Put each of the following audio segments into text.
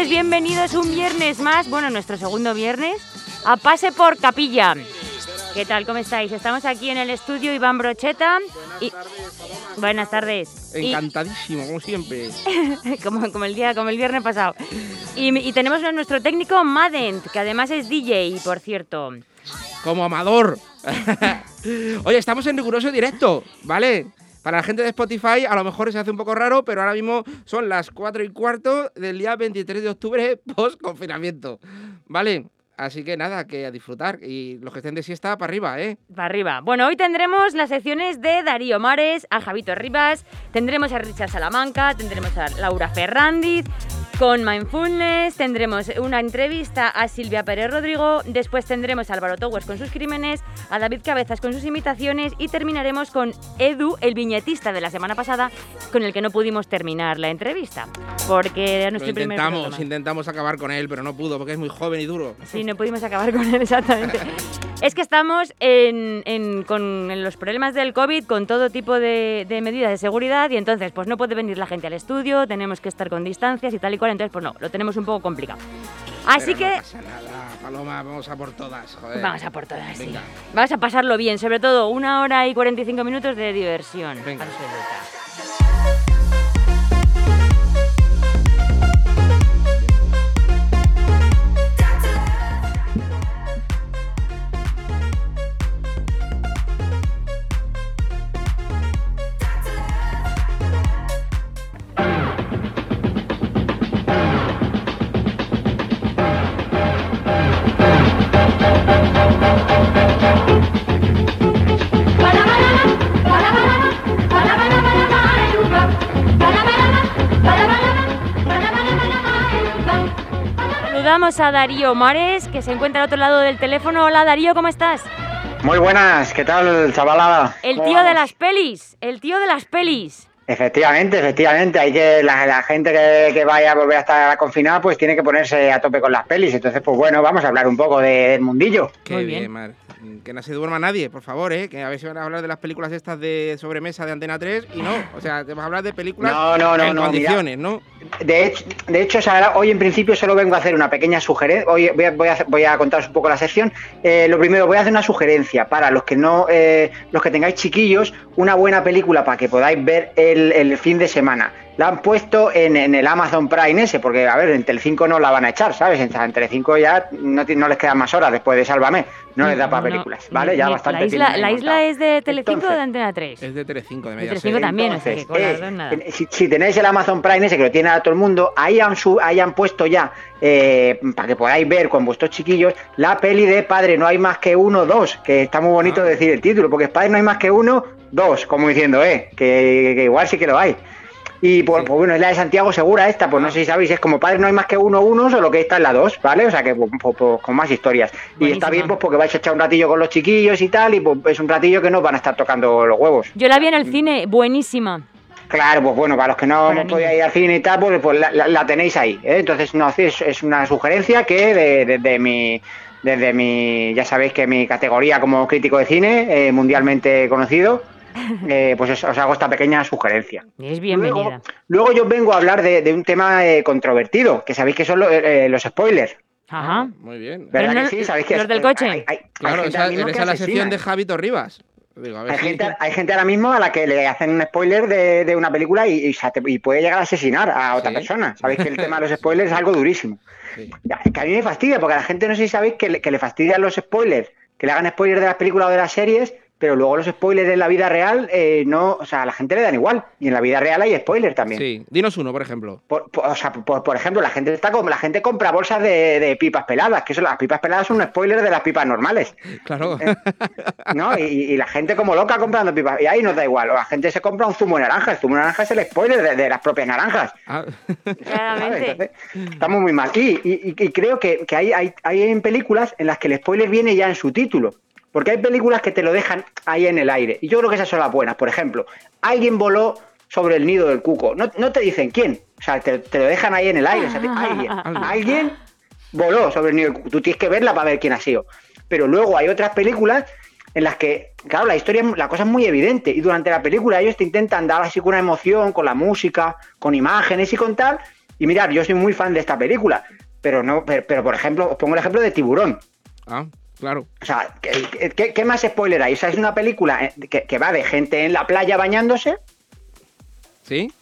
tardes, bienvenidos un viernes más, bueno, nuestro segundo viernes, a Pase por Capilla. ¿Qué tal? ¿Cómo estáis? Estamos aquí en el estudio Iván Brocheta. Buenas tardes, Paloma. Buenas tardes. Encantadísimo, como siempre. como, como, el día, como el viernes pasado. Y, y, tenemos a nuestro técnico Madent, que además es DJ, por cierto. Como amador. Oye, estamos en riguroso directo, ¿vale? Para la gente de Spotify a lo mejor se hace un poco raro, pero ahora mismo son las 4 y cuarto del día 23 de octubre post confinamiento. ¿Vale? Así que nada, que a disfrutar. Y los que estén de siesta, para arriba, ¿eh? Para arriba. Bueno, hoy tendremos las secciones de Darío Mares, a Javito Rivas, tendremos a Richard Salamanca, tendremos a Laura Ferrandiz, con Mindfulness, tendremos una entrevista a Silvia Pérez Rodrigo, después tendremos a Álvaro Towers con sus crímenes, a David Cabezas con sus imitaciones y terminaremos con Edu, el viñetista de la semana pasada, con el que no pudimos terminar la entrevista. Porque era nuestro Lo intentamos, intentamos acabar con él, pero no pudo porque es muy joven y duro. Sí, no pudimos acabar con él exactamente. es que estamos en, en, con los problemas del COVID, con todo tipo de, de medidas de seguridad y entonces pues no puede venir la gente al estudio, tenemos que estar con distancias y tal y cual entonces pues no, lo tenemos un poco complicado. Así Pero que... No pasa nada, Paloma, vamos a por todas, joder. Vamos a por todas, sí. Venga. Vamos a pasarlo bien, sobre todo una hora y 45 minutos de diversión. Venga. absoluta. Saludamos a Darío Mares, que se encuentra al otro lado del teléfono. Hola Darío, ¿cómo estás? Muy buenas, ¿qué tal, chavalada? El ¿Cómo tío de las pelis, el tío de las pelis. Efectivamente, efectivamente, hay que la, la gente que, que vaya a volver a estar confinada pues tiene que ponerse a tope con las pelis. Entonces, pues bueno, vamos a hablar un poco de- del mundillo. Qué Muy bien, bien. Mar. Que no se duerma nadie, por favor, ¿eh? Que a si van a hablar de las películas estas de sobremesa de Antena 3 y no. O sea, te vas a hablar de películas No, no, no, en no, condiciones, ¿no? De hecho, de hecho hoy en principio solo vengo a hacer una pequeña sugerencia. Hoy voy a, voy a voy a contaros un poco la sección. Eh, lo primero, voy a hacer una sugerencia para los que no, eh, los que tengáis chiquillos, una buena película para que podáis ver el, el fin de semana. La han puesto en, en el Amazon Prime ese, porque a ver, en Telecinco no la van a echar, ¿sabes? En, en Telecinco ya no, les quedan más horas después de Sálvame. No les da para No, películas, ¿vale? Ya bastante La isla, la isla es de Telecinco o de Entonces, Antena 3. Es de Telecinco, de De Mediaset. Telecinco también, o sea que Entonces, con las eh, nada. si, si tenéis el Amazon Prime ese que lo tiene a todo el mundo, ahí han, su- ahí han puesto ya, eh, para que podáis ver con vuestros chiquillos, la peli de Padre no hay más que uno, dos, que está muy bonito Ah. decir el título, porque Padre no hay más que uno, dos, como diciendo, eh, que, que igual sí que lo hay. Y pues, Sí. pues bueno, es la de Santiago Segura esta, pues no sé si sabéis, es como Padre no hay más que uno, uno, solo que esta es la dos, ¿vale? O sea que pues, pues, con más historias. Y está bien pues porque vais a echar un ratillo con los chiquillos y tal, y pues es un ratillo que no van a estar tocando los huevos. Yo la vi en el cine, buenísima. Claro, pues bueno, para los que no hemos podido ir al cine y tal, pues, pues la, la- la tenéis ahí. ¿eh? Entonces, no, es, es una sugerencia que de- desde mi, desde mi, ya sabéis que mi categoría como crítico de cine, eh, mundialmente conocido, eh, pues os, os hago esta pequeña sugerencia. Es bienvenida. Luego, luego yo vengo a hablar de, de un tema eh, controvertido, que sabéis que son lo- eh, los spoilers. Ajá. Muy bien. Pero ¿Verdad no- que sí? ¿Sabéis que los es- del coche. hay- Claro, gente esa, ahora mismo esa que es la sección de Javito Rivas. Digo, a ver Hay si- gente, hay gente ahora mismo a la que le hacen un spoiler de, de una película y, puede llegar a asesinar a otra Sí. persona. Sabéis que el tema de los spoilers es algo durísimo. Sí. Que a mí me fastidia, porque a la gente no sé si sabéis que le, que le fastidian los spoilers, que le hagan spoilers de las películas o de las series, pero luego los spoilers en la vida real eh, no, o sea, a la gente le dan igual. Y en la vida real hay spoilers también. Sí, dinos uno, por ejemplo. Por, por- o sea, por, por ejemplo, la gente está com- la gente compra bolsas de, de pipas peladas, que eso, las pipas peladas son un spoiler de las pipas normales. Claro. Eh, ¿no? Y, y la gente como loca comprando pipas. Y ahí nos da igual. O la gente se compra un zumo de naranja. El zumo de naranja es el spoiler de, de las propias naranjas. Ah. Claramente. Entonces, estamos muy mal. Y, y- y creo que, que hay, hay, hay en películas en las que el spoiler viene ya en su título. Porque hay películas que te lo dejan ahí en el aire. Y yo creo que esas son las buenas. Por ejemplo, alguien voló sobre el nido del cuco. No, no te dicen quién. O sea, te, te lo dejan ahí en el aire. O sea, te- alguien, alguien voló sobre el nido del cuco. Tú tienes que verla para ver quién ha sido. Pero luego hay otras películas en las que, claro, la historia, la cosa es muy evidente. Y durante la película ellos te intentan dar así con una emoción, con la música, con imágenes y con tal. Y mirad, yo soy muy fan de esta película, pero no, pero, pero, por ejemplo, os pongo el ejemplo de Tiburón. Ah, claro. O sea, ¿qué, qué- qué más spoiler hay? O sea, es una película eh, que, que va de gente en la playa bañándose, ¿Sí?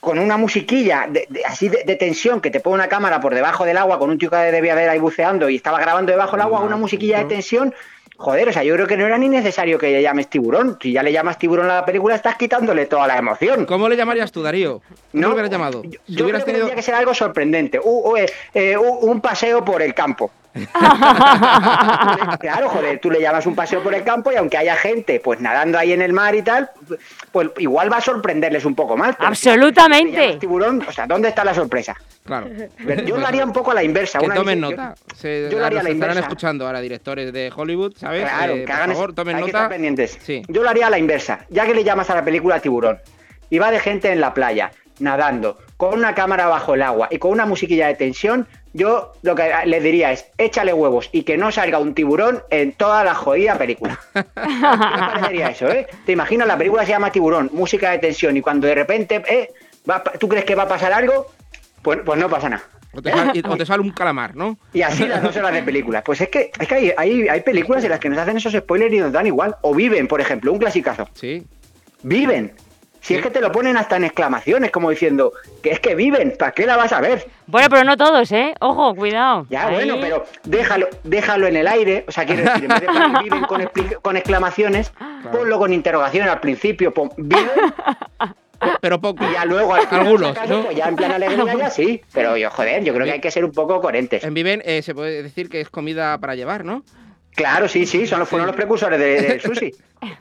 con una musiquilla de- de- así de, de tensión que te pone una cámara por debajo del agua con un tío que debía haber ahí buceando y estaba grabando debajo del agua una musiquilla de tensión. Joder, o sea, yo creo que no era ni necesario que le llames tiburón. Si ya le llamas tiburón a la película, estás quitándole toda la emoción. ¿Cómo le llamarías tú, Darío? ¿Cómo lo hubieras llamado? Yo, Si yo hubieras creo que tenido... tendría que ser algo sorprendente. Eh, eh, un paseo por el campo. claro, joder, tú le llamas un paseo por el campo y aunque haya gente pues nadando ahí en el mar y tal, pues igual va a sorprenderles un poco más. si Absolutamente. tiburón, o sea, ¿dónde está la sorpresa? Claro. Yo lo haría un poco a la inversa. Que una tomen vez- yo- nota. Se, yo lo haría a la estarán inversa. escuchando ahora directores de Hollywood, ¿sabes? Claro, Eh, que hagan por favor, tomen Hay que nota. estar pendientes. Sí. Yo lo haría a la inversa, ya que le llamas a la película Tiburón y va de gente en la playa, nadando, con una cámara bajo el agua y con una musiquilla de tensión, yo lo que le diría es échale huevos y que no salga un tiburón en toda la jodida película. ¿Qué te parecería eso, eh? Te imaginas, la película se llama Tiburón, música de tensión y cuando de repente, eh, va ¿tú crees que va a pasar algo? Pues, pues no pasa nada. Te, o te sale un calamar, ¿no? Y así las dos horas de películas. Pues es que, es que hay, hay, hay películas en las que nos hacen esos spoilers y nos dan igual. O viven, por ejemplo, un clasicazo. Sí. Viven. Si Sí. es que te lo ponen hasta en exclamaciones, como diciendo, que es que viven, ¿para qué la vas a ver? Bueno, pero no todos, ¿eh? Ojo, cuidado. Ya, Ahí- bueno, pero déjalo, déjalo en el aire. O sea, quiero decir, en vez de poner viven con, exclamaciones, ponlo con interrogación al principio, pon viven Pero poco. y ya luego al final, Algunos, si acaso, ¿no? pues ya en plan alegría ya sí. Pero yo, joder, yo creo que hay que ser un poco coherentes. En Viven eh, se puede decir que es comida para llevar, ¿no? Claro, sí, sí, son los, fueron los precursores de- del sushi.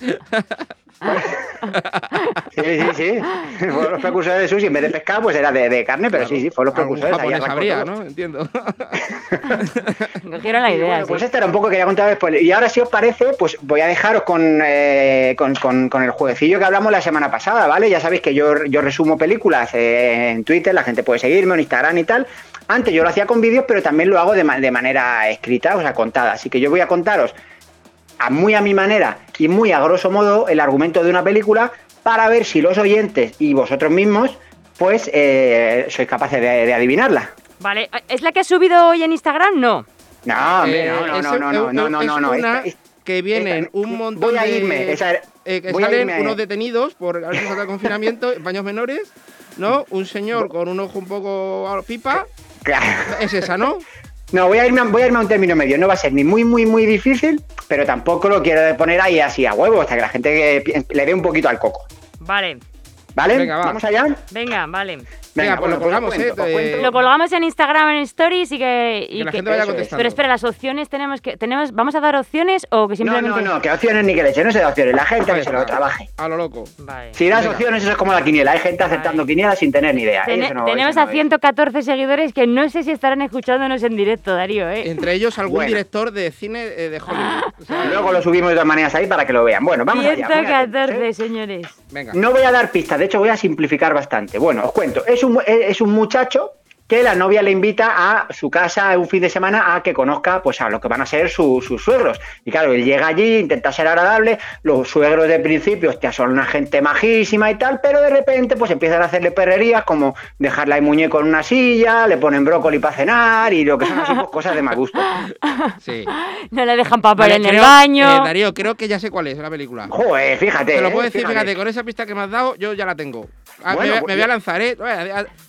Sí, sí, sí. Fueron los precursores de sushi. En vez de pescado, pues era de, de carne, pero sí, sí, fueron los precursores. ahí todo. ¿no? Entiendo. Cogieron la idea, bueno, sí. pues este era un poco que quería contar después. Y ahora, si os parece, pues voy a dejaros con, eh, con, con- con el jueguecillo que hablamos la semana pasada, ¿vale? Ya sabéis que yo, yo resumo películas eh, en Twitter, la gente puede seguirme en Instagram y tal. Antes yo lo hacía con vídeos, pero también lo hago de, ma- de manera escrita, o sea, contada. Así que yo voy a contaros a muy a mi manera y muy a grosso modo el argumento de una película para ver si los oyentes y vosotros mismos pues eh, sois capaces de, de adivinarla. Vale, ¿es la que has subido hoy en Instagram? No. No, hombre, Eh, no, no, es- no, no, no, no, no, es no, no, una esta- que vienen esta- un montón voy a de... irme, esa- eh, que voy a salen irme a- unos detenidos por haberse saltado el confinamiento, en paños menores, ¿no? Un señor con un ojo un poco a pipa. Claro. Es esa, ¿no? No, voy a, irme, a- voy a irme a un término medio. No va a ser ni muy, muy, muy difícil, pero tampoco lo quiero poner ahí así a huevo, hasta que la gente eh, le dé un poquito al coco. Vale, ¿Vale? Venga, va. ¿Vamos allá? venga, vale. Venga, pues lo os colgamos, cuento, ¿eh? Eh, Lo colgamos en Instagram, en Stories y que... y Que la que- gente vaya contestando. Pero espera, ¿las opciones tenemos que... tenemos ¿Vamos a dar opciones o que No, simplemente...? no, no, que opciones ni que leche, no se da opciones. La gente que se lo trabaje. A lo loco. Vale. Si das Venga. opciones, eso es como la quiniela. Hay gente aceptando quinielas sin tener ni idea. No- tenemos no a es. 114 seguidores que no sé si estarán escuchándonos en directo, Darío, ¿eh? Entre ellos algún Bueno. director de cine eh, de Hollywood. O sea, Luego lo subimos de todas maneras ahí para que lo vean. Bueno, vamos allá. muy atentos, ¿eh? 114, señores. Venga. No voy a dar pistas, de hecho voy a simplificar bastante. Bueno, os cuento. Es un, es un muchacho que la novia le invita a su casa un fin de semana a que conozca pues a lo que van a ser su- sus suegros. Y claro, él llega allí, intenta ser agradable, los suegros de principio, hostia, son una gente majísima y tal, pero de repente pues empiezan a hacerle perrerías como dejarle el muñeco en una silla, le ponen brócoli para cenar y lo que son así pues, cosas de mal gusto. Sí. No le dejan papel Vale, en el baño. eh, Darío, creo que ya sé cuál es la película. Joder, fíjate. Te lo eh, puedo decir, fíjate. fíjate, con esa pista que me has dado, yo ya la tengo. Ah, Bueno, me, pues me voy a lanzar, ¿eh?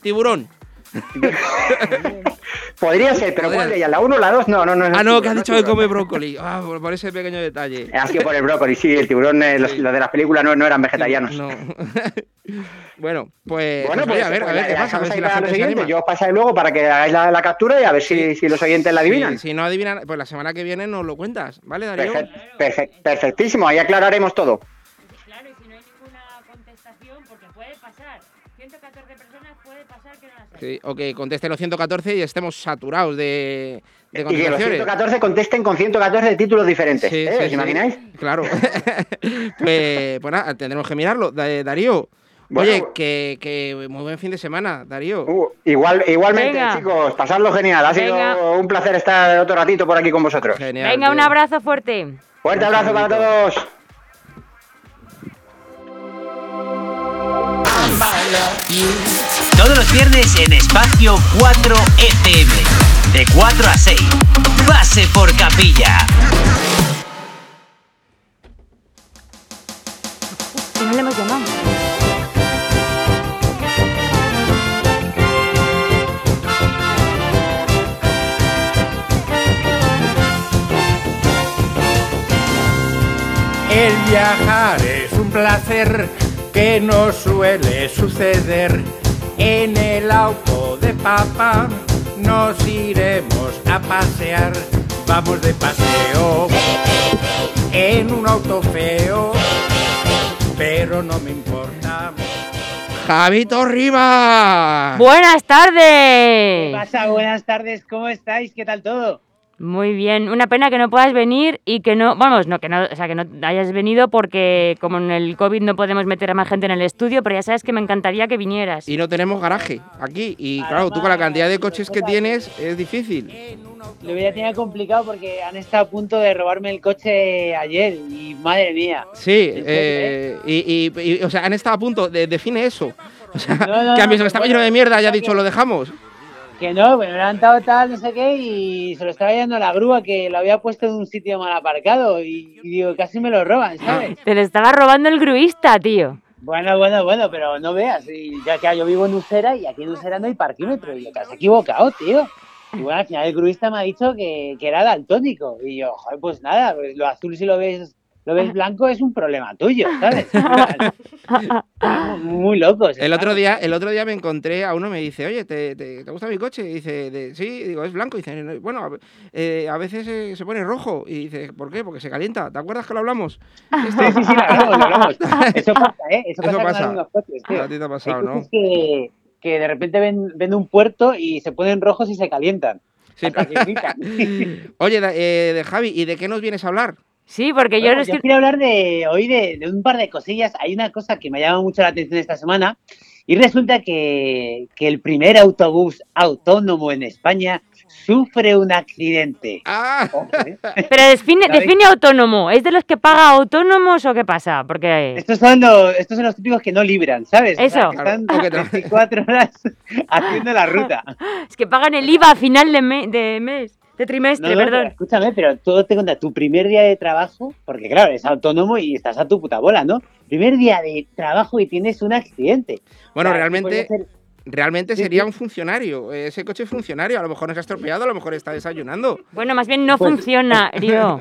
Tiburón. Podría ser, pero ¿cuál de ellas? ¿La 1 o la 2? No, no, no. Ah, no, que has no dicho que come brócoli. Ah, por, ese pequeño detalle. Ha sido por el brócoli, sí, el tiburón, eh, los, los de las películas no, no eran vegetarianos. No. bueno, pues, Bueno, pues, pues, a ver, a pues ver la- qué pasa, a ver si la gente se siguiente. anima. Yo os pasáis luego para que hagáis la, la captura y a ver si, si los oyentes la adivinan. Si, si no adivinan, pues la semana que viene nos lo cuentas, ¿vale, Darío? Perfect- perfect- perfectísimo, ahí aclararemos todo. Sí, o que conteste los 114 y estemos saturados de, de Y que los contestaciones. 114 contesten con 114 títulos diferentes. Sí, ¿eh? sí, ¿Os sí. imagináis? Claro. pues, pues nada, tendremos que mirarlo. Da- Darío, Bueno, oye, que, que muy buen fin de semana, Darío. Uh, igual, igualmente, Venga. chicos, pasadlo genial. Ha Venga. sido un placer estar otro ratito por aquí con vosotros. Genial. Venga, un abrazo fuerte. Fuerte abrazo para todos. I love you. Todos los viernes en Espacio 4 FM. De 4 a 6. Pase por capilla. Y no le hemos llamado. El viajar es un placer que no suele suceder. En el auto de papá nos iremos a pasear. Vamos de paseo en un auto feo, pero no me importa. ¡Javito Rivas! Buenas ¿Qué tardes. pasa? Buenas tardes, ¿cómo estáis? ¿Qué tal todo? Muy bien, una pena que no puedas venir y que no, vamos, no que no, o sea, que no hayas venido porque como en el COVID no podemos meter a más gente en el estudio, pero ya sabes que me encantaría que vinieras. Y no tenemos garaje aquí. Y claro, tú con la cantidad de coches que tienes es difícil. Lo hubiera tenido complicado porque han estado a punto de robarme el coche ayer y madre mía. Sí, ¿En serio, eh, y, y- y, o sea, han estado a punto, de, define eso. O sea, No, no, que a mí se estaba bueno, lleno de mierda, ya ha que- dicho, lo dejamos. Que no, me he levantado tal, no sé qué, y se lo estaba llevando la grúa que lo había puesto en un sitio mal aparcado y, y digo, casi me lo roban, ¿sabes? Te lo estaba robando el gruista, tío. Bueno, bueno, bueno, pero no veas, y ya que yo vivo en Usera y aquí en Usera no hay parquímetro, y yo, te has equivocado, tío. Y bueno, al final el gruista me ha dicho que, que era daltónico, y yo, joder, pues nada, pues lo azul si lo ves, lo ves blanco es un problema tuyo, ¿sabes? Muy locos. El otro día, el otro día me encontré a uno me dice, oye, ¿te, te, te gusta mi coche? Y dice, de- sí, digo, es blanco. Y dice, "No, bueno, a, eh, a veces eh, se pone rojo. Y dice, ¿por qué? Porque se calienta. ¿Te acuerdas que lo hablamos? Sí, sí, sí, lo hablamos, lo hablamos. Eso pasa, ¿eh? Eso pasa, Eso pasa. coches, tío. A ti te ha Hay pasado, ¿no? coches que, que de repente ven, ven un puerto y se ponen rojos y se calientan. Sí. Hasta que pican. Oye, eh, de Javi, ¿y de qué nos vienes a hablar? Sí, porque yo Bueno, es yo que- quiero hablar de hoy de, de un par de cosillas. Hay una cosa que me llama mucho la atención esta semana y resulta que, que el primer autobús autónomo en España sufre un accidente. Ah, Ojo, ¿eh? Pero define, define autónomo. ¿Es de los que paga autónomos o qué pasa? Porque Estos son, los, estos son los típicos que no libran, ¿sabes? O sea, Eso. que están Claro, o que te- 24 horas haciendo la ruta. es que pagan el IVA a final de, me- de mes, de trimestre, No, no, pero perdón. escúchame, pero tú te cuenta tu primer día de trabajo, porque claro, eres autónomo y estás a tu puta bola, ¿no? Primer día de trabajo y tienes un accidente. bueno, O sea, realmente, realmente sería un funcionario. Ese coche es funcionario. A lo mejor no se ha estropeado, a lo mejor está desayunando. Bueno, más bien no Pues- funciona, Río.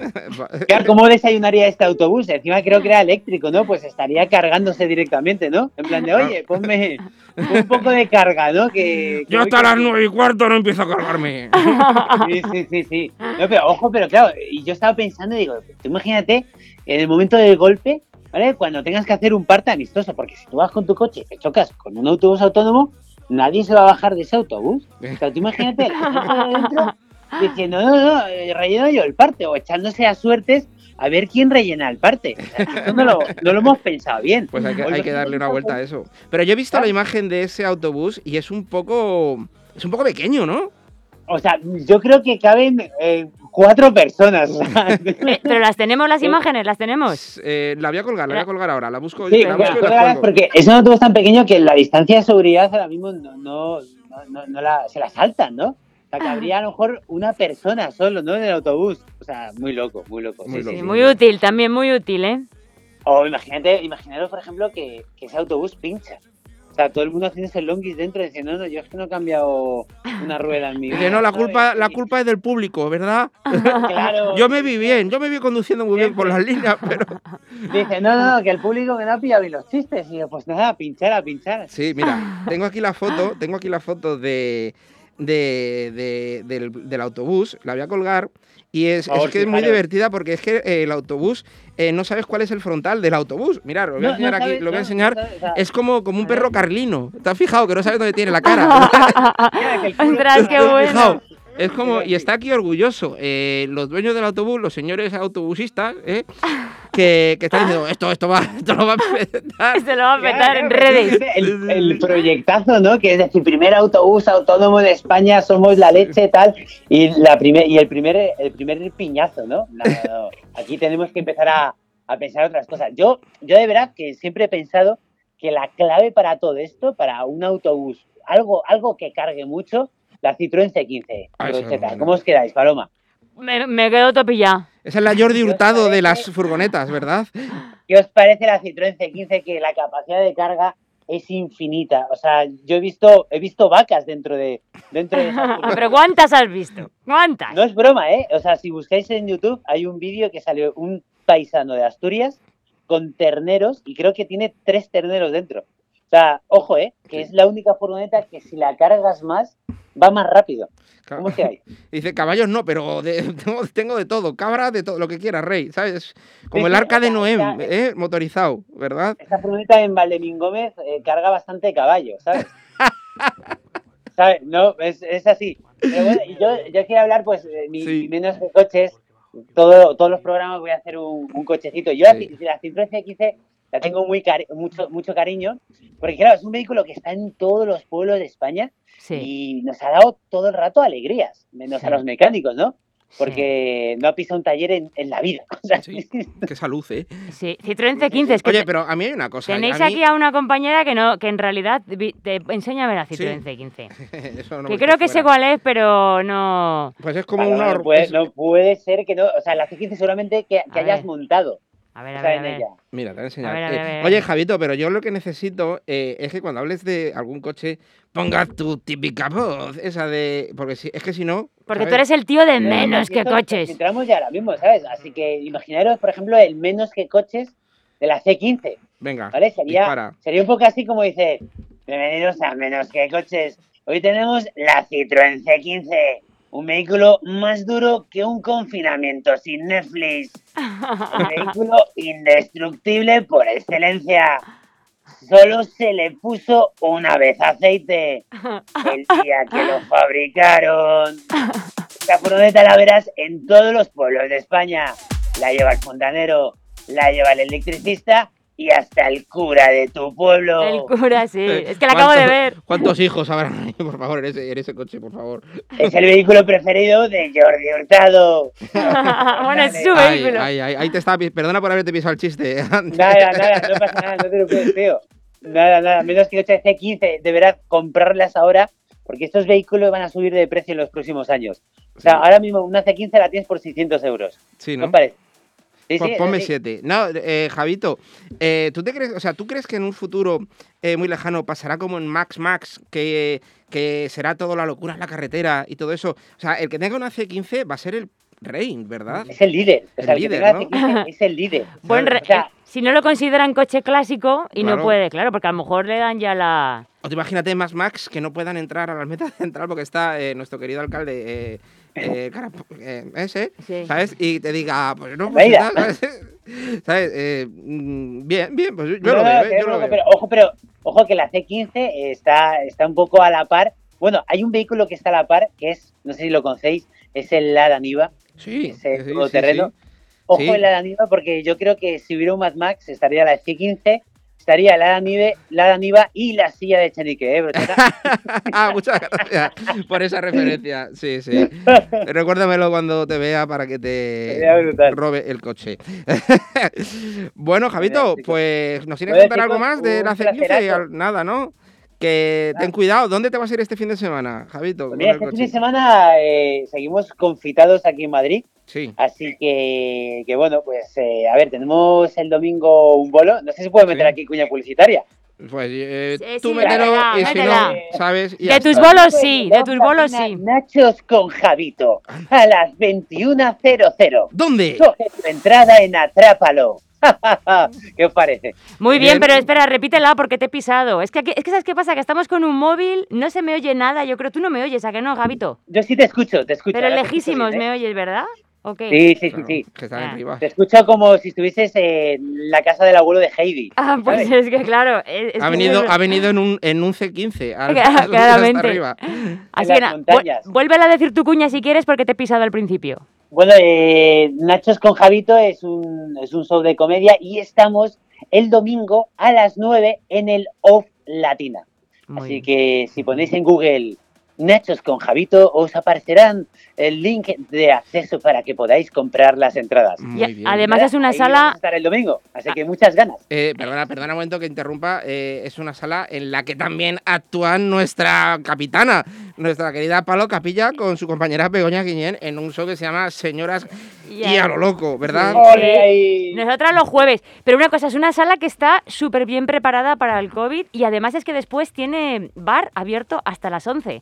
¿cómo desayunaría este autobús? Encima creo que era eléctrico, ¿no? Pues estaría cargándose directamente, ¿no? En plan de, oye, ponme pon un poco de carga, ¿no? Que, que Yo hasta las nueve y cuarto no empiezo a cargarme. Sí, sí, sí, sí. No, pero ojo, pero claro, y yo estaba pensando, digo, tú imagínate en el momento del golpe, ¿vale? Cuando tengas que hacer un parte amistoso, porque si tú vas con tu coche y te chocas con un autobús autónomo, nadie se va a bajar de ese autobús. O sea, tú imagínate la gente de dentro diciendo, no, no, no, eh, relleno yo el parte, o echándose a suertes a ver quién rellena el parte. O sea, esto no lo, no lo hemos pensado bien. Pues hay que, O hay que darle una vuelta a eso. Pero yo he visto la imagen de ese autobús y es un poco. Es un poco pequeño, ¿no? O sea, yo creo que caben eh, cuatro personas. Eh, Pero las tenemos las Sí. imágenes, las tenemos. Eh, la voy a colgar, la voy a colgar ahora. La busco, Sí, la busco la porque es un autobús tan pequeño que la distancia de seguridad ahora mismo no, no, no, no- no la, se la saltan, ¿no? O sea, que habría a lo mejor una persona solo, ¿no? En el autobús. O sea, muy loco, muy loco. Muy sí, loco. Sí, muy útil, también muy útil, ¿eh? O imagínate, imaginaros, por ejemplo, que, que ese autobús pincha. O sea, todo el mundo haciendo el longis dentro diciendo, no, no, yo es que no he cambiado una rueda en mi vida. Dice, no, la ¿sabes? culpa, la culpa es del público, ¿verdad? Claro. Yo me vi bien, yo me vi conduciendo muy bien por las líneas, pero. Dice, no, no, no, que el público que no ha pillado bien los chistes. Y yo, pues nada, a pinchar, a pinchar. Sí, mira, tengo aquí la foto, tengo aquí la foto de, de, de- del, del autobús, la voy a colgar. Y es, que es muy divertida porque es que eh, el autobús, eh, no sabes cuál es el frontal del autobús. Mirad, lo voy a No, no enseñar aquí, sabes, lo voy a enseñar. no sabes, Es como, como un perro carlino. ¿Te has fijado que no sabes dónde tiene la cara? mira, que el culo- Ostras, qué ¿Te has bueno. Es como, y está aquí orgulloso. eh, los dueños del autobús, los señores autobusistas, eh, que, que están diciendo, esto, esto va, esto lo va a petar. Se lo va a Claro, petar en redes. El, el proyectazo, ¿no? Que es decir, primer autobús autónomo de España, somos la leche, tal. Y, la primer, y el, primer, el primer piñazo, ¿no? No, no, no. Aquí tenemos que empezar a, a pensar otras cosas. Yo, yo de verdad que siempre he pensado que la clave para todo esto, para un autobús algo, algo que cargue mucho, la Citroën C15. Ah, brocheta. ¿Cómo os quedáis, Paloma? Me, me quedo topilla. Esa es la Jordi ¿Qué os Hurtado de las furgonetas, ¿verdad? ¿Qué os parece la Citroën C15 que la capacidad de carga es infinita? O sea, yo he visto, he visto vacas dentro de, dentro de esa Ah, Pero ¿cuántas has visto? ¿Cuántas? No es broma, ¿eh? O sea, si buscáis en YouTube, hay un vídeo que salió un paisano de Asturias con terneros y creo que tiene tres terneros dentro. Sea, ojo, ¿eh? Que es la única furgoneta que si la cargas más, va más rápido. ¿Cómo os quedáis? Dice, caballos no, pero de- tengo, tengo de todo, cabra de todo, lo que quieras, rey, ¿sabes? Como Sí, el arca de Noé, esa- ¿eh? Motorizado, ¿verdad? Esta furgoneta en Valdemín Gómez eh, carga bastante caballo, ¿sabes? ¿Sabes? No, es, es así. Pero bueno, y yo, yo quiero hablar, pues, de mi, Sí. menos de coches. Todo, todos los programas voy a hacer un, un cochecito. Yo Sí. la, la Citroën C15 la tengo muy cari- mucho, mucho cariño, porque claro, es un vehículo que está en todos los pueblos de España Sí. y nos ha dado todo el rato alegrías, menos Sí. a los mecánicos, ¿no? Porque no ha pisado un taller en, en la vida. O sea, Sí. Qué salud, ¿eh? Sí, Citroën C15. Es que Oye, pero a mí hay una cosa. tenéis a mí- aquí a una compañera que no, que en realidad te enséñame la Citroën Sí. C15. Eso no que creo que fuera. sé cuál es, pero no. Pues es como Vale, una... no, puede, es- no puede ser que no. O sea, la C15 seguramente que, hayas ver. montado. A ver, a ver, a. Mira, te voy a enseñar. A ver, a ver, Eh, a ver. Oye, Javito, pero yo lo que necesito eh, es que cuando hables de algún coche pongas tu típica voz, esa de... Porque si, es que si no... Porque tú eres el tío de menos que coches. Entramos ya ahora mismo, ¿sabes? Así que imaginaros, por ejemplo, el menos que coches de la C15, Venga, ¿vale? Sería, dispara. sería un poco así como dice, bienvenidos a menos que coches. Hoy tenemos la Citroën C15, un vehículo más duro que un confinamiento sin Netflix. Un vehículo indestructible por excelencia. Solo se le puso una vez aceite. El día que lo fabricaron. Esta furgoneta la verás en todos los pueblos de España. La lleva el fontanero, la lleva el electricista y hasta el cura de tu pueblo. El cura, sí. Eh, Es que la acabo de ¿cuántos- ver. ¿Cuántos hijos habrán ahí, por favor, en ese, en ese coche, por favor? Es el vehículo preferido de Jordi Hurtado. bueno, es su Ay, vehículo. ay, ay, ahí te estaba... Perdona por haberte pisado el chiste. antes. Nada, nada, no pasa nada, no te lo puedes, tío. Nada, nada, menos que coche C15, deberás comprarlas ahora porque estos vehículos van a subir de precio en los próximos años. O sea, Sí. ahora mismo una C15 la tienes por 600 euros. Sí, ¿Qué ¿no? parece? Sí, Pues sí, ponme así. siete. No, eh, Javito, eh, ¿tú te crees, o sea, tú crees que en un futuro eh, muy lejano pasará como en Max Max, que, que será todo la locura en la carretera y todo eso? O sea, el que tenga una C15 va a ser el rey, ¿verdad? Es el líder. O El sea, el, que líder, tenga ¿no? C15 es el líder. Buen O sea, si no lo consideran coche clásico y Claro. no puede, claro, porque a lo mejor le dan ya la. O te imagínate Max Max que no puedan entrar a la meta central porque está eh, nuestro querido alcalde eh, eh, Carap- eh, ese, Sí. ¿sabes? Y te diga, pues no, pues tal, ¿sabes? ¿Sabes? Eh, mm, bien, bien, pues yo no, lo veo, ¿eh? lo pero ojo, pero ojo que la C15 está, está un poco a la par. Bueno, hay un vehículo que está a la par, que es, no sé si lo conocéis, es el Lada Niva, Sí, ese sí, sí, todoterreno. sí. Ojo el Lada Niva, porque yo creo que si hubiera un Mad Max estaría la C15, estaría la Lada Nive, Lada Niva y la silla de Chenique, ¿eh, ah, muchas gracias por esa referencia. Sí, sí. Recuérdamelo cuando te vea para que te robe el coche. bueno, Javito, pues nos tienes que contar algo más de la C15. placerazo. Al- Nada, ¿no? Que ten cuidado. ¿Dónde te vas a ir este fin de semana, Javito? Pues mira, este fin de semana eh, seguimos confitados aquí en Madrid, Sí. así que, que bueno, pues eh, a ver, tenemos el domingo un bolo, no sé si puedo meter Sí. aquí cuña publicitaria. Pues eh, Sí, tú mételo métela, y si métela. no, ¿sabes? Y De tus está. bolos sí, de tus bolos sí. Nachos con Javito a las 21.00. ¿Dónde? Coge tu entrada en Atrápalo. ¿Qué os parece? Muy bien, Bien. pero espera, repítela porque te he pisado. Es que, aquí- es que ¿sabes qué pasa? Que estamos con un móvil, no se me oye nada. Yo creo tú no me oyes, ¿a que no, Gabito? Yo sí te escucho, te escucho. Pero lejísimos bien, ¿eh? me oyes, ¿verdad? Sí, sí, sí, Claro, sí. Que Ah. Te escucho como si estuvieses en la casa del abuelo de Heidi. Ah, pues ¿sabes? es que claro. es- es Ha venido, ha venido en un, en un C15. al- hasta claramente. arriba. Así las que vuélvela a decir tu cuña si quieres porque te he pisado al principio. Bueno, eh, Nachos con Javito es un, es un show de comedia y estamos el domingo a las 9 en el Off Latina. Muy Así bien. que si ponéis en Google Nachos con Javito, os aparecerán el link de acceso para que podáis comprar las entradas. Muy Y bien. además es una Ahí vamos a sala... estar el domingo, así que muchas ganas. Eh, perdona, perdona un momento que interrumpa. eh, es una sala en la que también actúa nuestra capitana, nuestra querida Palo Capilla, con su compañera Begoña Guiñén en un show que se llama Señoras y a lo loco, ¿verdad? Nosotras los jueves. Pero una cosa, es una sala que está súper bien preparada para el COVID y además es que después tiene bar abierto hasta las 11.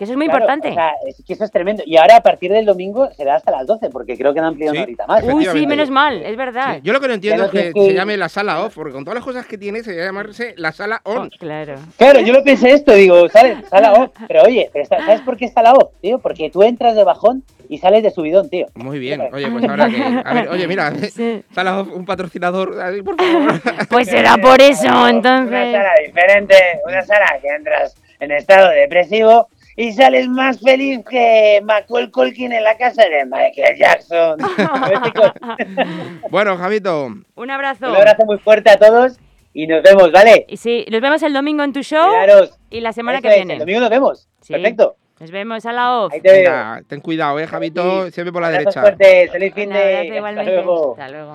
Que eso es muy Claro, importante. o sea, es que eso es tremendo. Y ahora a partir del domingo será hasta las 12, porque creo que han ampliado Sí. una horita más. Uy, sí, menos mal, es verdad. Sí, Yo lo que no entiendo es que se llame la sala off, porque con todas las cosas que tiene se debe llamarse la sala Oh, on. claro. Claro, yo lo pensé esto, digo, ¿sabes? Está la O. Pero oye, pero está- ¿sabes por qué está la O, tío? Porque tú entras de bajón y sales de subidón, tío. Muy bien, oye, pues ahora que. A ver, oye, mira, Sí. sala off, un patrocinador, así, por favor. Pues será por eso, Una entonces. sala diferente, una sala que entras en estado depresivo y sales más feliz que Macaulay Culkin en la casa de Michael Jackson. Bueno, Javito, Un abrazo. un abrazo muy fuerte a todos y nos vemos, ¿vale? Y sí, nos vemos el domingo en tu show Cuidaros. y la semana Eso que es, viene. El domingo nos vemos. Sí. Perfecto. Nos vemos a la off. Ahí te veo. ten cuidado, eh, Javito, Sí. siempre por la Abrazos derecha. fuertes, feliz fin de. Hasta luego. Hasta luego.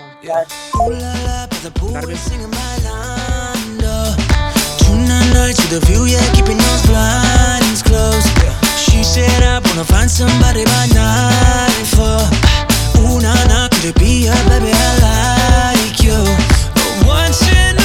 Darme- Tonight night to the view, yeah, keeping those blinds closed. Yeah. She said I wanna find somebody by night for. Ooh, nah, nah, could it be her, baby? I like you. Watching her move,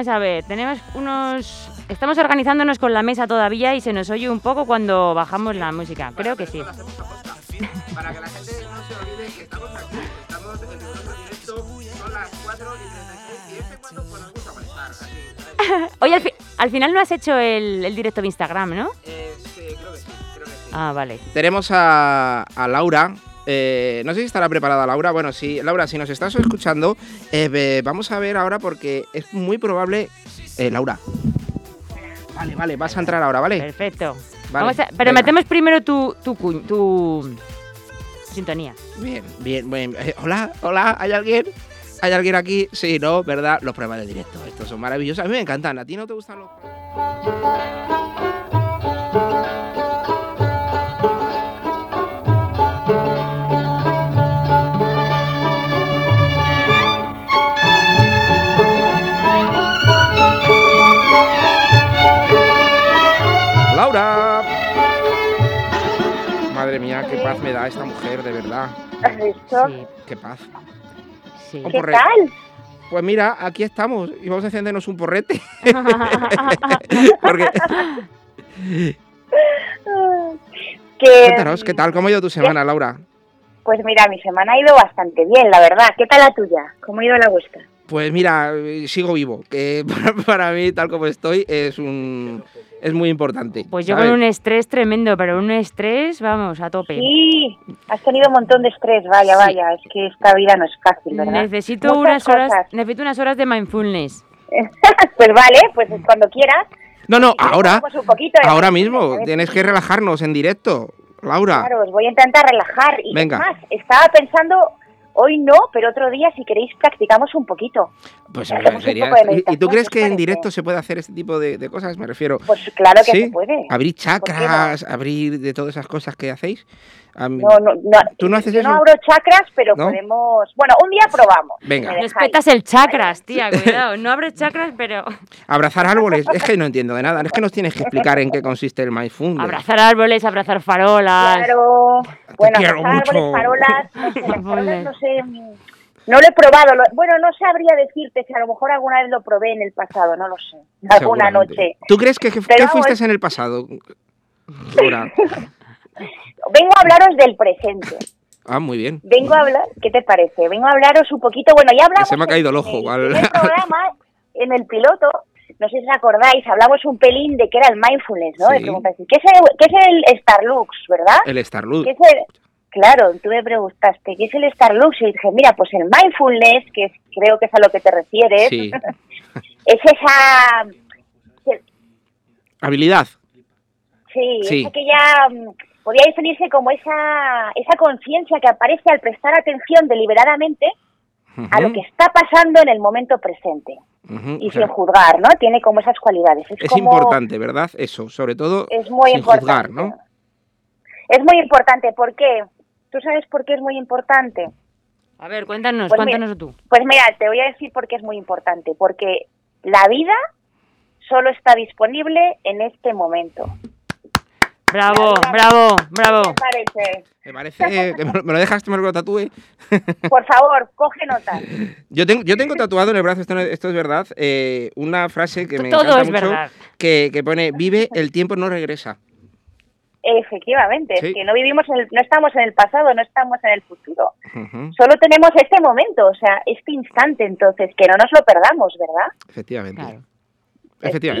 Vamos a ver, tenemos unos... Estamos organizándonos con la mesa todavía y se nos oye un poco cuando bajamos la música. Creo que sí. Para que la gente no se olvide que estamos aquí, estamos en el directo, son las 4 y 36 y este cuando nos gusta molestar. Oye, al, fi- al final no has hecho el, el directo de Instagram, ¿no? eh, sí, creo que sí, creo que sí. Ah, vale. Tenemos a, a Laura. Eh, no sé si estará preparada Laura. Bueno, sí, Laura, si nos estás escuchando, eh, vamos a ver ahora porque es muy probable. eh, Laura. Vale, vale, vas a entrar ahora, ¿vale? Perfecto. Vale, Vamos a- pero venga. metemos primero tu, tu sintonía. Bien, bien, bien. Eh, hola, hola, ¿hay alguien? ¿Hay alguien aquí? Sí, no, ¿verdad? Los programas de directo, estos son maravillosos. A mí me encantan. ¿A ti no te gustan los paz me da esta mujer, de verdad. ¿Has visto? Sí, Qué paz. sí. ¿Qué porrete. tal? Pues mira, aquí estamos y vamos a encendernos un porrete. Porque, Que, cuéntanos, ¿qué tal? ¿Cómo ha ido tu semana, Laura? Pues mira, mi semana ha ido bastante bien, la verdad. ¿Qué tal la tuya? ¿Cómo ha ido la vuestra? Pues mira, sigo vivo, que para, para mí, tal como estoy, es un es muy importante. Pues yo ¿sabes? con un estrés tremendo, pero un estrés, vamos, a tope. Sí, has tenido un montón de estrés, vaya, Sí. vaya. Es que esta vida no es fácil, ¿verdad? Necesito Muchas unas horas, cosas. necesito unas horas de mindfulness. pues vale, pues cuando quieras. No, no, luego ahora, un poquito ahora mismo, tienes que relajarnos en directo, Laura. Claro, os voy a intentar relajar. Y Venga. es más, estaba pensando, hoy no, pero otro día, si queréis, practicamos un poquito. Pues hacemos un sería- de ¿Y- ¿Y tú crees ¿qué que en directo se puede hacer este tipo de, de cosas? Me refiero. Pues claro que ¿Sí? se puede. Abrir chakras, abrir de todas esas cosas que hacéis. A mí- No, no, no. ¿Tú no haces yo eso? no abro chakras, pero ¿No? podemos. Bueno, un día probamos. Venga. si me Nos dejáis. petas el chakras, tía, cuidado. No abres chakras, pero Abrazar árboles. Es que no entiendo de nada. Es que nos tienes que explicar en qué consiste el mindfulness. abrazar árboles, abrazar farolas. Claro. Bueno, quiero abrazar mucho. árboles, farolas. No sé, las Vale. farolas no sé. mm, No lo he probado. lo- bueno, no sabría decirte si a lo mejor alguna vez lo probé en el pasado, no lo sé. Alguna noche. ¿Tú crees que, que, que fuiste en el pasado? Laura. Vengo a hablaros del presente. Ah, muy bien. Vengo a hablar, ¿qué te parece? Vengo a hablaros un poquito, bueno, ya hablamos Se me ha caído el en- ojo, en al- primer programa, en el piloto, no sé si os acordáis, hablamos un pelín de que era el mindfulness, ¿no? Sí. ¿qué es el, qué es el Starlux, verdad? El Starlux. ¿Qué es el- Claro, tú me preguntaste, ¿qué es el Starlux? Y dije, mira, pues el mindfulness, que es- creo que es a lo que te refieres, Sí. es esa... Habilidad. Sí, Sí. es aquella, podría definirse como esa, esa conciencia que aparece al prestar atención deliberadamente a lo que está pasando en el momento presente y sea, sin juzgar, ¿no? Tiene como esas cualidades. Es, es como- importante, ¿verdad? Eso, sobre todo Es muy sin importante. juzgar, ¿no? Es muy importante, ¿por qué? ¿Tú sabes por qué es muy importante? A ver, cuéntanos, Pues mira- cuéntanos tú. Pues mira, te voy a decir por qué es muy importante. Porque la vida solo está disponible en este momento. Bravo, vida- bravo, bravo. ¿Qué te parece? Me parece que me lo- dejas que me lo tatúe. Por favor, coge nota. Yo tengo, yo tengo tatuado en el brazo, esto, no- esto es verdad, eh, una frase que me Todo encanta es mucho, verdad. Que, que pone, vive, el tiempo no regresa. Efectivamente, Sí. es que no vivimos, en el- no estamos en el pasado, no estamos en el futuro. Solo tenemos este momento, o sea, este instante, entonces, que no nos lo perdamos, ¿verdad? Efectivamente. Claro.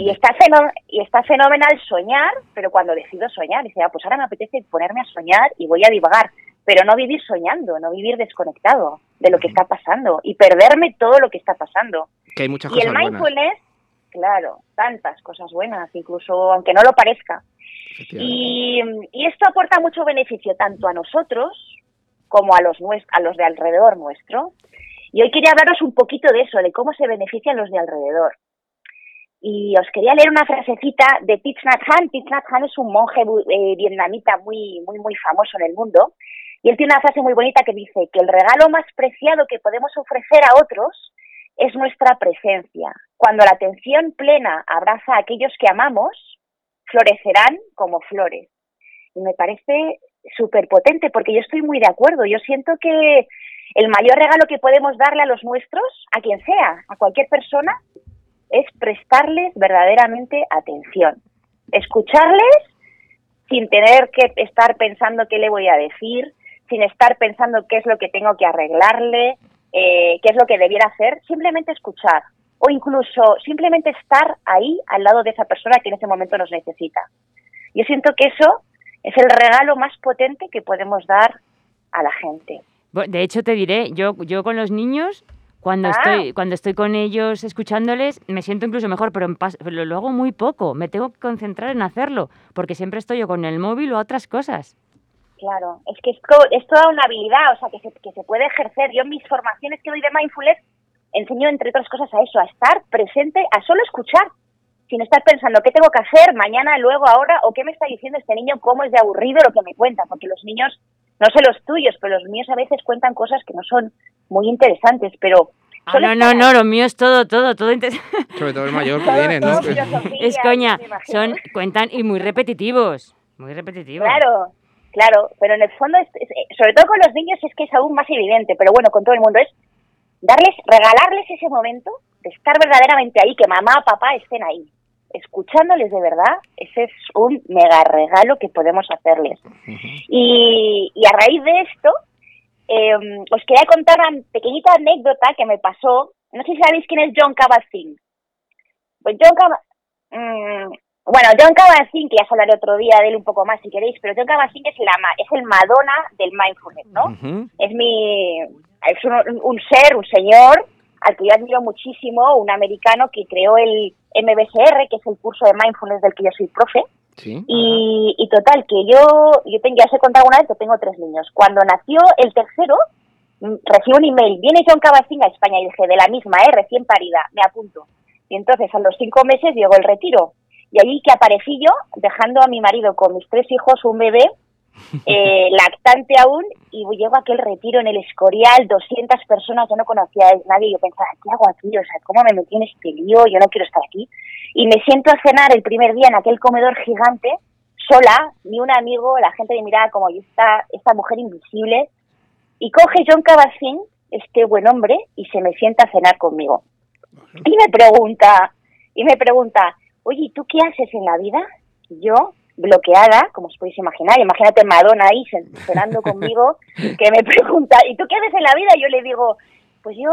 Y está, feno- y está fenomenal soñar, pero cuando decido soñar, dice, ah, pues ahora me apetece ponerme a soñar y voy a divagar, pero no vivir soñando, no vivir desconectado de lo que está pasando y perderme todo lo que está pasando. Que hay muchas Y el buenas. mindfulness, claro, tantas cosas buenas, incluso aunque no lo parezca. Y, y esto aporta mucho beneficio tanto a nosotros como a los, a los de alrededor nuestro. Y hoy quería hablaros un poquito de eso, de cómo se benefician los de alrededor. Y os quería leer una frasecita de Thich Nhat Hanh. Thich Nhat Hanh es un monje eh, vietnamita muy, muy, muy famoso en el mundo. Y él tiene una frase muy bonita que dice que el regalo más preciado que podemos ofrecer a otros es nuestra presencia. Cuando la atención plena abraza a aquellos que amamos, florecerán como flores. Y me parece súper potente porque yo estoy muy de acuerdo. Yo siento que el mayor regalo que podemos darle a los nuestros, a quien sea, a cualquier persona, es prestarles verdaderamente atención. Escucharles sin tener que estar pensando qué le voy a decir, sin estar pensando qué es lo que tengo que arreglarle, eh, qué es lo que debiera hacer, simplemente escuchar o incluso simplemente estar ahí al lado de esa persona que en ese momento nos necesita. Yo siento que eso es el regalo más potente que podemos dar a la gente. De hecho, te diré, yo, yo con los niños, cuando, Ah. estoy, cuando estoy con ellos escuchándoles, me siento incluso mejor, pero en lo, lo hago muy poco. Me tengo que concentrar en hacerlo, porque siempre estoy yo con el móvil o a otras cosas. Claro, es que es, es toda una habilidad, o sea, que se, que se puede ejercer. Yo en mis formaciones que doy de mindfulness enseño, entre otras cosas, a eso, a estar presente, a solo escuchar, sin estar pensando qué tengo que hacer mañana, luego, ahora, o qué me está diciendo este niño, cómo es de aburrido lo que me cuenta, porque los niños, no sé los tuyos, pero los míos a veces cuentan cosas que no son muy interesantes, pero... Ah, no, no, no, lo mío es todo, todo, todo. inter- Sobre todo el mayor que viene, ¿no? Es coña, son, cuentan y muy repetitivos. Muy repetitivos. Claro, claro, pero en el fondo, es- es- eh, sobre todo con los niños es que es aún más evidente, pero bueno, con todo el mundo es darles, regalarles ese momento de estar verdaderamente ahí, que mamá, papá estén ahí, escuchándoles de verdad, ese es un mega regalo que podemos hacerles. Y, y a raíz de esto, eh, os quería contar una pequeñita anécdota que me pasó. No sé si sabéis quién es John Kabat-Zinn. Pues John Kabat- mm, bueno, John Kabat-Zinn, que ya os hablaré otro día de él un poco más si queréis, pero John Kabat-Zinn es, la, es el Madonna del mindfulness, ¿no? Es mi es un, un ser, un señor al que yo admiro muchísimo, un americano que creó el MBSR, que es el curso de mindfulness del que yo soy profe. Sí. Y, y total, que yo, yo tengo, ya os he contado una vez que tengo tres niños. Cuando nació el tercero, mm, recibo un email, viene John Cabacín a España y dije, de la misma, ¿eh? recién parida, me apunto. Y entonces a los cinco meses llegó el retiro. Y allí que aparecí yo, dejando a mi marido con mis tres hijos, un bebé, eh, lactante aún, y llego a aquel retiro en el Escorial, 200 personas, yo no conocía a nadie, y yo pensaba, ¿qué hago aquí? O sea, ¿cómo me metí en este lío? Yo no quiero estar aquí. Y me siento a cenar el primer día en aquel comedor gigante, sola, ni un amigo, la gente me miraba como, ¿y esta, esta mujer invisible? Y coge John Cabacín, este buen hombre, y se me sienta a cenar conmigo. Y me pregunta, y me pregunta, oye, ¿y tú qué haces en la vida? Y yo bloqueada, como os podéis imaginar. Imagínate Madonna ahí cenando conmigo, que me pregunta, ¿y tú qué haces en la vida? Y yo le digo, pues yo,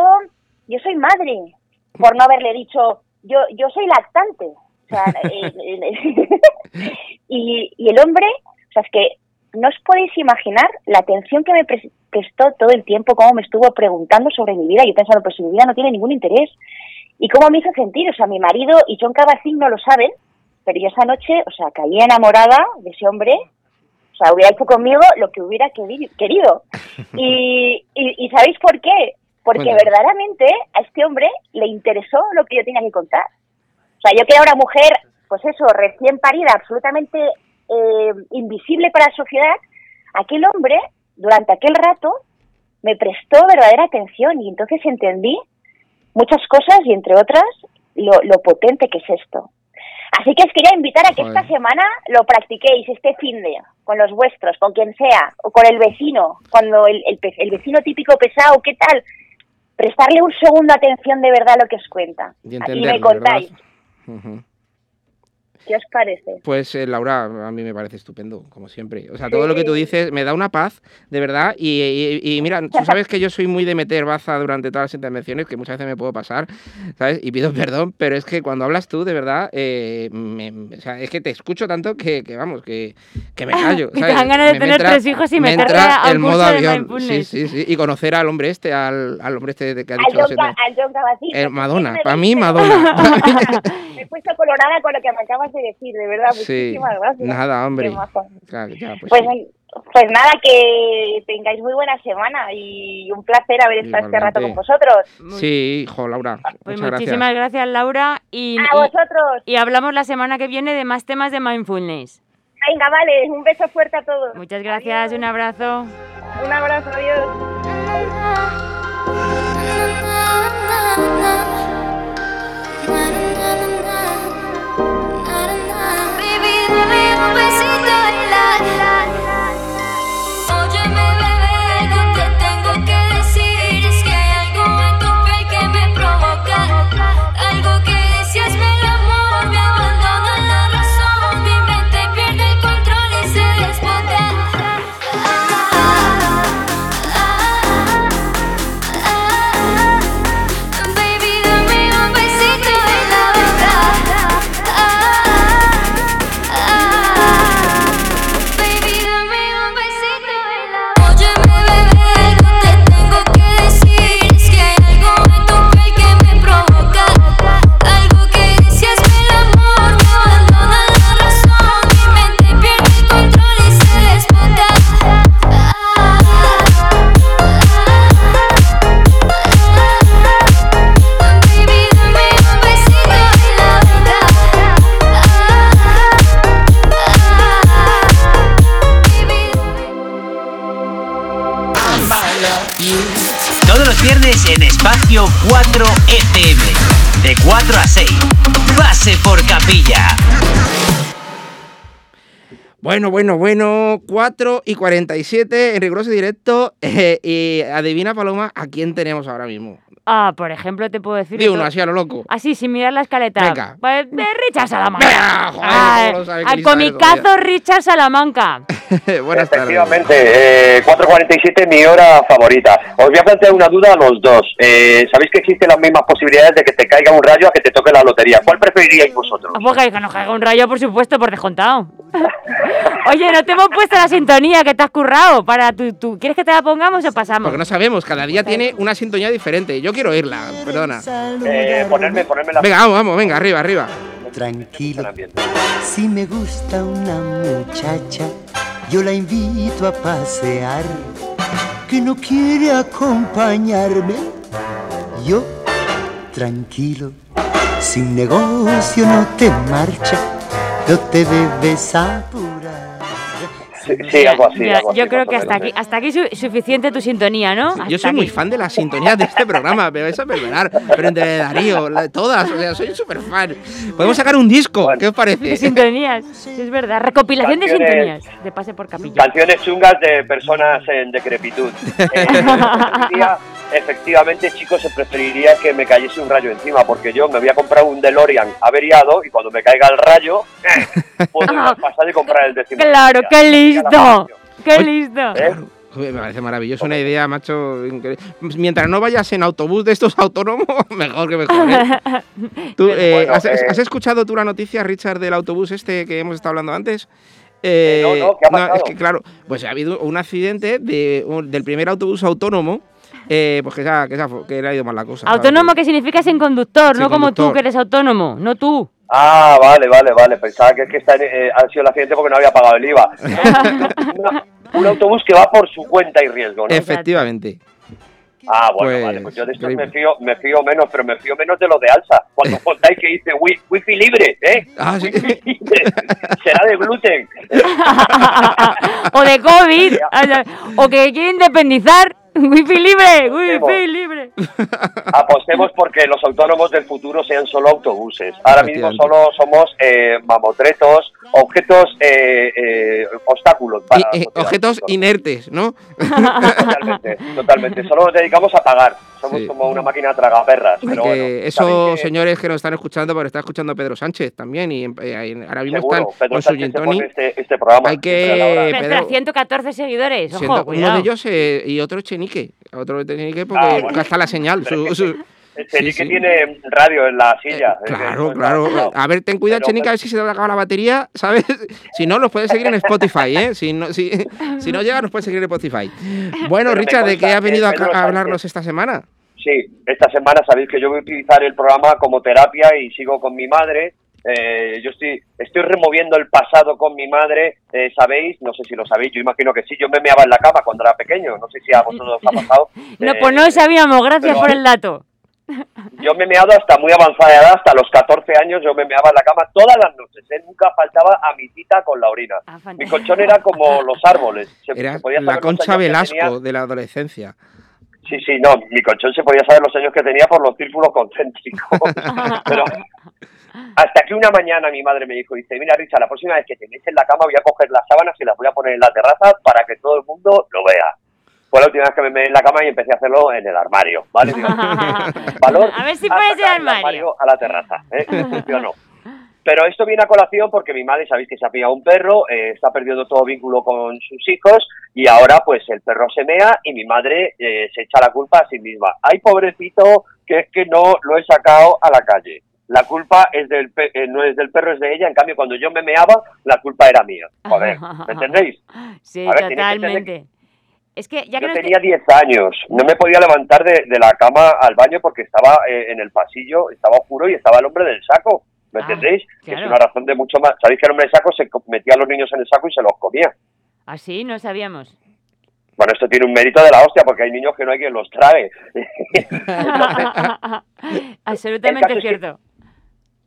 yo soy madre, por no haberle dicho, yo, yo soy lactante. O sea, eh, eh, y, y el hombre, o sea, es que no os podéis imaginar la atención que me pres- prestó todo el tiempo, cómo me estuvo preguntando sobre mi vida. Yo pensando, pues si mi vida no tiene ningún interés. Y cómo me hizo sentir. O sea, mi marido y John Cabacín no lo saben, pero yo esa noche, o sea, caí enamorada de ese hombre. O sea, hubiera hecho conmigo lo que hubiera queri- querido. Y, y, y ¿sabéis por qué? Porque verdaderamente a este hombre le interesó lo que yo tenía que contar. O sea, yo que era una mujer, pues eso, recién parida, absolutamente eh, invisible para la sociedad, aquel hombre, durante aquel rato, me prestó verdadera atención y entonces entendí muchas cosas y entre otras lo, lo potente que es esto. Así que os quería invitar a que Joder. esta semana lo practiquéis, este fin de, con los vuestros, con quien sea, o con el vecino, cuando el, el, el vecino típico pesado, ¿qué tal? Prestarle un segundo atención de verdad a lo que os cuenta. Y entenderlo, me contáis. ¿Qué os parece? Pues eh, Laura, a mí me parece estupendo, como siempre. O sea, todo lo que tú dices me da una paz, de verdad. Y, y- y mira, tú sabes que yo soy muy de meter baza durante todas las intervenciones, que muchas veces me puedo pasar, ¿sabes? Y pido perdón, pero es que cuando hablas tú, de verdad, eh, me- o sea, es que te escucho tanto que, que, vamos, que, que me callo. Que te ¿sabes? dan ganas de Me- tener entra- tres hijos y me entra a el modo avión. Sí, sí, sí. Y conocer al hombre este, al, al hombre este de que ha Al dicho John, siete- Ca- al John. Eh, Madonna, para mí Madonna. Me he puesto colorada con lo que me acabas de decir, de verdad. sí, Muchísimas gracias. nada, hombre. Claro, ya, pues Pues, sí. pues nada, que tengáis muy buena semana y un placer haber estado este rato con vosotros. Sí, hijo, Laura. Pues muchas muchísimas gracias, Laura. Y, A y- vosotros. y hablamos la semana que viene de más temas de mindfulness. Venga, vale, un beso fuerte a todos. Muchas gracias, un abrazo. Un abrazo, adiós. La, la. 6. Pase por capilla. Bueno, bueno, bueno, 4 y 47 en riguroso directo. eh, y adivina, Paloma, a quién tenemos ahora mismo. Ah, por ejemplo, te puedo decir. Di uno, así a lo loco. Así, sin mirar la escaleta. Venga. Pues de Richard Salamanca. Venga, joder, Ah, al sabe comicazo. Richard Salamanca. Buenas tardes. Efectivamente, eh, 4.47 mi hora favorita. Os voy a plantear una duda a los dos. Eh, ¿Sabéis que existen las mismas posibilidades de que te caiga un rayo a que te toque la lotería? ¿Cuál preferiríais vosotros? Pues que nos caiga un rayo, por supuesto, por descontado. Oye, no te hemos puesto la sintonía que te has currado para tu, tu- ¿Quieres que te la pongamos o pasamos? Porque no sabemos, cada día tiene una sintonía diferente. Yo quiero oírla, perdona. Eh, ponerme, ponerme la... Venga, vamos, vamos, venga, arriba, arriba. Tranquilo, si me gusta una muchacha, yo la invito a pasear. Que no quiere acompañarme, yo tranquilo, sin negocio no te marcha, no te debes apurar. Sí, sí, algo así. Mira, algo así, yo creo más o que hasta menos, aquí, hasta aquí su- suficiente tu sintonía, ¿no? Yo Hasta soy muy aquí. fan de las sintonías de este programa, me vais a perdonar. Pero entre Darío, la- todas, o sea, soy súper fan. Podemos sacar un disco, ¿qué os De parece? sintonías, sí, es verdad. Recopilación de sintonías. De pase por capilla. Canciones chungas de personas en decrepitud. Eh, yo efectivamente, chicos, se preferiría que me cayese un rayo encima, porque yo me voy a comprar un DeLorean averiado y cuando me caiga el rayo, puedo pasar y comprar el décimo. Claro, qué listo. Qué listo. ¿Eh? Me parece maravilloso, una idea, macho. increíble. Mientras no vayas en autobús de estos autónomos, mejor que mejor. ¿eh? Tú, eh, Bueno, ¿has, eh, has escuchado tú la noticia, Richard, del autobús este que hemos estado hablando antes? Eh, no, no, ¿qué ha pasado? es que claro, pues ha habido un accidente de, un- del primer autobús autónomo, eh, pues que, se ha, que, se ha- que le ha ido mal la cosa. ¿sabes? Autónomo que significa sin conductor, Sin no como tú que eres autónomo, no tú. Ah, vale, vale, vale. Pensaba que es que está en- eh, ha sido el accidente porque no había pagado el IVA. Un autobús que va por su cuenta y riesgo, ¿no? Efectivamente. Ah, bueno, Pues, vale, pues yo de increíble. me fío, me fío menos, pero me fío menos de los de Alsa. Cuando contáis que dice wi- wifi libre, ¿eh? Ah, sí. Wifi libre. Será de gluten. o de COVID, o que quiere independizar. Wifi libre, wifi libre. Apostemos porque los autónomos del futuro sean solo autobuses. Ahora mismo solo somos eh, mamotretos, objetos, eh, eh, obstáculos para Y, la eh, objetos inertes, ¿no? Totalmente, totalmente. Solo nos dedicamos a pagar. Somos Sí. como una máquina tragaperras. Pero que bueno, eso, que- señores que nos están escuchando, porque está escuchando Pedro Sánchez también, y eh, ahora mismo Seguro, están Pedro con su Sánchez gin se tonic. pone este, este programa. Hay que. Pedro, 114 seguidores, ojo, uno de ellos eh, y otro Chenique. Otro Chenique porque Ah, bueno. gasta la señal. su- su- Este Sí, sí, tiene radio en la silla. eh, Claro, que- claro. A ver, ten cuidado, Pero- Chenica, a ver si se te acaba la batería, ¿sabes? Si no, nos puedes seguir en Spotify, ¿eh? Si no, si, si no llega, nos puedes seguir en Spotify. Bueno, Pero Richard, ¿de qué has venido a, que Pedro a hablarnos esta semana? Sí, esta semana sabéis que yo voy a utilizar el programa como terapia y sigo con mi madre. Eh, yo estoy, estoy removiendo el pasado con mi madre, eh, ¿sabéis? No sé si lo sabéis, yo imagino que sí, yo me meaba en la cama cuando era pequeño, no sé si a vosotros os ha pasado. No, Eh, pues no sabíamos, gracias pero por el dato. Yo me he meado hasta muy avanzada edad, hasta los 14 años yo me meaba en la cama todas las noches, ¿eh? nunca faltaba a mi cita con la orina. Ah, Mi colchón era como los árboles. Se, Era se podía la Concha Velasco tenía. de la adolescencia. Sí, sí, no, mi colchón se podía saber los años que tenía por los círculos concéntricos. Pero hasta que una mañana mi madre me dijo, dice, mira Richard, la próxima vez que te metes en la cama voy a coger las sábanas y las voy a poner en la terraza para que todo el mundo lo vea. Fue la última vez que me metí en la cama y empecé a hacerlo en el armario, ¿vale? Digo, valor A ver si a puede ser sacar el armario. a la terraza, ¿eh? Funcionó. Pero esto viene a colación porque mi madre, sabéis que se ha pillado un perro, eh, está perdiendo todo vínculo con sus hijos y ahora pues el perro se mea y mi madre eh, se echa la culpa a sí misma. Ay, pobrecito, que es que no lo he sacado a la calle. La culpa es del pe- eh, no es del perro, es de ella. En cambio, cuando yo me meaba, la culpa era mía. Joder, ¿me entendéis? Sí, A ver, totalmente. Es que ya que Yo tenía 10 años, no me podía levantar de, de la cama al baño porque estaba eh, en el pasillo, estaba oscuro y estaba el hombre del saco. ¿Me Ah, entendéis? Que es una razón de mucho más. ¿Sabéis que el hombre del saco se metía a los niños en el saco y se los comía? Así no sabíamos. Bueno, esto tiene un mérito de la hostia porque hay niños que no hay quien los trague. Absolutamente cierto.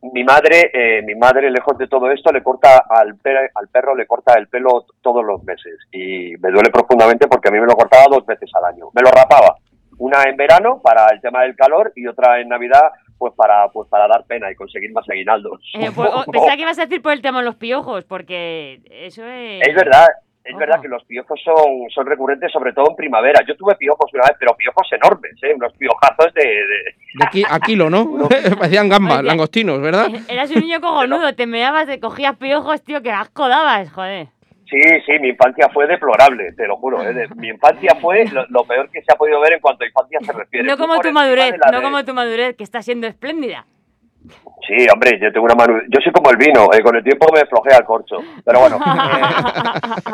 Mi madre, eh, mi madre, lejos de todo esto, le corta al, per- al perro, le corta el pelo todos los meses. Y me duele profundamente porque a mí me lo cortaba dos veces al año. Me lo rapaba. Una en verano para el tema del calor y otra en Navidad pues para pues para dar pena y conseguir más aguinaldos. Eh, pues, oh, pensaba que ibas a decir por el tema de los piojos, porque eso es... Es verdad, es verdad que los piojos son, son recurrentes sobre todo en primavera. Yo tuve piojos una vez, pero piojos enormes, ¿eh? unos piojazos de... de- De aquí a kilo, ¿no? Parecían gambas, Oye, langostinos, ¿verdad? Eras un niño cojonudo, te meabas, te cogías piojos, tío, que asco dabas, joder. Sí, sí, mi infancia fue deplorable, te lo juro. ¿eh? De- mi infancia fue lo, lo peor que se ha podido ver en cuanto a infancia se refiere. No como tu madurez, no de- como tu madurez, que está siendo espléndida. Sí, hombre, yo tengo una mano... Yo soy como el vino, eh, con el tiempo me flojea el corcho. Pero bueno, eh,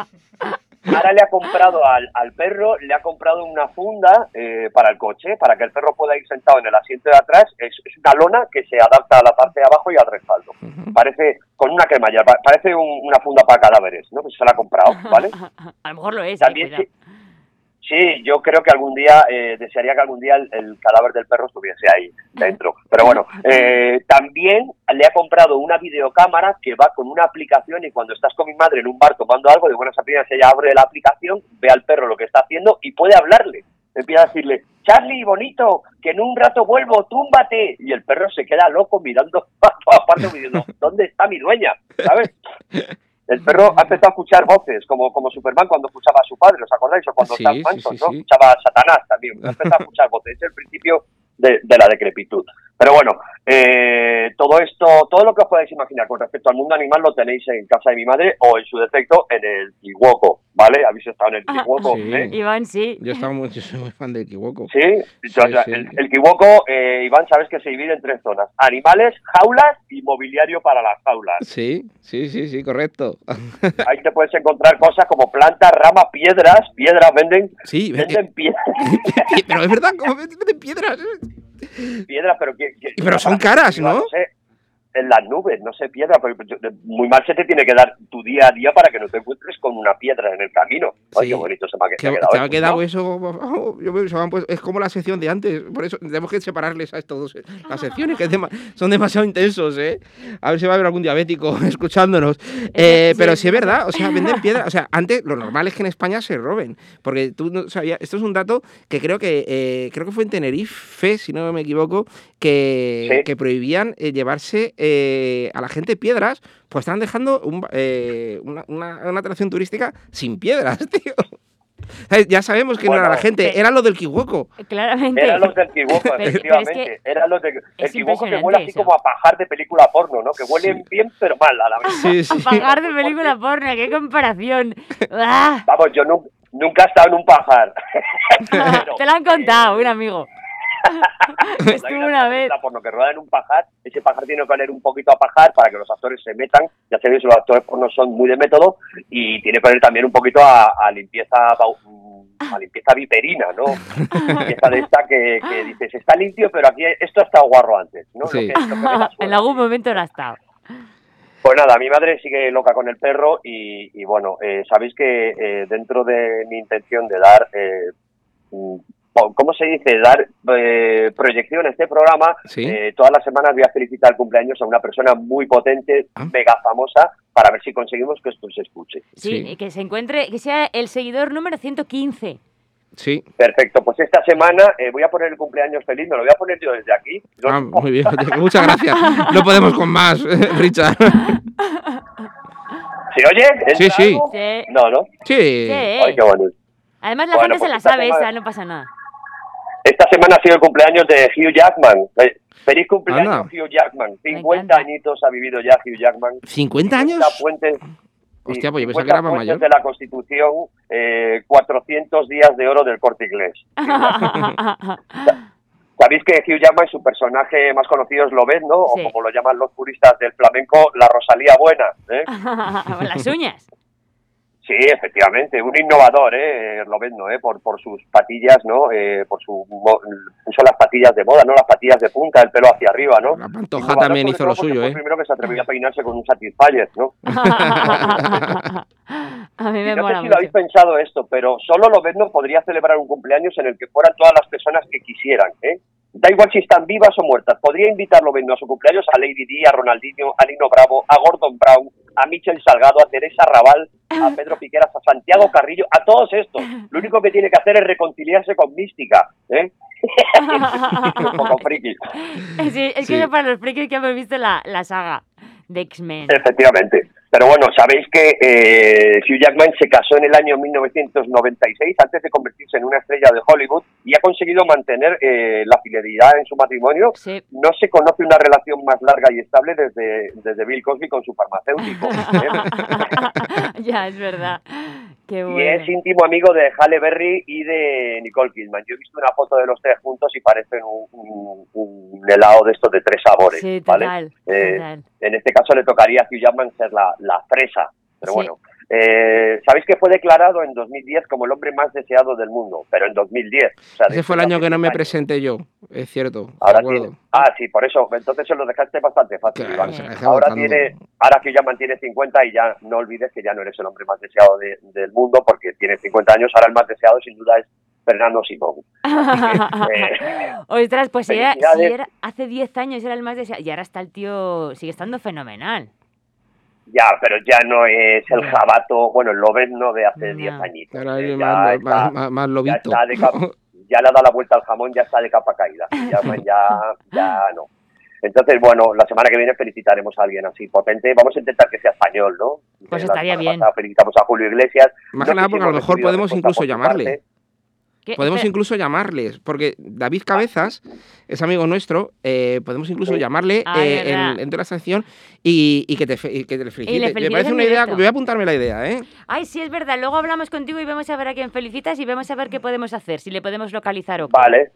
ahora le ha comprado al, al perro, le ha comprado una funda eh, para el coche, para que el perro pueda ir sentado en el asiento de atrás. Es, es una lona que se adapta a la parte de abajo y al respaldo. Parece, con una cremalla, pa- parece un- una funda para cadáveres, ¿no? Pues se la ha comprado, ¿vale? A lo mejor lo es, eh, También cuidado. Sí, yo creo que algún día, eh, desearía que algún día el, cadáver del perro estuviese ahí dentro. Pero bueno, eh, también le ha comprado una videocámara que va con una aplicación y cuando estás con mi madre en un bar tomando algo, de buenas a primeras ella abre la aplicación, ve al perro lo que está haciendo y puede hablarle. Empieza a decirle, Charlie, bonito, que en un rato vuelvo, túmbate. Y el perro se queda loco mirando a todas diciendo, ¿dónde está mi dueña? ¿Sabes? El perro ha empezado a escuchar voces, como, como Superman cuando escuchaba a su padre, ¿os acordáis? O cuando Sí, Sam Manson, sí, ¿no? sí. Escuchaba a Satanás también. Ha empezado a escuchar voces. Es el principio de, de la decrepitud. Pero bueno, eh, todo esto, todo lo que os podáis imaginar con respecto al mundo animal lo tenéis en casa de mi madre o en su defecto en el Kiwoko, ¿vale? ¿Habéis estado en el Kiwoko? Sí. eh? Iván, sí. Yo, estaba muy, yo soy muy fan del Kiwoko. Sí. El, el Kiwoko, eh, Iván, sabes que se divide en tres zonas. Animales, jaulas y mobiliario para las jaulas. Sí, sí, sí, sí, correcto. Ahí te puedes encontrar cosas como plantas, ramas, piedras. Piedras venden, Sí, eh, venden piedras, pero es verdad, como de piedras. Piedras, pero que, que- Pero son caras, ¿no? sé, en las nubes, no sé, piedra, pero yo- muy mal se te tiene que dar tu día a día para que no te encuentres con una piedra en el camino. Ay, Sí. qué bonito se me ha, se Que ha quedado. ha eso, quedado ¿no? eso. oh, yo me- se me han puesto- es como la sección de antes. Por eso tenemos que separarles a estos dos. eh, Las secciones que dema- son demasiado intensos, ¿eh? A ver si va a haber algún diabético escuchándonos. Eh, sí, pero sí. sí es verdad, o sea, venden piedras. O sea, antes lo normal es que en España se roben. Porque tú no sabías. Esto es un dato que creo que eh, creo que fue en Tenerife, si no me equivoco, que, Sí. que prohibían eh, llevarse eh, a la gente piedras. Pues estaban dejando un- eh, una, una- una atracción turística sin piedras, tío. ¿Sabes? Ya sabemos que no era la gente, sí. eran los del Kiwoko. Claramente. Eran los del Kiwoko, Pero- pero es efectivamente. que Eran los de, el Kiwoko que huele así eso. como a pajar de película porno, ¿no? Que huelen bien pero mal a la vez. Sí, sí. Pagar de película porno, qué comparación. ¡Ah! Vamos, yo nu- nunca he estado en un pajar. Te lo han contado, un amigo. Estuvo una vez. película porno que rueda en un pajar, ese pajar tiene que oler un poquito a pajar para que los actores se metan. Ya sabéis, los actores porno son muy de método y tiene que oler también un poquito a, a limpieza mm, a limpieza viperina, ¿no? limpieza de esta que, que dices, está limpio, pero aquí esto ha estado guarro antes, ¿no? Lo que- lo que En algún momento lo ha estado. Pues nada, mi madre sigue loca con el perro y, y bueno, eh, sabéis que eh, dentro de mi intención de dar, eh, mm, ¿cómo se dice? Dar eh, proyección a este programa, Sí. eh, todas las semanas voy a felicitar el cumpleaños a una persona muy potente, Ah. mega famosa, para ver si conseguimos que esto se escuche. Sí, Sí. que se encuentre, que sea el seguidor número 115. Sí. Perfecto, pues esta semana eh, voy a poner el cumpleaños feliz, me lo voy a poner yo desde aquí. Yo- Ah, muy bien. Muchas gracias. No podemos con más, Richard. ¿Se oye? ¿Entra Sí, sí. No, ¿no? Sí. Sí. Ay, qué bonito. Además, la Bueno, gente se pues la sabe semana- esa, no pasa nada. Esta semana ha sido el cumpleaños de Hugh Jackman. Feliz cumpleaños, Anda. Hugh Jackman. Me 50 encanta. añitos ha vivido ya Hugh Jackman. ¿50 años? 50 puentes, Hostia, pues yo 50 pensaba que era más mayor. de la Constitución, eh, 400 días de oro del Corte Inglés. Sabéis que Hugh Jackman, su personaje más conocido es Lobezno, Sí. o como lo llaman los puristas del flamenco, la Rosalía Buena. ¿eh? Las uñas. Sí, efectivamente, un innovador, ¿eh? Lobezno, ¿eh? Por, por sus patillas, ¿no? Eh, por su puso las patillas de moda, ¿no? Las patillas de punta, el pelo hacia arriba, ¿no? La Pantoja Innovador, también hizo lo suyo, fue ¿eh? el primero que se atrevió a peinarse con un Satisfyer, ¿no? A mí Y me no sé si lo habéis pensado esto, pero solo Lobezno podría celebrar un cumpleaños en el que fueran todas las personas que quisieran, ¿eh? Da igual si están vivas o muertas. Podría invitar Lobezno a su cumpleaños a Lady Di, a Ronaldinho, a Lino Bravo, a Gordon Brown, a Michel Salgado, a Teresa Raval, a Pedro Piqueras, a Santiago Carrillo, a todos estos. Lo único que tiene que hacer es reconciliarse con Mística, ¿eh? un poco friki. Sí, es Sí. que eso para los frikis que hemos visto la, la saga de X-Men. Efectivamente. Pero bueno, sabéis que eh, Hugh Jackman se casó en el año 1996 antes de convertirse en una estrella de Hollywood y ha conseguido mantener eh, la fidelidad en su matrimonio. Sí. No se conoce una relación más larga y estable desde, desde Bill Cosby con su farmacéutico. ¿eh? ya, es verdad. Y es íntimo amigo de Halle Berry y de Nicole Kidman. Yo he visto una foto de los tres juntos y parecen un, un- un helado de estos de tres sabores. Sí, ¿vale? total. Eh, total. En este caso le tocaría a Hugh Jackman ser la, la fresa. Pero Sí. bueno, eh, sabéis que fue declarado en 2010 como el hombre más deseado del mundo, pero en 2010. o sea, Ese fue el año que no me hace 10 años. presenté yo, es cierto. Ahora tiene, ah, sí, por eso, entonces se lo dejaste bastante fácil, Claro, Ahora tiene, ahora que ya mantiene 50 y ya no olvides que ya no eres el hombre más deseado de- del mundo porque tienes 50 años, ahora el más deseado sin duda es Fernando Simón. Eh, Ostras, pues si era, si felicidades. era- hace 10 años era el más deseado. Y ahora está el tío, sigue estando fenomenal. Ya, pero ya no es el jabato, bueno, el lobezno de hace No. 10 añitos. Ahora eh, es ya más, está- más, más, más ya lobito. está de capa, ya le ha dado la vuelta al jamón, ya está de capa caída. Ya, ya, ya no. Entonces, bueno, la semana que viene felicitaremos a alguien así potente. Vamos a intentar que sea español, ¿no? Pues estaría bien. Felicitamos a Julio Iglesias. Más No que nada porque a lo mejor podemos incluso por llamarle. parte. ¿Qué? Podemos Espera, incluso llamarles, porque David Cabezas es amigo nuestro, eh, podemos incluso Sí. llamarle Ah, eh, en, en toda la sección y, y que, te, y que te le felicite. Me parece una idea, voy a apuntarme la idea, ¿eh? Ay, sí, es verdad. Luego hablamos contigo y vemos a ver a quién felicitas y vemos a ver qué podemos hacer, si le podemos localizar o qué. Vale.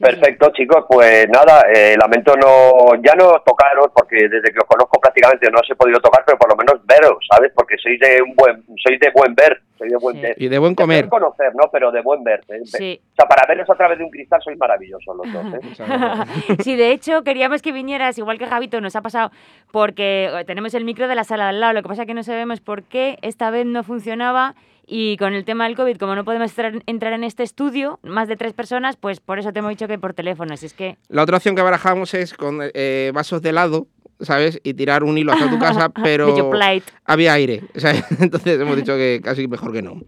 Perfecto, chicos. Pues nada, eh, lamento no ya no tocaros porque desde que os conozco prácticamente no os he podido tocar, pero por lo menos veros, ¿sabes? Porque sois de un buen, sois de buen ver, sois de buen Sí. ver. Y de buen comer. conocer, ¿no? Pero de buen ver. ¿eh? Sí. O sea, para veros a través de un cristal sois maravillosos los dos, ¿eh? Sí, de hecho, queríamos que vinieras, igual que Javito nos ha pasado, porque eh, tenemos el micro de la sala de al lado. Lo que pasa es que no sabemos por qué esta vez no funcionaba y con el tema del COVID, como no podemos entrar, en este estudio, más de tres personas, pues por eso te hemos dicho que por teléfono. Así es que La otra opción que barajamos es con eh, vasos de helado, ¿sabes? Y tirar un hilo hasta tu casa, pero había aire. Entonces hemos dicho que casi mejor que no.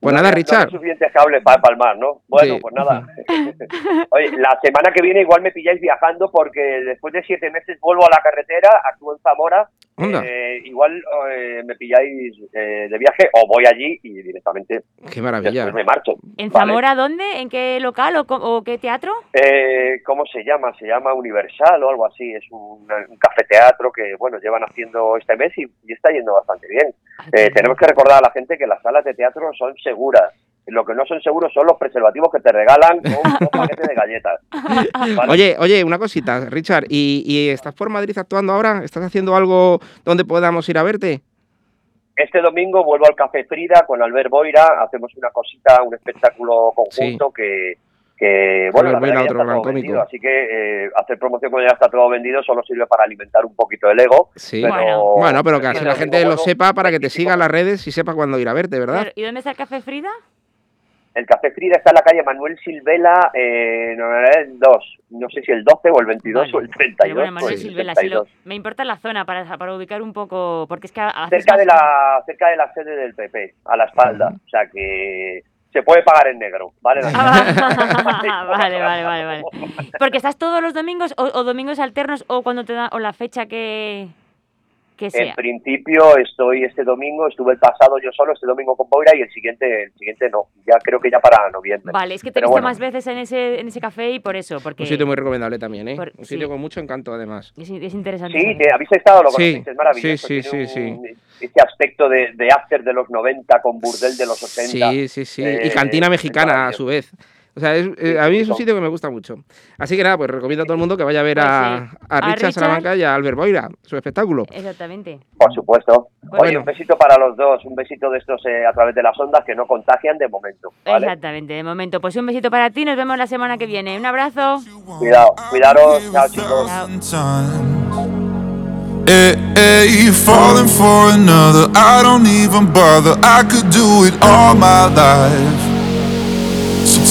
Pues No nada, había- no Richard. suficientes cables para palmar, ¿no? Bueno, Sí. pues nada. Oye, la semana que viene igual me pilláis viajando porque después de siete meses vuelvo a la carretera, actúo en Zamora. Eh, igual eh, me pilláis eh, de viaje o voy allí y directamente Qué maravilla. después me marcho. ¿En ¿vale? Zamora dónde? ¿En qué local o, o qué teatro? Eh, ¿Cómo se llama? Se llama Universal o algo así. Es un, un café-teatro que, bueno, llevan haciendo este mes y, y está yendo bastante bien. Eh, tenemos que recordar a la gente que las salas de teatro son seguras. Lo que no son seguros son los preservativos que te regalan con un paquete de galletas. ¿vale? Oye, oye, una cosita, Richard. ¿y, y estás por Madrid actuando ahora? ¿Estás haciendo algo donde podamos ir a verte? Este domingo vuelvo al Café Frida con Albert Boira. Hacemos una cosita, un espectáculo conjunto que, que, bueno, la verdad que ya está todo vendido. Así que eh, hacer promoción cuando ya está todo vendido solo sirve para alimentar un poquito el ego. Sí. Pero, Bueno. Bueno, pero que así la gente lo sepa para que te siga en las redes y sepa cuándo ir a verte, ¿verdad? ¿Y dónde está el Café Frida? El Café Frida está en la calle Manuel Silvela, eh, no, el 2. No sé si el 12 o el 22 Vale. o el 32. Pero bueno, Manuel el Silvela, sí lo- 72. me importa la zona para, para ubicar un poco, porque es que cerca de la cerca de la sede del PP, a la espalda. O sea que se puede pagar en negro, ¿vale? Ah, vale, vale, vale, vale. Porque estás todos los domingos o, o domingos alternos o cuando te da o la fecha que, que En principio estoy este domingo, estuve el pasado yo solo, este domingo con Boira y el siguiente el siguiente no, ya creo que ya para noviembre. Vale, es que te he visto bueno. más veces en ese, en ese café y por eso, porque Un sitio muy recomendable también, ¿eh? Por- Un sitio sí. con mucho encanto, además. es, es interesante. Sí, te, habéis estado, lo Sí, conocéis, es maravilloso. sí, sí, tiene sí, un- Ese aspecto de, de after de los 90 con burdel de los 80. Sí, sí, sí. y cantina mexicana a su vez. O sea, es- eh, a mí es un sitio que me gusta mucho. Así que nada, pues recomiendo a todo el mundo que vaya a ver Pues a, sí. a A Richard Richard. Salamanca y a Albert Boira, su espectáculo. Exactamente. Por supuesto. Oye, un besito para los dos, un besito de estos eh, a través de las ondas que no contagian de momento. ¿vale? Exactamente, de momento. Pues un besito para ti, nos vemos la semana que viene. Un abrazo. Cuidado, cuidaros, chao chicos. Chao. Hey, hey, falling for another, I don't even bother. I could do it all my life.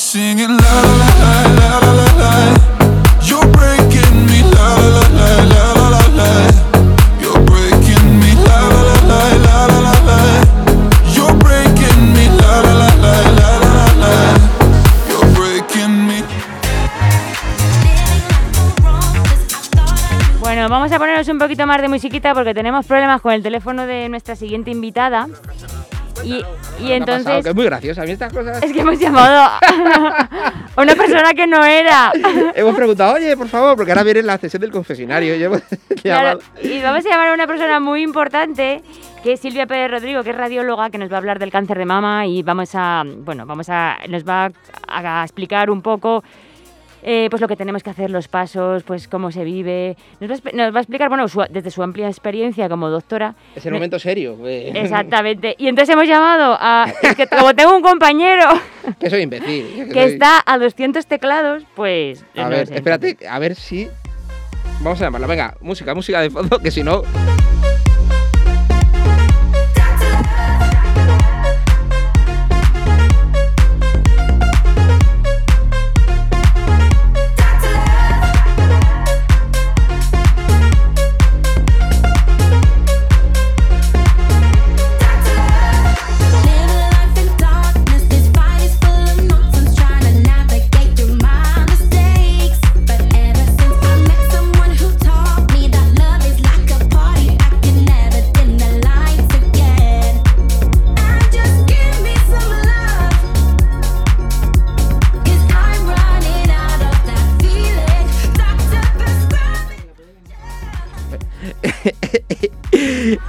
singing la la la la la la. You're breaking me la la la la la la la. You're breaking me la la la la la la la. You're breaking me la la la la la la la. You're breaking me. Bueno, vamos a ponernos un poquito más de musiquita porque tenemos problemas con el teléfono de nuestra siguiente invitada. Y, entonces Que es muy gracioso. A mí estas cosas. es que hemos llamado a una persona que no era. Hemos preguntado, oye, por favor, porque ahora viene la sesión del confesionario. y Claro, vamos a llamar a una persona muy importante que es Silvia Pérez Rodrigo, que es radióloga, que nos va a hablar del cáncer de mama y vamos a, bueno, vamos a, nos va a, a explicar un poco eh, pues lo que tenemos que hacer, los pasos, pues cómo se vive. Nos va a, expli- nos va a explicar, bueno, su- desde su amplia experiencia como doctora. Es el Me- momento serio. eh. Exactamente. Y entonces hemos llamado a... Es que como tengo un compañero que soy imbécil. que soy- está a 200 teclados, pues... A no ver, sé. espérate, a ver si. Vamos a llamarla. Venga, música, música de fondo, que si no.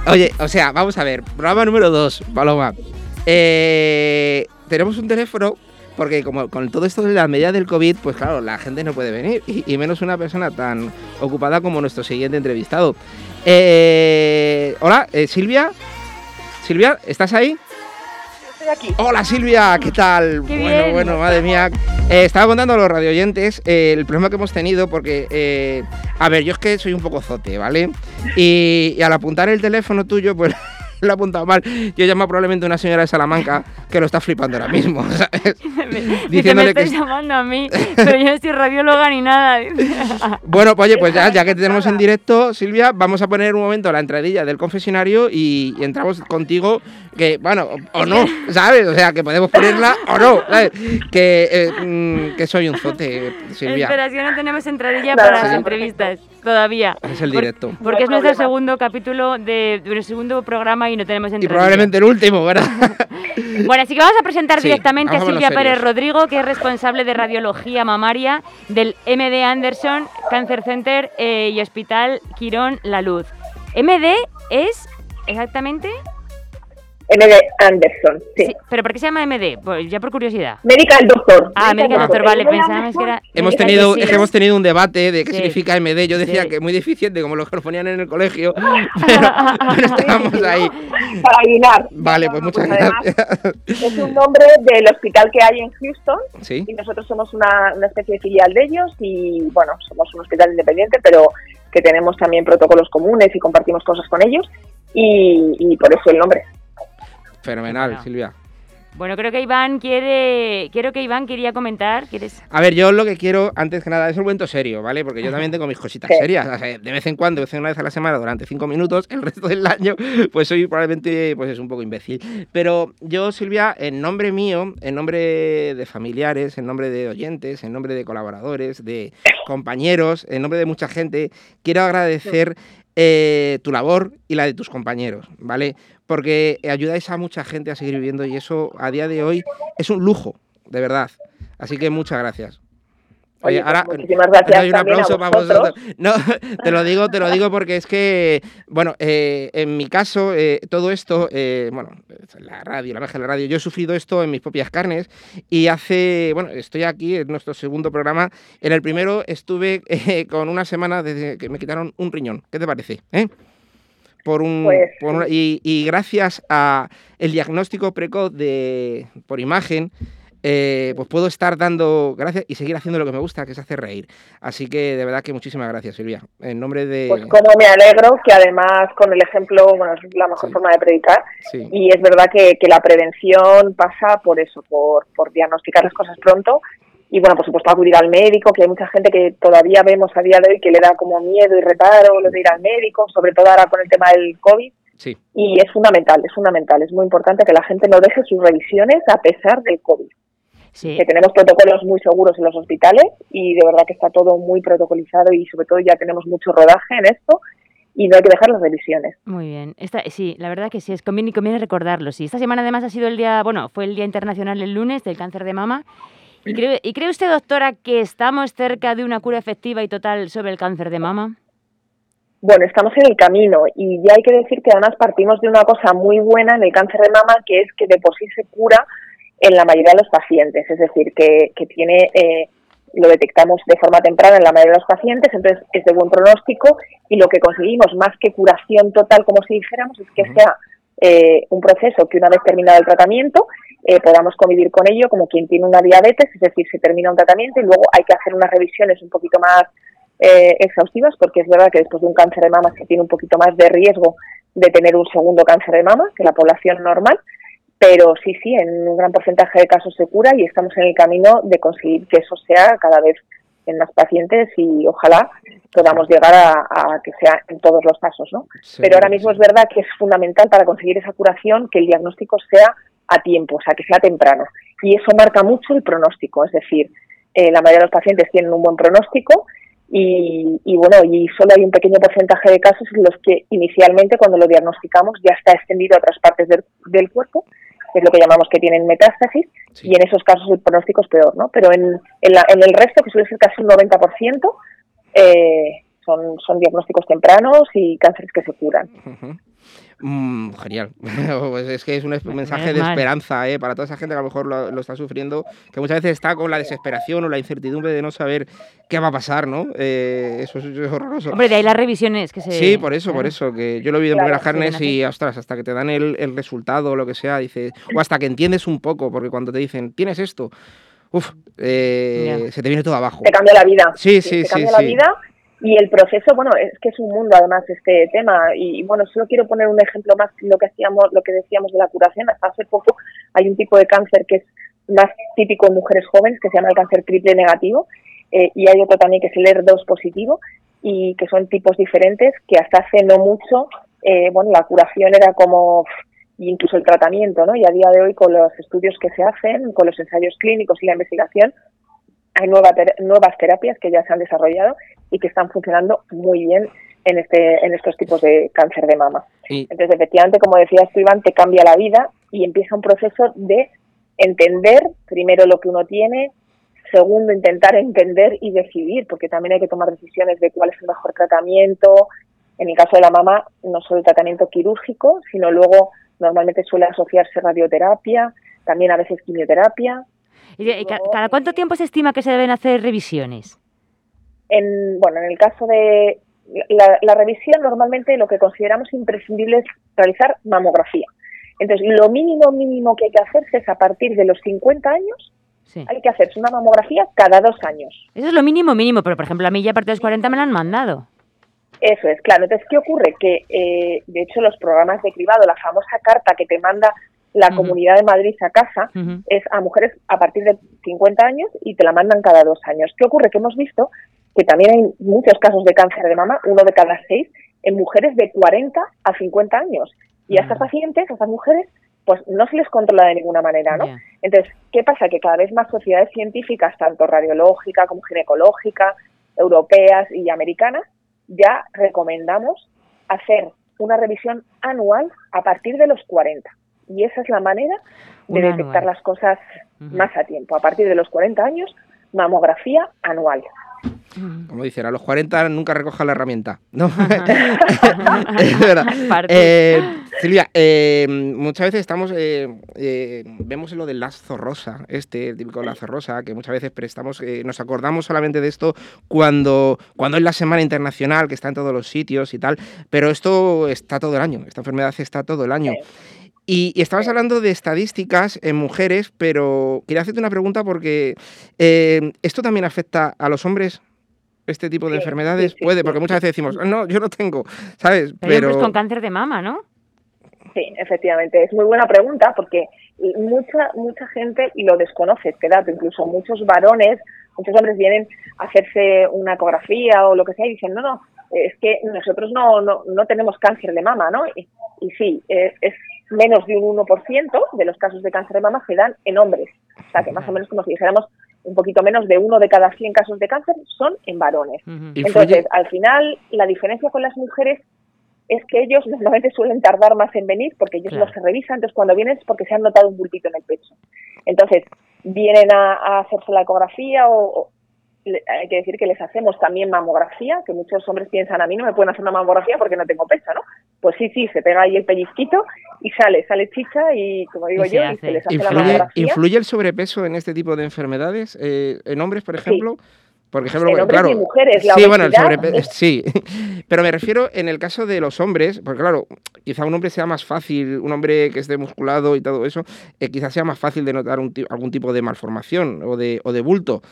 Oye, o sea, vamos a ver. Programa número 2, Paloma. Eh, tenemos un teléfono. Porque como con todo esto de las medidas del COVID, pues claro, la gente no puede venir. Y, menos una persona tan ocupada como nuestro siguiente entrevistado. Eh, hola, eh, Silvia. Silvia, ¿estás ahí? Estoy aquí. Hola Silvia, ¿qué tal? Qué bueno, bien. bueno, madre mía. Eh, estaba contando a los radioyentes eh, el problema que hemos tenido porque, eh, a ver, yo es que soy un poco zote, ¿vale? Y, y al apuntar el teléfono tuyo, pues lo he apuntado mal. Yo llamo probablemente a una señora de Salamanca que lo está flipando ahora mismo, ¿sabes? Me Diciéndole estás que- llamando a mí, pero yo no soy radióloga ni nada. Bueno, pues oye, pues ya, ya que te tenemos en directo, Silvia, vamos a poner un momento la entradilla del confesionario y, y entramos contigo, que, bueno, o, o no, ¿sabes? O sea, que podemos ponerla o no, ¿sabes? Que, eh, mm, que soy un zote, Silvia. Espera, es que no tenemos entradilla para las entrevistas todavía. Es el Por- directo. Porque No es nuestro problema. segundo capítulo de, de nuestro segundo programa y no tenemos Y entradilla. probablemente el último, ¿verdad? Bueno, así que vamos a presentar Sí, directamente a Silvia Pérez. Rodrigo, que es responsable de radiología mamaria del MD Anderson Cancer Center eh, y Hospital Quirón La Luz. MD es exactamente. MD Anderson, sí. Sí, ¿Pero por qué se llama MD? Pues ya por curiosidad. Medical Doctor. Ah, Medical Doctor, vale, MD pensábamos que era. Hemos tenido, es que hemos tenido un debate de qué Sí. significa MD. Yo decía Sí. que es muy deficiente, como los que lo ponían en el colegio, pero, pero estábamos ahí. Para adivinar. Vale, pues muchas además, gracias. Es un nombre del hospital que hay en Houston Sí. y nosotros somos una, una especie de filial de ellos y bueno, somos un hospital independiente, pero que tenemos también protocolos comunes y compartimos cosas con ellos y, y por eso el nombre. Fenomenal, Bueno. Silvia. Bueno, creo que Iván quiere. Quiero que Iván quería comentar. ¿Quieres? A ver, yo lo que quiero, antes que nada, es el momento serio, ¿vale? Porque yo también tengo mis cositas Sí. serias. O sea, de vez en cuando, de vez en una vez a la semana, durante cinco minutos, el resto del año, pues soy probablemente, pues es un poco imbécil. Pero yo, Silvia, en nombre mío, en nombre de familiares, en nombre de oyentes, en nombre de colaboradores, de compañeros, en nombre de mucha gente, quiero agradecer eh, tu labor y la de tus compañeros, ¿vale? Porque ayudáis a mucha gente a seguir viviendo y eso a día de hoy es un lujo, de verdad. Así que muchas gracias. Oye, Oye, pues ahora muchísimas gracias doy un aplauso para vosotros. No, te lo digo, te lo digo porque es que, bueno, eh, en mi caso, eh, todo esto, eh, bueno, la radio, la magia de la radio, yo he sufrido esto en mis propias carnes y hace, bueno, estoy aquí en nuestro segundo programa. En el primero estuve eh, con una semana desde que me quitaron un riñón. ¿Qué te parece? eh? Por un, Pues, por una- y, y gracias a el diagnóstico precoz de por imagen, eh, pues puedo estar dando gracias y seguir haciendo lo que me gusta, que es hacer reír. Así que de verdad que muchísimas gracias, Silvia. En nombre de. Pues como me alegro que además con el ejemplo, bueno, es la mejor forma de predicar Sí. y es verdad que, que la prevención pasa por eso, por, por diagnosticar las cosas pronto y bueno, por supuesto acudir al médico, que hay mucha gente que todavía vemos a día de hoy que le da como miedo y reparo lo de ir al médico, sobre todo ahora con el tema del COVID Sí. y es fundamental, es fundamental, es muy importante que la gente no deje sus revisiones a pesar del COVID. Sí. Que tenemos protocolos muy seguros en los hospitales y de verdad que está todo muy protocolizado y sobre todo ya tenemos mucho rodaje en esto y no hay que dejar las revisiones. Muy bien. Esta, sí, la verdad que sí, es conviene, conviene recordarlo. Sí, esta semana además ha sido el día, bueno, fue el Día Internacional el lunes del cáncer de mama. ¿Y cree, ¿Y cree usted, doctora, que estamos cerca de una cura efectiva y total sobre el cáncer de mama? Bueno, estamos en el camino y ya hay que decir que además partimos de una cosa muy buena en el cáncer de mama, que es que de por sí se cura en la mayoría de los pacientes, es decir, que, que tiene, eh, lo detectamos de forma temprana en la mayoría de los pacientes, entonces es de buen pronóstico y lo que conseguimos más que curación total, como si dijéramos, es que sea eh, un proceso que una vez terminado el tratamiento eh, podamos convivir con ello como quien tiene una diabetes, es decir, se termina un tratamiento y luego hay que hacer unas revisiones un poquito más eh, exhaustivas, porque es verdad que después de un cáncer de mama se tiene un poquito más de riesgo de tener un segundo cáncer de mama que la población normal, pero sí, sí, en un gran porcentaje de casos se cura y estamos en el camino de conseguir que eso sea cada vez en más pacientes y ojalá podamos llegar a, a que sea en todos los casos, ¿no? Pero ahora mismo es verdad que es fundamental para conseguir esa curación que el diagnóstico sea a tiempo, o sea, que sea temprano. Y eso marca mucho el pronóstico, es decir, eh, la mayoría de los pacientes tienen un buen pronóstico y, y, bueno, y solo hay un pequeño porcentaje de casos en los que inicialmente cuando lo diagnosticamos ya está extendido a otras partes del, del cuerpo, es lo que llamamos que tienen metástasis, y en esos casos el pronóstico es peor, ¿no? Pero en, en, la- en el resto, que suele ser casi un 90%, eh, son, son diagnósticos tempranos y cánceres que se curan. Mm, genial. Pues es que es un mensaje de mal. esperanza ¿eh? para toda esa gente que a lo mejor lo, lo está sufriendo, que muchas veces está con la desesperación o la incertidumbre de no saber qué va a pasar, ¿no? Eh, eso, es- eso es horroroso. Hombre, de ahí las revisiones que se... Sí, por eso, por eso, que yo lo he vivido en primeras carnes sí, y, ostras, hasta que te dan el, el resultado o lo que sea, dices, o hasta que entiendes un poco, porque cuando te dicen, tienes esto, uff, eh, se te viene todo abajo. Te cambia la vida. Sí, sí, te sí, cambia la sí. vida y el proceso, bueno, es que es un mundo además este tema y bueno, solo quiero poner un ejemplo más lo que hacíamos, lo que decíamos de la curación. Hasta hace poco hay un tipo de cáncer que es más típico en mujeres jóvenes que se llama el cáncer triple negativo eh, y hay otro también que es el ER2 positivo y que son tipos diferentes que hasta hace no mucho, eh, bueno, la curación era como incluso el tratamiento, ¿no? Y a día de hoy con los estudios que se hacen, con los ensayos clínicos y la investigación, hay nueva ter- nuevas terapias que ya se han desarrollado y que están funcionando muy bien en este en estos tipos de cáncer de mama. Entonces, efectivamente, como decías tú, Iván, te cambia la vida y empieza un proceso de entender primero lo que uno tiene, segundo, intentar entender y decidir, porque también hay que tomar decisiones de cuál es el mejor tratamiento. En el caso de la mama, no solo el tratamiento quirúrgico, sino luego normalmente suele asociarse radioterapia, también a veces quimioterapia. Y, y ca- ¿Cada cuánto tiempo se estima que se deben hacer revisiones? En, bueno, en el caso de la, la revisión, normalmente lo que consideramos imprescindible es realizar mamografía. Entonces, lo mínimo mínimo que hay que hacerse es a partir de los 50 años, Sí. hay que hacerse una mamografía cada dos años. Eso es lo mínimo mínimo, pero por ejemplo a mí ya a partir de los 40 me la han mandado. Eso es, claro. Entonces, ¿qué ocurre? Que, eh, de hecho, los programas de cribado, la famosa carta que te manda la. Comunidad de Madrid a casa, Ujú. es a mujeres a partir de 50 años y te la mandan cada dos años. ¿Qué ocurre? Que hemos visto que también hay muchos casos de cáncer de mama, uno de cada seis, en mujeres de 40 a 50 años. Y a estas pacientes, a estas mujeres, pues no se les controla de ninguna manera, ¿no? Entonces, ¿qué pasa? Que cada vez más sociedades científicas, tanto radiológica como ginecológica, europeas y americanas, ya recomendamos hacer una revisión anual a partir de los 40. Y esa es la manera de Una detectar anual. las cosas más a tiempo. A partir de los 40 años, mamografía anual. Como dicen, a los 40 nunca recoja la herramienta. ¿no? es verdad. Eh, Silvia, eh, muchas veces estamos, eh, eh, vemos lo del lazo rosa, este, el típico lazo rosa, que muchas veces prestamos, eh, nos acordamos solamente de esto cuando, cuando es la Semana Internacional, que está en todos los sitios y tal, pero esto está todo el año, esta enfermedad está todo el año. Y, y estabas hablando de estadísticas en mujeres, pero quería hacerte una pregunta porque eh, ¿esto también afecta a los hombres? Este tipo de Sí, enfermedades sí, sí, puede, porque muchas veces decimos, no, yo no tengo, ¿sabes? Pero, Pero, hombres con cáncer de mama, ¿no? Sí, efectivamente. Es muy buena pregunta porque mucha mucha gente lo desconoce este dato. Incluso muchos varones, muchos hombres vienen a hacerse una ecografía o lo que sea y dicen, no, no, es que nosotros no, no, no tenemos cáncer de mama, ¿no? Y, y sí, es, es menos de un 1% de los casos de cáncer de mama se dan en hombres. O sea, que más o menos como si dijéramos un poquito menos de uno de cada 100 casos de cáncer son en varones. Entonces, al final, la diferencia con las mujeres es que ellos normalmente suelen tardar más en venir porque ellos Claro. no se revisan, entonces cuando vienen es porque se han notado un bultito en el pecho. Entonces, vienen a, a hacerse la ecografía o, hay que decir que les hacemos también mamografía, que muchos hombres piensan, a mí no me pueden hacer una mamografía porque no tengo pecho, ¿no? Pues sí, sí, se pega ahí el pellizquito y sale, sale chicha y, como digo Y se yo, y se les hace la ¿influye, mamografía. influye el sobrepeso en este tipo de enfermedades? Eh, ¿En hombres, por ejemplo? Por ejemplo, En bueno, hombres claro, y mujeres, la sí, bueno, el sobrepeso, es- sí, pero me refiero en el caso de los hombres, porque claro, quizá un hombre sea más fácil, un hombre que esté musculado y todo eso, eh, quizás sea más fácil de notar un algún tipo de malformación o de, o de bulto.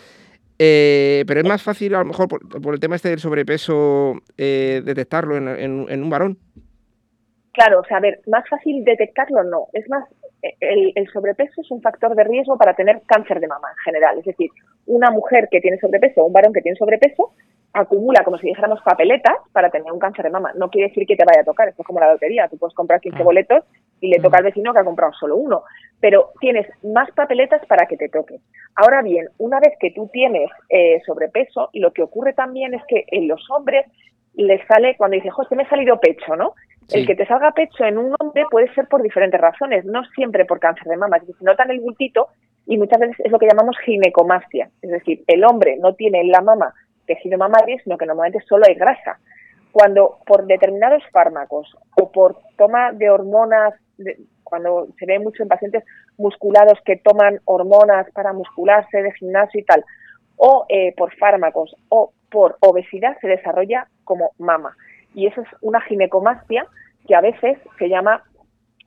Eh, pero es más fácil, a lo mejor, por, por el tema este del sobrepeso, eh, detectarlo en, un varón. Claro, o sea, a ver, más fácil detectarlo no. Es más, el, el sobrepeso es un factor de riesgo para tener cáncer de mama en general. Es decir, una mujer que tiene sobrepeso o un varón que tiene sobrepeso acumula, como si dijéramos, papeletas para tener un cáncer de mama. No quiere decir que te vaya a tocar, esto es como la lotería. Tú puedes comprar 15 Claro. boletos y le toca al vecino que ha comprado solo uno. Pero tienes más papeletas para que te toque. Ahora bien, una vez que tú tienes eh, sobrepeso, lo que ocurre también es que en los hombres les sale, cuando dice, jo, es que me ha salido pecho, ¿no? Sí. El que te salga pecho en un hombre puede ser por diferentes razones, no siempre por cáncer de mama. Es decir, notan el bultito y muchas veces es lo que llamamos ginecomastia. Es decir, el hombre no tiene en la mama tejido mamario, sino que normalmente solo hay grasa. Cuando por determinados fármacos o por toma de hormonas, de- cuando se ve mucho en pacientes musculados que toman hormonas para muscularse de gimnasio y tal, o eh, por fármacos o por obesidad se desarrolla como mama. Y eso es una ginecomastia que a veces se llama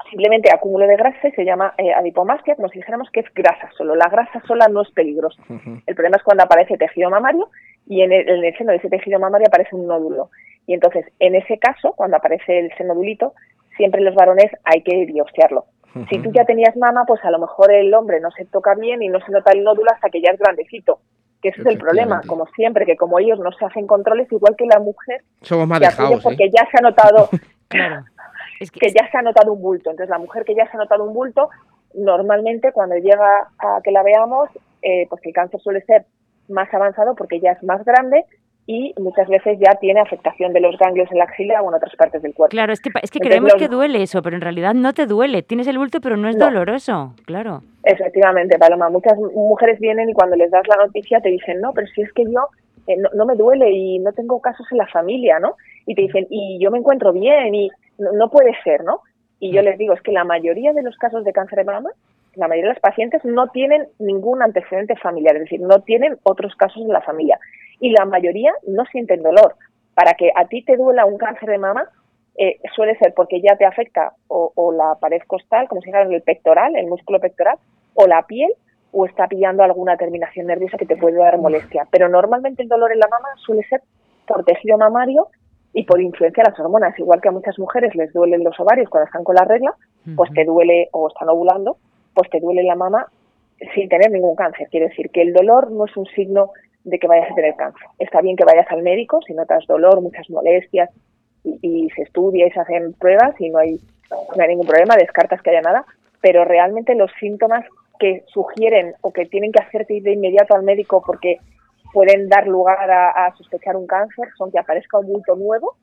simplemente acúmulo de grasa y se llama eh, adipomastia, como si dijéramos que es grasa solo. La grasa sola no es peligrosa. El problema es cuando aparece tejido mamario y en el, en el seno de ese tejido mamario aparece un nódulo. Y entonces, en ese caso, cuando aparece el senodulito, siempre los varones hay que biopsiarlo. Si tú ya tenías mama, pues a lo mejor el hombre no se toca bien y no se nota el nódulo hasta que ya es grandecito. Que ese es el problema, como siempre, que como ellos no se hacen controles, igual que la mujer, Somos más dejados, ¿eh? porque ya se ha notado Claro. Es que, que ya se ha notado un bulto. Entonces, la mujer que ya se ha notado un bulto, normalmente cuando llega a que la veamos, eh, pues el cáncer suele ser más avanzado porque ya es más grande y muchas veces ya tiene afectación de los ganglios en la axila o en otras partes del cuerpo. claro, es que, es que Entonces, creemos los- que duele eso, pero en realidad no te duele. Tienes el bulto, pero no es No. doloroso. Claro. Efectivamente, Paloma. Muchas mujeres vienen y cuando les das la noticia te dicen, no, pero si es que yo eh, no, no me duele y no tengo casos en la familia, ¿no? Y te dicen, y yo me encuentro bien y no, no puede ser, ¿no? Y yo les digo, es que la mayoría de los casos de cáncer de mama, la mayoría de los pacientes no tienen ningún antecedente familiar, es decir, no tienen otros casos en la familia. Y la mayoría no sienten dolor. Para que a ti te duela un cáncer de mama, eh, suele ser porque ya te afecta o, o la pared costal, como si dijera el pectoral, el músculo pectoral, o la piel, o está pillando alguna terminación nerviosa que te puede dar molestia. Pero normalmente el dolor en la mama suele ser por tejido mamario y por influencia de las hormonas. Igual que a muchas mujeres les duelen los ovarios cuando están con la regla, pues te duele o están ovulando, pues te duele la mama sin tener ningún cáncer. Quiere decir que el dolor no es un signo de que vayas a tener cáncer. Está bien que vayas al médico si notas dolor, muchas molestias y, se estudia y se hacen pruebas y no hay, no hay ningún problema, descartas que haya nada, pero realmente los síntomas que sugieren o que tienen que hacerte ir de inmediato al médico porque pueden dar lugar a sospechar un cáncer son que aparezca un bulto nuevo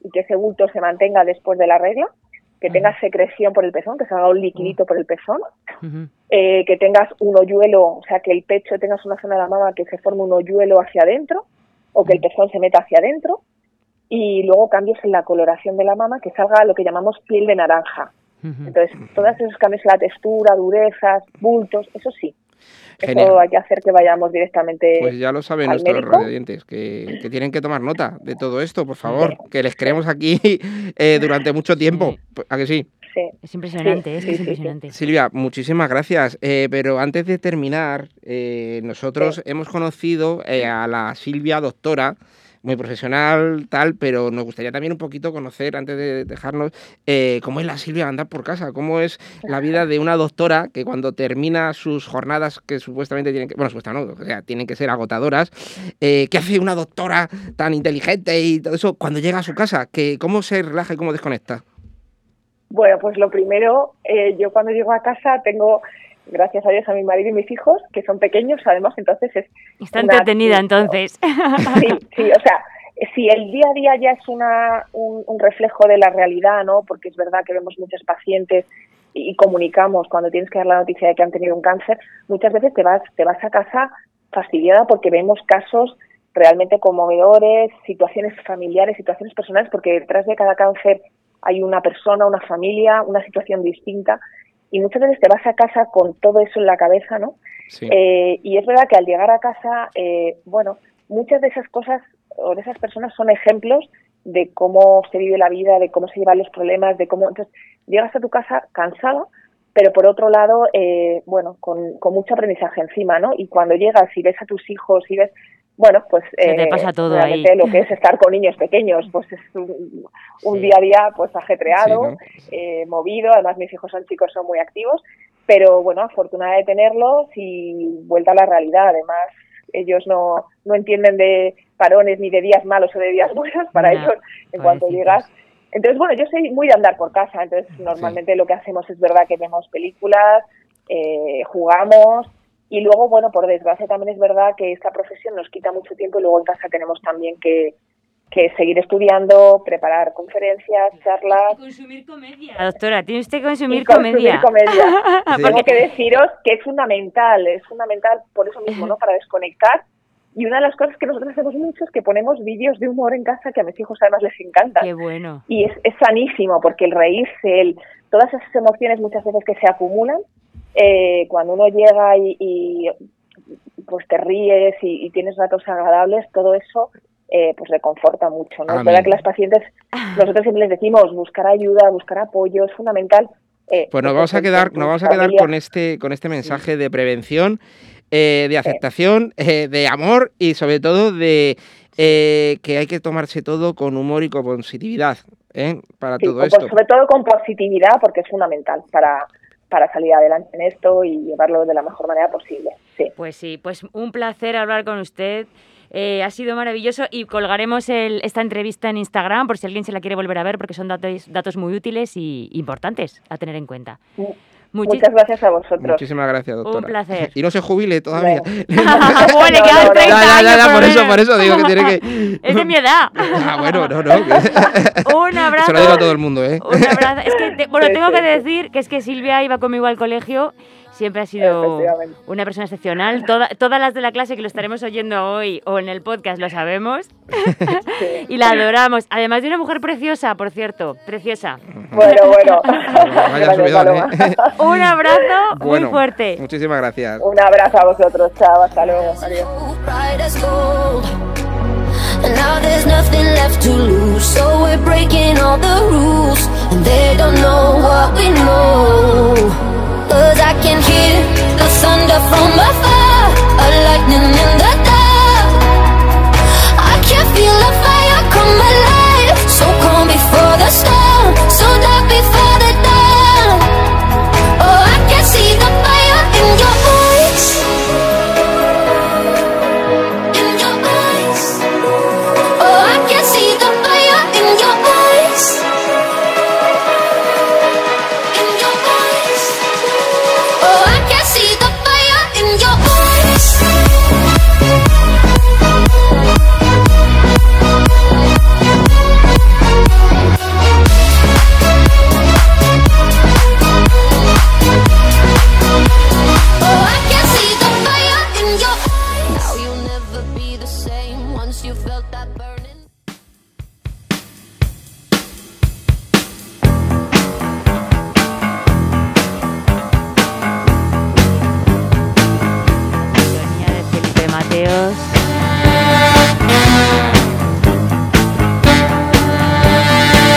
y que ese bulto se mantenga después de la regla, que tenga secreción por el pezón, que salga un liquidito por el pezón, eh, que tengas un hoyuelo, o sea, que el pecho tengas una zona de la mama que se forme un hoyuelo hacia adentro o que el pezón se meta hacia adentro y luego cambios en la coloración de la mama que salga lo que llamamos piel de naranja. Entonces, todos esos cambios en la textura, durezas, bultos, eso sí. Genial. Eso hay que hacer que vayamos directamente Pues ya lo saben al nuestros médico. radiantes, que, que tienen que tomar nota de todo esto, por favor, que les queremos aquí eh, durante mucho tiempo. ¿A que sí? Sí. Es impresionante, Sí, es sí, que es sí, sí. impresionante. Silvia, muchísimas gracias. Eh, pero antes de terminar, eh, nosotros hemos conocido eh, a la Silvia doctora, muy profesional, tal, pero nos gustaría también un poquito conocer, antes de dejarnos, eh, cómo es la Silvia andar por casa, cómo es la vida de una doctora que cuando termina sus jornadas que supuestamente tienen que, bueno, supuestamente no, o sea, tienen que ser agotadoras, eh, ¿qué hace una doctora tan inteligente y todo eso cuando llega a su casa? Que, ¿Cómo se relaja y cómo desconecta? Bueno, pues lo primero, eh, yo cuando llego a casa tengo, gracias a Dios, a mi marido y mis hijos, que son pequeños, además, entonces es... Está entretenida entonces. Sí, sí, o sea, si el día a día ya es una, un, un reflejo de la realidad, ¿no? Porque es verdad que vemos muchos pacientes y, y comunicamos cuando tienes que dar la noticia de que han tenido un cáncer, muchas veces te vas, te vas a casa fastidiada porque vemos casos realmente conmovedores, situaciones familiares, situaciones personales, porque detrás de cada cáncer hay una persona, una familia, una situación distinta y muchas veces te vas a casa con todo eso en la cabeza, ¿no? Sí. Eh, y es verdad que al llegar a casa, eh, bueno, muchas de esas cosas o de esas personas son ejemplos de cómo se vive la vida, de cómo se llevan los problemas, de cómo... Entonces, llegas a tu casa cansada, pero por otro lado, eh, bueno, con, con mucho aprendizaje encima, ¿no? Y cuando llegas y ves a tus hijos y ves, bueno, pues... Se te eh, pasa todo ahí. lo que es estar con niños pequeños, pues es un, un Sí. día a día pues ajetreado, Sí, ¿no? eh, movido, además mis hijos son chicos, son muy activos, pero bueno, afortunada de tenerlos y vuelta a la realidad. Además, ellos no, no entienden de parones ni de días malos o de días buenos, para ellos, en cuanto llegas. Entonces, bueno, yo soy muy de andar por casa, entonces normalmente lo que hacemos es verdad que vemos películas, eh, jugamos y luego, bueno, por desgracia también es verdad que esta profesión nos quita mucho tiempo y luego en casa tenemos también que, que seguir estudiando, preparar conferencias, charlas. Consumir comedia. Doctora, tiene usted que consumir y consumir comedia. comedia. Sí. Tengo que deciros que es fundamental, es fundamental por eso mismo, ¿no? Para desconectar. Y una de las cosas que nosotros hacemos mucho es que ponemos vídeos de humor en casa que a mis hijos además les encantan. Qué bueno. Y es, es sanísimo porque el reírse, el, todas esas emociones muchas veces que se acumulan, eh, cuando uno llega y, y, pues te ríes y, y tienes ratos agradables, todo eso eh, pues reconforta mucho. ¿no? Es Amén. verdad que las pacientes, nosotros siempre les decimos buscar ayuda, buscar apoyo, es fundamental. eh, Pues nos vamos a quedar, con nos vamos a quedar con este, con este mensaje de prevención, eh, de aceptación, eh, de amor y sobre todo de eh, que hay que tomarse todo con humor y con positividad ¿eh? para Sí, todo esto. sobre todo con positividad porque es fundamental para, para salir adelante en esto y llevarlo de la mejor manera posible. Sí. Pues sí, pues un placer hablar con usted. Eh, ha sido maravilloso y colgaremos el- esta entrevista en Instagram por si alguien se la quiere volver a ver porque son datos, datos muy útiles y importantes a tener en cuenta. Muchis- Muchas gracias a vosotros. Muchísimas gracias, doctora. placer. Y no se jubile todavía. Bueno, le quedan 30 ya, ya, ya, años por eso, por eso digo que tiene que. Es de mi edad. Ah, bueno, no, no. Un abrazo. Se lo digo a todo el mundo, ¿eh? Un abrazo. Es que, te- bueno, tengo que decir que es que Silvia iba conmigo al colegio, siempre ha sido una persona excepcional. Toda- todas las de la clase que lo estaremos oyendo hoy o en el podcast lo sabemos. y la adoramos. Además de una mujer preciosa, por cierto, preciosa. Bueno, bueno. Vaya subidón. ¿eh? Un abrazo muy fuerte. Muchísimas gracias. Un abrazo a vosotros. Chao, hasta luego. Adiós. And now there's nothing left to lose. So we're breaking all the rules. And they don't know what we know. Cause I can hear the thunder from afar. A lightning in the dark. I can feel the fire come alive. So calm before the storm. So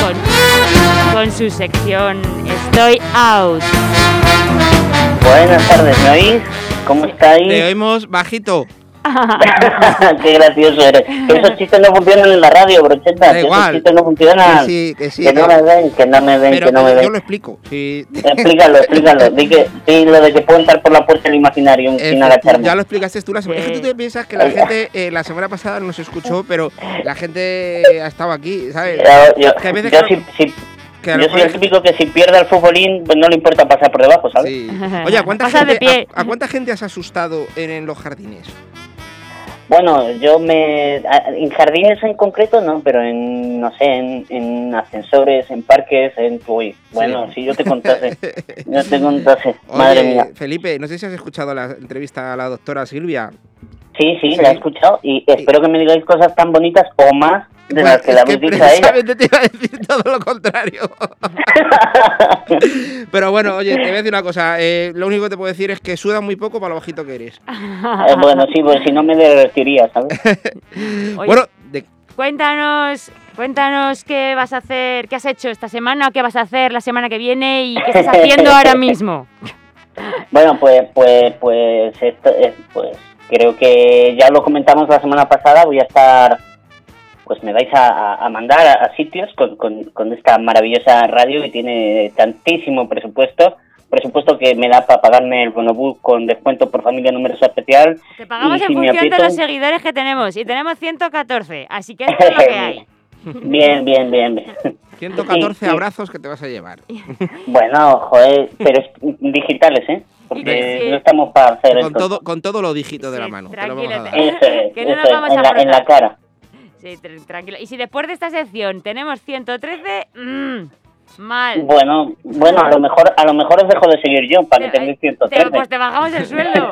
Con, con su sección Estoy Out. Buenas tardes, ¿me oís? ¿Cómo estáis? Te oímos bajito. Qué gracioso eres. Que esos chistes no funcionan en la radio, brocheta. Da que esos igual. chistes no funcionan. Que sí, que sí, Que no me ven, que no me ven, Pero que no me yo ven. lo explico. Sí. Explícalo, explícalo. Di, que, di lo de que puedo entrar por la puerta del imaginario Eh, sin agacharme. ya lo explicaste tú la semana. Es que tú te piensas que la gente eh, la semana pasada no se escuchó, pero la gente ha estado aquí, ¿sabes? Yo, yo- Que hay veces yo que- si- si- que a yo soy el típico que si pierde el futbolín, pues no le importa pasar por debajo, ¿sabes? Sí. Oye, ¿a cuánta, Pasa de gente, pie. a, a cuánta gente has asustado en, en los jardines? Bueno, yo me... En jardines en concreto no, pero en, no sé, en, en ascensores, en parques, en... Uy, bueno, si yo te contase, yo te contase, madre mía. Felipe, no sé si has escuchado la entrevista a la doctora Silvia. Sí, sí, Sí. la he escuchado y espero que me digáis cosas tan bonitas o más de las que le habéis dicho a ella. precisamente te iba a decir todo lo contrario. Pero bueno, oye, te voy a decir una cosa. eh, lo único que te puedo decir es que suda muy poco para lo bajito que eres. Eh, bueno, sí, pues si no me divertiría, ¿sabes? Oye, Bueno, de- cuéntanos, cuéntanos qué vas a hacer, qué has hecho esta semana, qué vas a hacer la semana que viene y qué estás haciendo ahora mismo. Bueno, pues, pues, pues, esto, es, pues, creo que ya lo comentamos la semana pasada. Voy a estar, pues, me vais a, mandar a, a sitios con, con, con esta maravillosa radio que tiene tantísimo presupuesto, presupuesto que me da para pagarme el bonobús con descuento por familia número especial. Te pagamos Y en si función de aprieto- los seguidores que tenemos y tenemos 114, así que esto es lo que hay. Bien, bien, bien, bien. 114 Sí, sí. abrazos que te vas a llevar. Bueno, joder, pero es digitales, ¿eh? Porque Sí. no estamos para hacer Con esto. todo, con todo lo dígito de la mano. te lo vamos a tranquilo, dar. Eso es, Que no nos es, vamos a en, la, en la frotar. cara. Sí, tr- tranquilo. Y si después de esta sección tenemos 113, mmm, mal. Bueno, bueno, a lo mejor, a lo mejor os dejo de seguir yo para que Te- tengáis Te- 113. pues te bajamos el sueldo.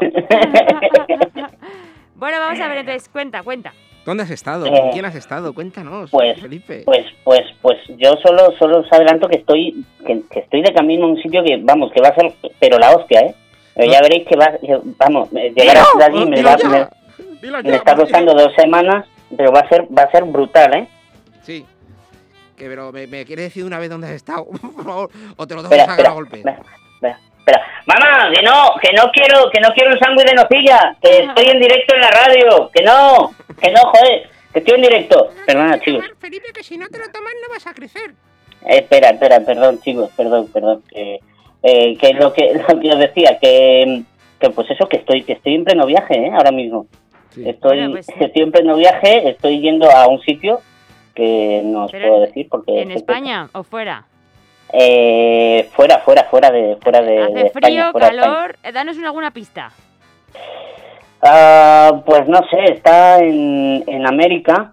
bueno, vamos a ver entonces, cuenta, cuenta. ¿Dónde has estado? Eh, ¿Con quién has estado? Cuéntanos, pues, Felipe. Pues, pues, pues yo solo, solo os adelanto que estoy, que, que estoy de camino a un sitio que, vamos, que va a ser, pero la hostia, ¿eh? Eh, Ya veréis que va, que- vamos, eh, llegar hasta allí me, va- ya, me- dilo me ya, está costando dos semanas, pero va a ser, va a ser brutal, ¿eh? Sí. Que, pero me, me quieres decir de una vez dónde has estado, por favor, o te lo tengo Espera, que sacar espera, a golpe. espera, espera. Mamá, que no, que no quiero, que no quiero un sándwich de nocilla, que estoy en directo en la radio, que no, que no, joder, que estoy en directo. Perdona, chicos. Felipe, que si no te lo tomas no vas a crecer. Eh, espera, espera, perdón, chicos, perdón, perdón. Que, eh, que lo que lo que os decía, que, que pues eso, que estoy, que estoy en pleno viaje, ¿eh? Ahora mismo. Estoy, Bueno, pues- estoy en pleno viaje, estoy yendo a un sitio que no os Pero puedo decir porque ¿En es España o fuera? Eh, fuera, fuera, fuera de, fuera de, de ¿Hace España, frío, fuera de España. calor? Eh, Danos una- alguna pista. Ah, pues no sé, está en, en América.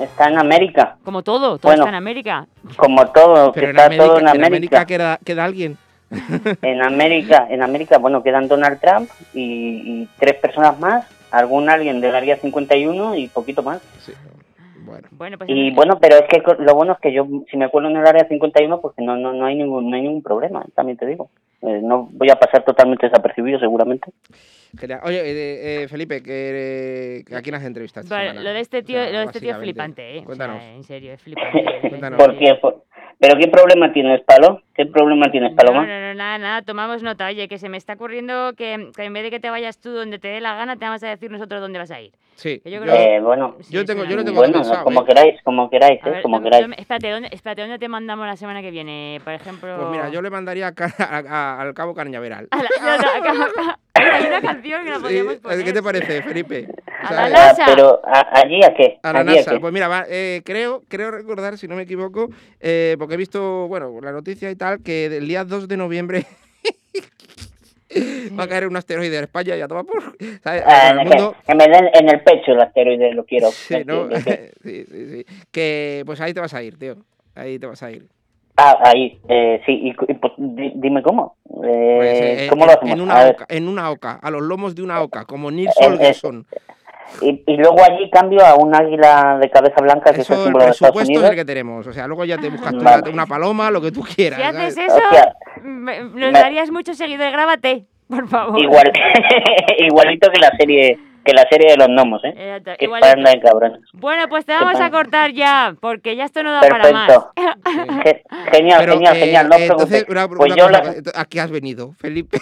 Está en América, Como todo, todo Bueno. está en América. como todo, que Pero está América, todo en en América. América queda, queda alguien. En América, en América, bueno, quedan Donald Trump y, y tres personas más, algún alguien del área 51 y poquito más. Sí. Bueno. Bueno, pues Y en- bueno, pero es que lo bueno es que yo, si me cuelo en el área 51, pues no, no, no, hay, ningún, no hay ningún problema, también te digo. Eh, no voy a pasar totalmente desapercibido seguramente. Genial. Oye, eh, eh, Felipe, que, ¿a quién has entrevistado esta Vale, semana? lo de este tío, O sea, lo de este tío es flipante, ¿eh? O sea, Cuéntanos. en serio, es flipante. Cuéntanos. ¿Pero qué problema tienes, Palo? ¿Qué problema tienes, Paloma? no, no, nada, nada, tomamos nota. Oye, que se me está ocurriendo que, que en vez de que te vayas tú donde te dé la gana, te vamos a decir nosotros dónde vas a ir. Sí. Que yo creo Eh, bueno, Sí, Yo tengo, yo lo tengo bueno, pensado, como ¿eh? queráis, como queráis, A eh, ver, como queráis. espérate, ¿dónde, espérate, ¿dónde te mandamos la semana que viene? Por ejemplo... Pues mira, yo le mandaría a ca- a- a- al cabo Cañaveral. A la- no, Hay una canción que la podríamos poner. ¿Qué te parece, Felipe? A la NASA. Pero, ¿a- ¿allí a qué? A la ¿Allí a NASA. qué? Pues mira, va, eh, creo, creo recordar, si no me equivoco, eh, porque he visto, bueno, la noticia y tal, que el día 2 de noviembre va a caer un asteroide en España y a tomar por... ¿sabes? Ah, Al que- mundo... que, me den en el pecho el asteroide, lo quiero. Sí, ¿no? Sí, sí, sí. Que pues ahí te vas a ir, tío. Ahí te vas a ir. Ah, ahí, eh, sí, y, y, pues, di- dime cómo. Eh, Pues, eh, ¿Cómo en, lo hacemos? En una, oca, en una oca, a los lomos de una oca, como Nils Eh, eh, Holgersson. Y, y luego allí cambio a un águila de cabeza blanca, que es el Eso, el símbolo de Estados presupuesto es el que tenemos. O sea, luego ya te buscas tú Vale. una paloma, lo que tú quieras. Si haces eso, me- nos Me- darías muchos seguidores. Grábate, por favor. Igual, igualito que la serie que la serie de los gnomos, ¿eh? Exacto, Que panda de cabrones. Bueno, pues te vamos a cortar ya, porque ya esto no da para más. Ge- Genial, Pero, genial, eh, genial, no os entonces, una, Pues una yo cosa, la- ¿a qué has venido, Felipe?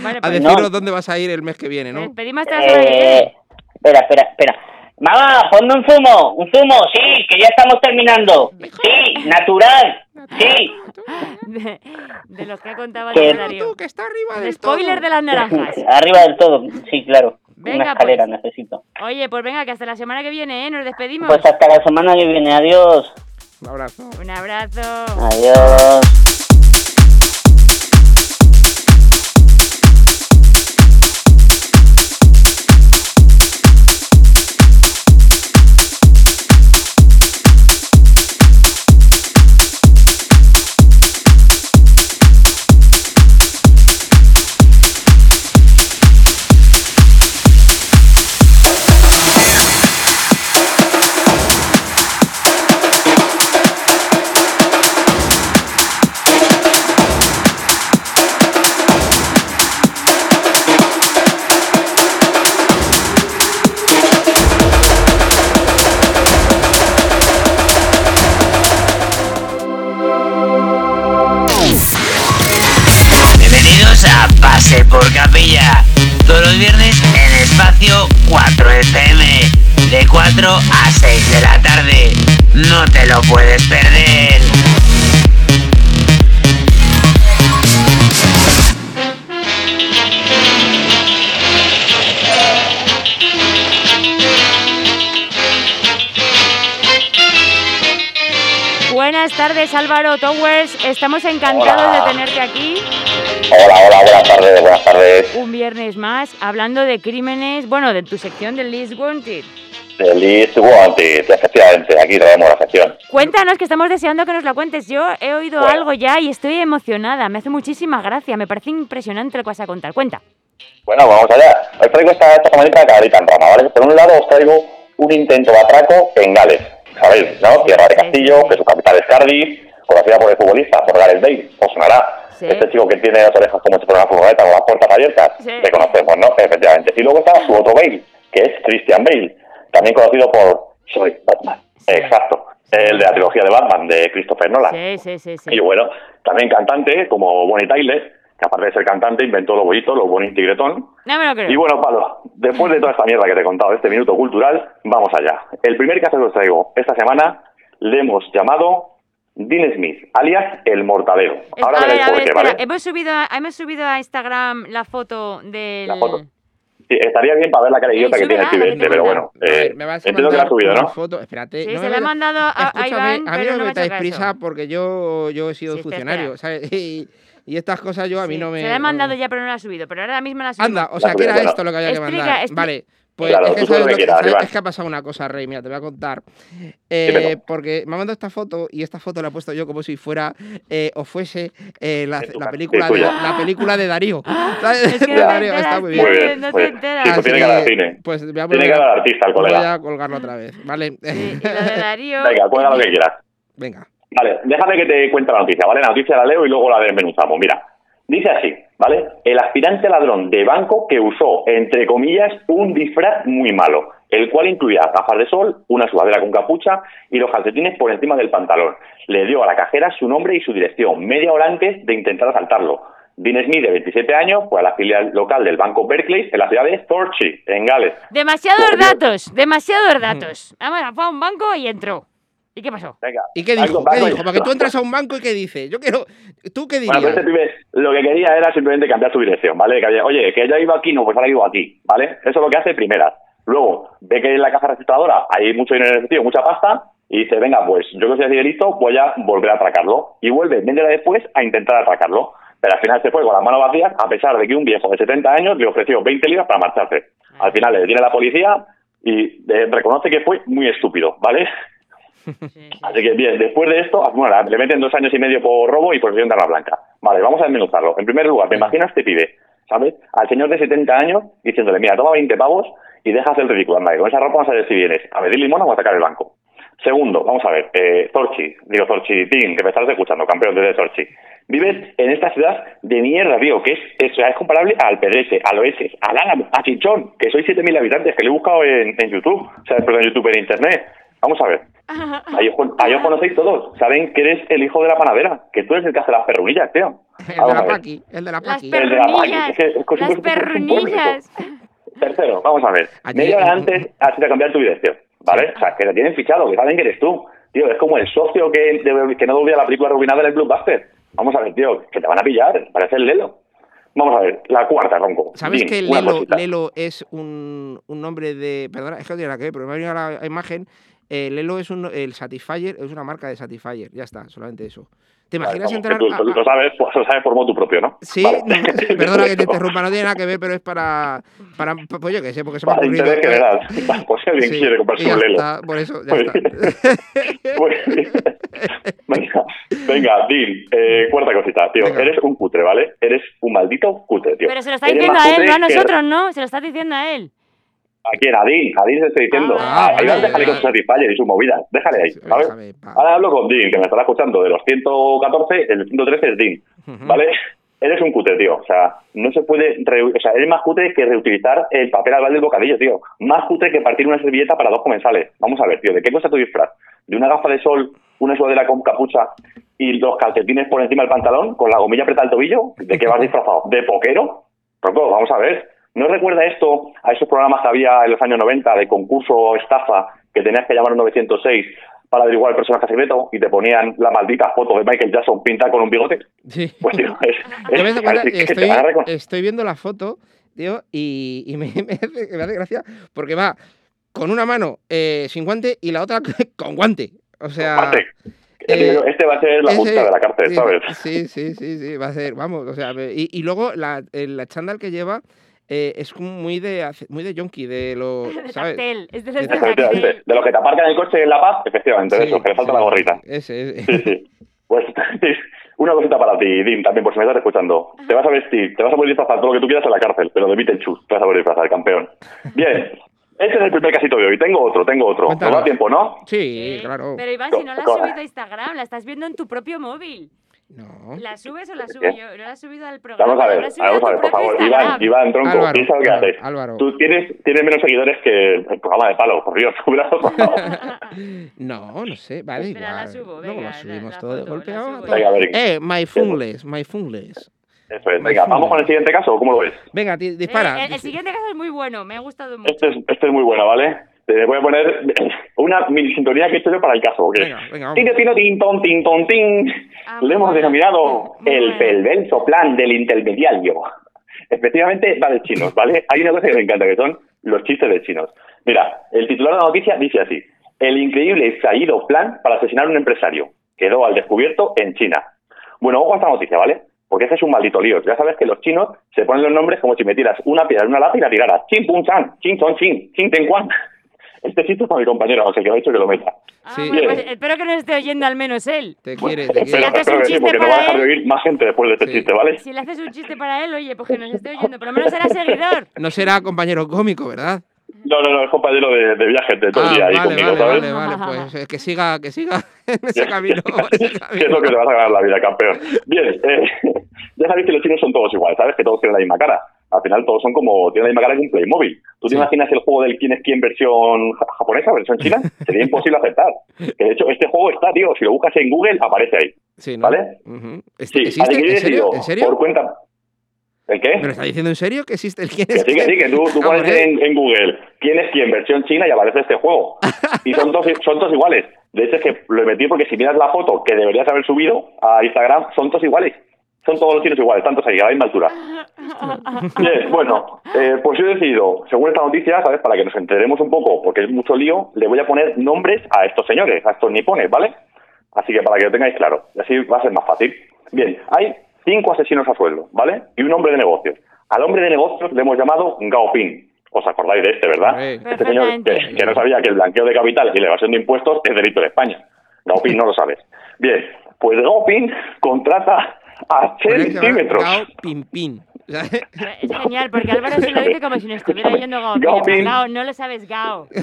Vale, a pues- decirnos No. dónde vas a ir el mes que viene, ¿no? Hasta semana que viene. Eh, espera, espera, espera. Mamá, ponme un zumo, un zumo, sí, que ya estamos terminando. Sí, natural, sí. De, de los que ha contado Que- antes Darío. que está arriba Un spoiler de las naranjas. Arriba del todo, sí, claro. Venga, Una escalera pues. necesito. Oye, pues venga, que hasta la semana que viene, ¿eh? Nos despedimos. Pues hasta la semana que viene, adiós. Un abrazo. Un abrazo. Adiós. 4 FM. De 4 a 6 de la tarde. No te lo puedes perder. Buenas tardes, Álvaro Towers. Estamos encantados Hola. de tenerte aquí Hola, hola, buenas tardes, buenas tardes. un viernes más hablando de crímenes, bueno, de tu sección del List Wanted. De List Wanted, efectivamente, aquí traemos la sección. Cuéntanos que estamos deseando que nos la cuentes. Yo he oído Bueno. algo ya y estoy emocionada. Me hace muchísima gracia. Me parece impresionante lo que vas a contar. Cuenta. Bueno, vamos allá. Os traigo esta, esta semanita cagadita en rama, ¿vale? Por un lado os traigo un intento de atraco en Gales, ¿sabéis? ¿No? Tierra de Castillo, que su capital es Cardiff, conocida por el futbolista, por Gareth Bale, os sonará. Sí. Este chico que tiene las orejas como si fuera una furgoneta con las puertas abiertas, Sí. le conocemos, ¿no? Efectivamente. Y luego está su otro Bale, que es Christian Bale, también conocido por Soy Batman. Exacto. El de la trilogía de Batman de Christopher Nolan. Sí, sí, sí, sí. Y bueno, también cantante como Bonnie Tyler, que aparte de ser cantante inventó los bollitos, los Bonnie Tigretón. No me lo creo. Y bueno, Pablo, después de toda esta mierda que te he contado, este minuto cultural, vamos allá. El primer caso que os traigo esta semana le hemos llamado Dean Smith, alias El Mortadero. Es- Ahora a ver, veréis a por ver, qué, espera. ¿vale? Hemos subido, a, hemos subido a Instagram la foto del... La foto. Sí, estaría bien para ver la cara idiota que tiene el este, pero bueno, eh, me vas a entiendo que la ha mandar subido, ¿no? foto. Espérate. Sí, no se me la he mandado a, Iván, a mí pero no no me caso. prisa porque yo, yo he sido Sí, funcionario, ¿sabes? Y, y estas cosas yo a mí Sí, no me... Se la he mandado ya, pero no la ha subido. Pero ahora mismo la ha subido. Anda, o sea, que era esto lo que había que mandar. Vale, pues Claro, es, que tú sabes lo que quieras, sabes- es que ha pasado una cosa, Rey, mira, te voy a contar. Eh, porque me ha mandado esta foto y esta foto la he puesto yo como si fuera eh, o fuese eh, la, película de, la película de Darío. Es que de Darío, está muy bien. Muy bien, no te enteras. Sí, pues tiene cara de cine. Pues voy a Tiene poner- cara de artista el voy colega. a colgarlo otra vez, ¿vale? Sí, y lo de Darío... Venga, cuelga lo que quieras. Venga. Vale, déjame que te cuente la noticia, ¿vale? La noticia la leo y luego la desmenuzamos. Mira, dice así, ¿vale? El aspirante ladrón de banco que usó, entre comillas, un disfraz muy malo, el cual incluía gafas de sol, una sudadera con capucha y los calcetines por encima del pantalón. Le dio a la cajera su nombre y su dirección, media hora antes de intentar asaltarlo. Dean Smith, de 27 años, fue a la filial local del banco Berkeley en la ciudad de Torchy, en Gales. Demasiados Dios. datos, demasiados datos. Vamos, fue a un banco y entró. ¿Y qué pasó? Venga. ¿Y qué dijo? ¿Qué dijo? Porque tú entras a un banco y ¿qué dice? Yo quiero... ¿Tú qué Bueno, dirías? pues este lo que quería era simplemente cambiar su dirección, ¿vale? Que había- Oye, que ya iba aquí, no, pues ahora vivo aquí, ¿vale? Eso es lo que hace primera. Luego, ve que en la caja registradora hay mucho dinero en efectivo, mucha pasta, y dice, venga, pues yo que soy así de listo, voy a volver a atracarlo. Y vuelve media hora después a intentar atracarlo. Pero al final se fue con las manos vacías, a pesar de que un viejo de 70 años le ofreció 20 libras para marcharse. Al final le detiene la policía y eh, reconoce que fue muy estúpido, ¿vale? Así que bien, después de esto, bueno, le meten dos años y medio por robo y posesión de arma blanca. Vale, vamos a desmenuzarlo. En primer lugar, te imaginas este pibe, ¿sabes? Al señor de 70 años diciéndole, mira, toma 20 pavos y dejas el ridículo. Anda, que con esa ropa vamos a ver si vienes a pedir limón o a atacar el banco. Segundo, vamos a ver, eh, Zorchi, digo Zorchi, Tim, que me estás escuchando, campeón desde Zorchi. Vives en esta ciudad de mierda, tío, que es, es, es comparable al Pedrese, al Oeses, al Álamo, a Chichón, que soy 7.000 habitantes, que lo he buscado en, en YouTube, o sea, perdón, en YouTube, en Internet. Vamos a ver, ahí os, con- ahí os conocéis todos, saben que eres el hijo de la panadera, que tú eres el que hace las perrunillas, tío. El de la a. Paqui, el de la Las Paqui. El de la Paqui, perrunillas. es que- es que Las perrunillas. Tercero, vamos a ver. Media hora antes has ido a cambiar tu dirección, ¿vale? O sea, que te tienen fichado, que saben que eres tú. Tío, es como el socio que, de- que no volvía a la película arruinada del Blockbuster. Vamos a ver, tío, que te van a pillar, parece el Lelo. Vamos a ver, la cuarta, Ronco. ¿Sabes Din, que Lelo. Lelo es un, un nombre de. Perdona, es que no tiene nada que ver, pero me ha venido a la imagen. Eh, Lelo es un. El Satisfyer es una marca de Satisfyer. Ya está, solamente eso. ¿Te Vale, imaginas vamos, entrar tú, a- tú a- lo sabes, pues, lo sabes por motu propio, ¿no? Sí, Vale. no, perdona que te interrumpa, no tiene nada que ver, pero es para. para pues yo qué sé, porque se me ha Para ocurrido. interés general. Pues si alguien Sí, quiere comprarse un Lelo. está, por eso, ya está. Venga, venga, Dean, eh, cuarta cosita, tío. Eres un cutre, ¿vale? Eres un maldito cutre, tío. Pero se lo está Eres diciendo a él, no a que- nosotros, ¿no? Se lo estás diciendo a él. ¿A quién? A Dean. A Dean se estoy diciendo. Ah, Ah, ahí vale, déjale con vale. su Satisfyer y su movida. Déjale ahí, ¿sabes? Ahora hablo con Dean, que me estará escuchando. De los 114, el 113 es Dean, ¿vale? Eres un cutre, tío. O sea, no se puede... reu- O sea, eres más cutre que reutilizar el papel albal del bocadillo, tío. Más cutre que partir una servilleta para dos comensales. Vamos a ver, tío. ¿De qué cuesta tu disfraz? ¿De una gafa de sol, una sudadera con capucha y los calcetines por encima del pantalón con la gomilla apretada al tobillo? ¿De qué vas disfrazado? ¿De poquero? Vamos a ver. ¿No recuerda esto a esos programas que había en los años 90 de concurso o estafa que tenías que llamar al 906 para averiguar el personaje secreto y te ponían la maldita foto de Michael Jackson pintada con un bigote? Sí. Pues tío, es, es- cuenta, te estoy, estoy viendo la foto, tío, y, y me, me hace, me hace gracia porque va con una mano eh, sin guante y la otra con guante. O sea. Aparte, ya te digo, este va a ser la multa de la cárcel, ¿sabes? Sí, sí, sí, sí, va a ser, vamos, o sea, y, y luego la, la chándal que lleva eh, es como muy de muy de yonki, de lo, De ¿sabes? cartel. Es de De de de lo que te aparcan el coche en La Paz, efectivamente, de Sí, eso, que le falta sí, la gorrita. Ese, ese. Sí, sí. Pues una cosita para ti, Dim, también, por si me estás escuchando. Te vas a vestir, te vas a poder disfrazar todo lo que tú quieras en la cárcel, pero de Beetlejuice te vas a poder disfrazar, campeón. Bien, este es el primer casito de hoy. Tengo otro, tengo otro. ¿Nos Cuéntanos. da tiempo, no? Sí, claro. Pero Iván, si no la has subido a Instagram, la estás viendo en tu propio móvil. No. ¿La subes o la subo ¿Qué? yo? No la has subido al programa. Vamos a ver, vamos a ver, por favor. Iván, Iván, tronco, Álvaro, piensa lo que Álvaro, haces. Álvaro. Tú tienes, tienes menos seguidores que el programa de palo, por Dios. Hubieras pasado. No, no sé, vale, Espera, igual. la subo, Luego venga, subimos la- la todo de golpe. Venga, a ver. Eh, my fungless, my fungless. Eso es. Venga, vamos con el siguiente caso, ¿cómo lo ves? Venga, ti- Eh, dispara. el, el siguiente caso es muy bueno, me ha gustado mucho. Este es, este es muy bueno, ¿vale? Te voy a poner una mini sintonía que he hecho yo para el caso. ¿ok? Venga, venga. Tino, tino, tin, ton, tin, ton, tin. Ah, Le hemos denominado el perverso plan del intermediario. Efectivamente, va de chinos, ¿vale? Hay una cosa que me encanta, que son los chistes de chinos. Mira, el titular de la noticia dice así. El increíble y fallido plan para asesinar a un empresario. Quedó al descubierto en China. Bueno, ojo a esta noticia, ¿vale? Porque ese es un maldito lío. Ya sabes que los chinos se ponen los nombres como si metieras una piedra en una lata y la tiraras. Chin, pum, chan, chin, chon, chin, chin, ten, cuan. Este chiste es para mi compañero, o sea, que me ha dicho que lo meta. Ah, Sí. bueno, pues espero que nos esté oyendo al menos él. Te Bueno, quiere, te espero, quiere. haces espero un que sí, chiste porque no va a para dejar de oír más gente después de este Sí. chiste, ¿vale? Si le haces un chiste para él, oye, pues que nos esté oyendo, por lo menos será seguidor. No será compañero cómico, ¿verdad? No, no, no, es compañero de, de viaje de todo el Ah, día ahí vale, conmigo, vale, ¿sabes? vale, vale, pues eh, que siga, que siga en ese camino. ese es lo que te vas a ganar la vida, campeón. Bien, eh, ya sabéis que los chinos son todos iguales, ¿sabes? Que todos tienen la misma cara. Al final todos son como, tienen la misma cara que un Playmobil. ¿Tú te Sí. imaginas el juego del quién es quién versión ja- japonesa, versión china? Sería imposible aceptar. Que de hecho este juego está, tío, si lo buscas en Google aparece ahí. Sí, ¿no? ¿Vale? Ujú. Sí, ¿Existe? adquirir ¿En serio? ¿En serio? Por cuenta... ¿El qué? ¿Me lo está diciendo en serio que existe el quién Que es sí, que sí, quién? que tú, tú Ah, pones en, en Google quién es quién, versión china, y aparece este juego. Y son todos, son todos iguales. De hecho, es que lo he metido porque si miras la foto que deberías haber subido a Instagram, son todos iguales. Son todos los chinos iguales, tantos ahí, a la misma altura. Bien, bueno, eh, pues yo he decidido, según esta noticia, ¿sabes? Para que nos enteremos un poco, porque es mucho lío, le voy a poner nombres a estos señores, a estos nipones, ¿vale? Así que para que lo tengáis claro, y así va a ser más fácil. Bien, hay cinco asesinos a sueldo, ¿vale? Y un hombre de negocios. Al hombre de negocios le hemos llamado Gao Ping. ¿Os acordáis de este, verdad? Hombre. Este señor que, que no sabía que el blanqueo de capital y la evasión de impuestos es delito en España. Gao Ping no lo sabes. Bien, pues Gao Ping contrata a centímetros. Gao Pin Pin. Es genial, porque Álvaro se lo dice como si nos estuviera oyendo Gao. Gao. Gao, no lo sabes, Gao.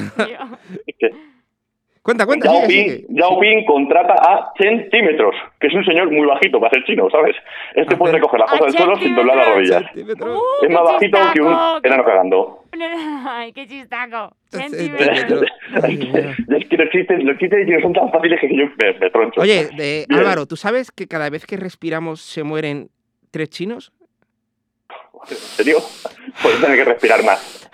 Cuenta, cuenta, Yao sigue, Ping, sigue. Yao Ping contrata a centímetros, que es un señor muy bajito para ser chino, ¿sabes? Este puede recoger las cosas del suelo sin doblar las rodillas. Uh, es más bajito que un enano cagando. Ay, qué chistaco. es que los chistes, los son tan fáciles que yo me, me troncho. Oye. Álvaro, ¿tú sabes que cada vez que respiramos se mueren tres chinos? ¿En serio? Puedes tener que respirar más.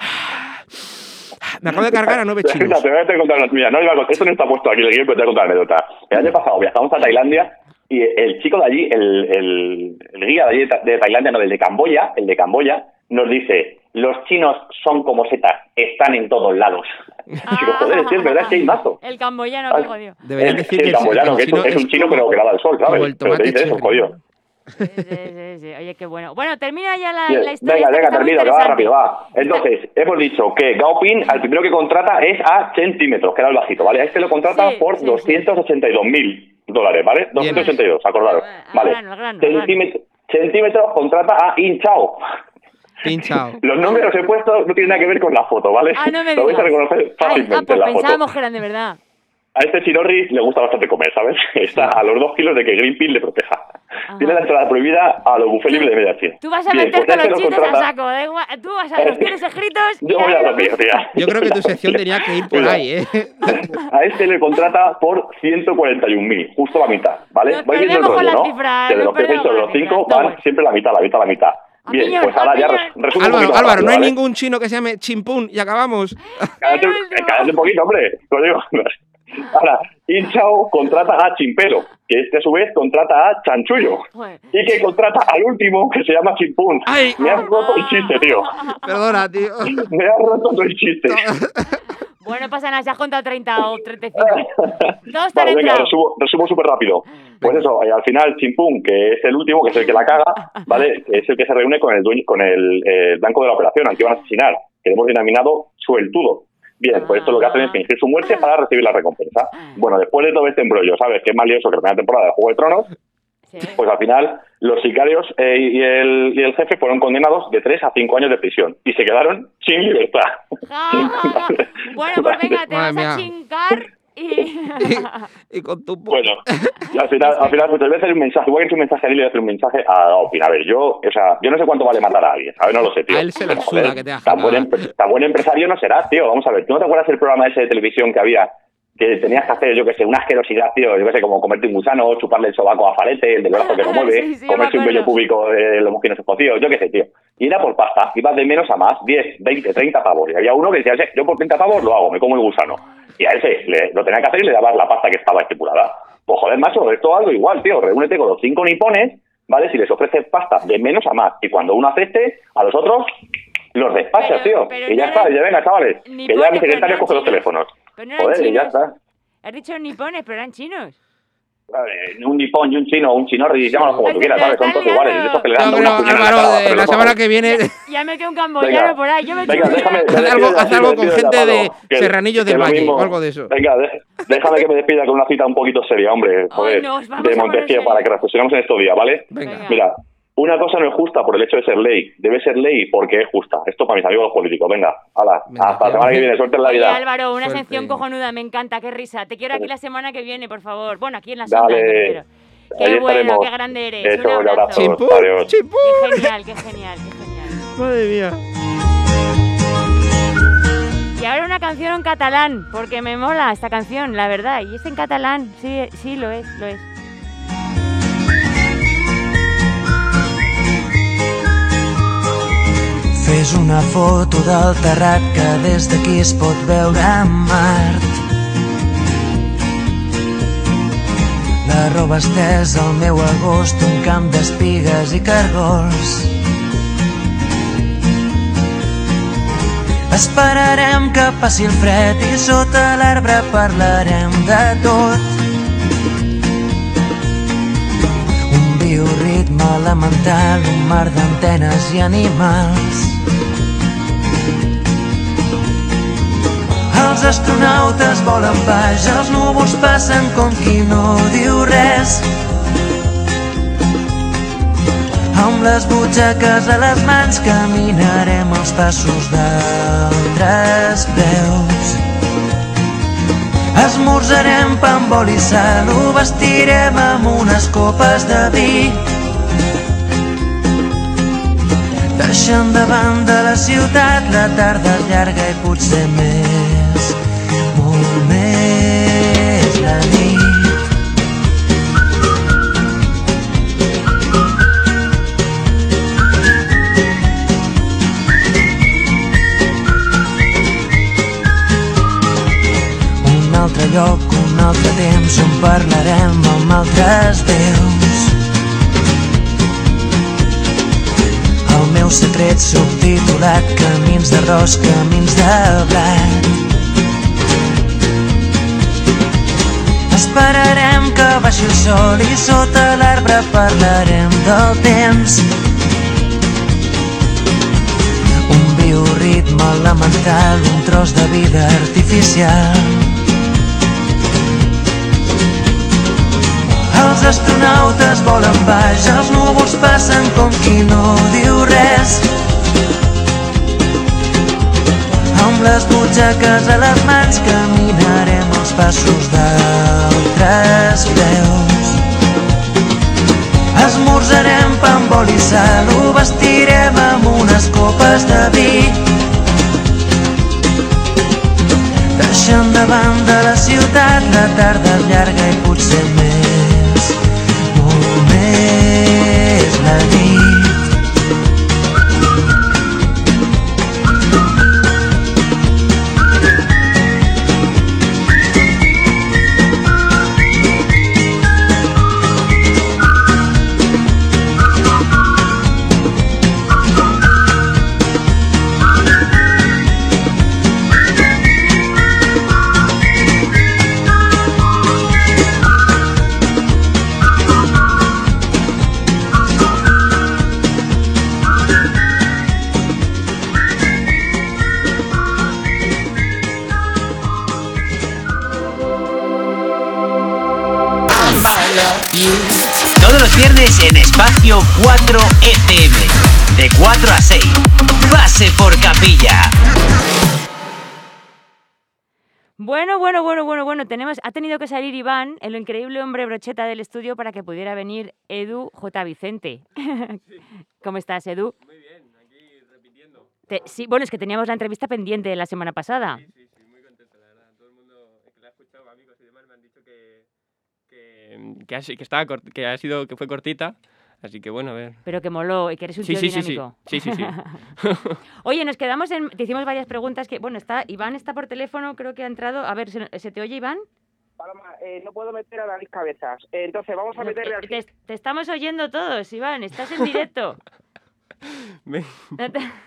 Me acabo de cargar a nueve chinos. te voy a contar una mira, no iba a contar- esto no está puesto aquí pero te voy a contar una anécdota. El año pasado viajamos a Tailandia y el chico de allí, el, el, el guía de, allí de Tailandia, no, el de Camboya, el de Camboya, nos dice, los chinos son como setas, están en todos lados. Digo, joder, es que es verdad, es que hay mazo. El camboyano, qué jodido. Deberían El, decir el que el- camboyano, el que es, es un chino como- pero que nada al sol, como ¿sabes? el Pero te dice eso, jodido. Sí, sí, sí. Oye, qué bueno. Bueno, termina ya la, la historia. venga, que venga, termino, que va rápido, va. Entonces, hemos dicho que Gao Ping al primero que contrata es a centímetros, que era el bajito, ¿vale? A este lo contrata Sí, por sí, 282 mil dólares, ¿vale? 282, acordaros. Vale. Centímetros, contrata a In Chao. Pinchao. Los nombres que os he puesto no tienen nada que ver con la foto, ¿vale? Ah, no me Lo vais a reconocer Ay, fácilmente ah, pues en la foto. pensábamos que eran de verdad. A este chinorri le gusta bastante comer, ¿sabes? Está a los dos kilos de que Greenpeace le proteja. Tiene la entrada prohibida a los buffet libre de media China. Tú vas a Bien, meter pues este los lo chistes a saco. igual. Tú vas a, los tienes escritos. Yo voy a los lo mío, ves. tía. Yo creo que tu sección tenía que ir por Mira. ahí, ¿eh? A este le contrata por 141.000, justo la mitad, ¿vale? Nos Vais viendo el perdemos con rollo, las ¿no? cifras, que de nos los que perdemos de con los las cinco cifras, van siempre la mitad, la mitad, la mitad. Bien, piñón, pues ahora ya resumo Álvaro, Álvaro, no hay ¿vale? ningún chino que se llame Chimpún y acabamos. Cállate, eh, cállate un poquito, hombre. Lo digo. Ahora, Inchao contrata a Chimpero, que este a su vez contrata a Chanchullo. Y que contrata al último, que se llama Chimpún. Me has roto el chiste, tío. Perdona, tío. Me has roto todo el chiste. Bueno, no pasa nada, si has contado 30 o 35. Todos han Vale, venga, resumo, resumo súper rápido. Pues eso, eh, al final Chimpún, que es el último, que es el que la caga, ¿vale? Es el que se reúne con el dueño, con el, eh, blanco de la operación, al que iban a asesinar, que hemos denominado sueltudo. Bien, pues esto lo que hacen es fingir su muerte para recibir la recompensa. Bueno, después de todo este embrollo, ¿sabes? Que es más lioso que la primera temporada de Juego de Tronos, pues al final los sicarios eh, y, el, y el jefe fueron condenados de 3 a 5 años de prisión y se quedaron sin libertad. Bueno, pues venga, te Madre vas a mía. chingar y... y con tu... Bueno, y al final, al final pues te voy a hacer un mensaje, voy a hacer un mensaje a él y le voy a hacer un mensaje a Opin. A ver, yo, o sea, yo no sé cuánto vale matar a alguien, ¿sabes? No lo sé, tío. A él se le Pero, suda que te haga tan buen, empre- tan buen empresario no serás, tío. Vamos a ver, ¿tú no te acuerdas del programa ese de televisión que había que tenías que hacer, yo que sé, una asquerosidad, tío, yo que sé, como comerte un gusano, chuparle el sobaco a Farete, el del brazo que no mueve, Sí, sí, comerse un vello público de los mojinos escocidos, yo qué sé, tío. Y era por pasta, ibas de menos a más, 10, 20, 30 pavos. Y había uno que decía, "Ese, yo por 30 pavos lo hago, me como el gusano. Y a ese le- lo tenía que hacer y le dabas la pasta que estaba estipulada. Pues joder, macho, esto es algo igual, tío. Reúnete con los cinco nipones, ¿vale? Si les ofreces pasta de menos a más. Y cuando uno acepte, a los otros los despachas, tío. pero y ya no está, ya venga, chavales. que ya mi secretario coge los teléfonos. Pero no eran Joder, y ya chinos. está. Has dicho nipones, pero eran chinos. Un nipón y un chino, un chinorri, llámalo como tú quieras, ¿sabes? Son todos iguales. De esos que le dan No, una pero puñalada Álvaro, cada- de pero la semana que viene Ya me quedo un camboyano por ahí. Yo me Venga, chupo- déjame. Haz algo- despido- haz algo con gente de que- Serranillos que del Valle o algo de eso. Venga, déjame que me despida con una cita un poquito seria, hombre. Joder, de Montesquieu para que reflexionemos en estos días, ¿vale? Venga. Mira, una cosa no es justa por el hecho de ser ley. Debe ser ley porque es justa. Esto para mis amigos políticos. Venga, hala. Hasta la semana que viene. Suerte en la Oye, vida. Álvaro, una Suerte. sección cojonuda, me encanta, qué risa. Te quiero aquí la semana que viene, por favor. Bueno, aquí en la me Dale. Qué bueno, qué grande eres. Eso, un un abrazo. abrazo. Adiós. chimpún. Qué genial, qué genial, qué genial. Madre mía. Y ahora una canción en catalán, porque me mola esta canción, la verdad. Y es en catalán, sí, sí, lo es, lo es. Fes una foto del terrat que des d'aquí es pot veure Mart. La roba estesa al meu agost, un camp d'espigues i cargols. Esperarem que passi el fred i sota l'arbre parlarem de tot. Bioritme elemental, un mar d'antenes i animals. Els astronautes volen baix, els núvols passen com qui no diu res. Amb les butxaques a les mans caminarem els passos d'altres peus. Esmorzarem pa amb oli i sal, ho vestirem amb unes copes de vi. Deixant de banda la ciutat, la tarda és llarga i potser més, molt més la nit. Un altre lloc, un altre temps on parlarem amb altres veus. Meu secret subtitulat Camins d'arròs, camins de blat. Esperarem que baixi el sol i sota l'arbre parlarem del temps. Un bioritme elemental, un tros de vida artificial. Els astronautes volen baix, els núvols passen com qui no diu res. Amb les butxaques a les mans caminarem els passos d'altres veus. Esmorzarem pa amb oli i sal, ho vestirem amb unes copes de vi. Deixant de banda la ciutat, la tarda llarga i potser més, més De 4 a 6. Pase por capilla. Bueno, bueno, bueno, bueno, bueno, tenemos, ha tenido que salir Iván, el increíble hombre brocheta del estudio, para que pudiera venir Edu J. Vicente. ¿Cómo estás, Edu? Muy bien, aquí repitiendo. sí, bueno, es que teníamos la entrevista pendiente de la semana pasada. que, ha, si- que, estaba cort- que ha sido que fue cortita, así que bueno, a ver. Pero que moló y que eres un Sí, tío sí, sí, sí. dinámico. Sí, sí, sí. Oye, nos quedamos en. Te hicimos varias preguntas que. Bueno, está. Iván está por teléfono, creo que ha entrado. A ver, ¿se, se te oye, Iván? Paloma, eh, no puedo meter a David Cabezas. Eh, entonces vamos a No, meterle te, al te- te estamos oyendo todos, Iván. Estás en directo.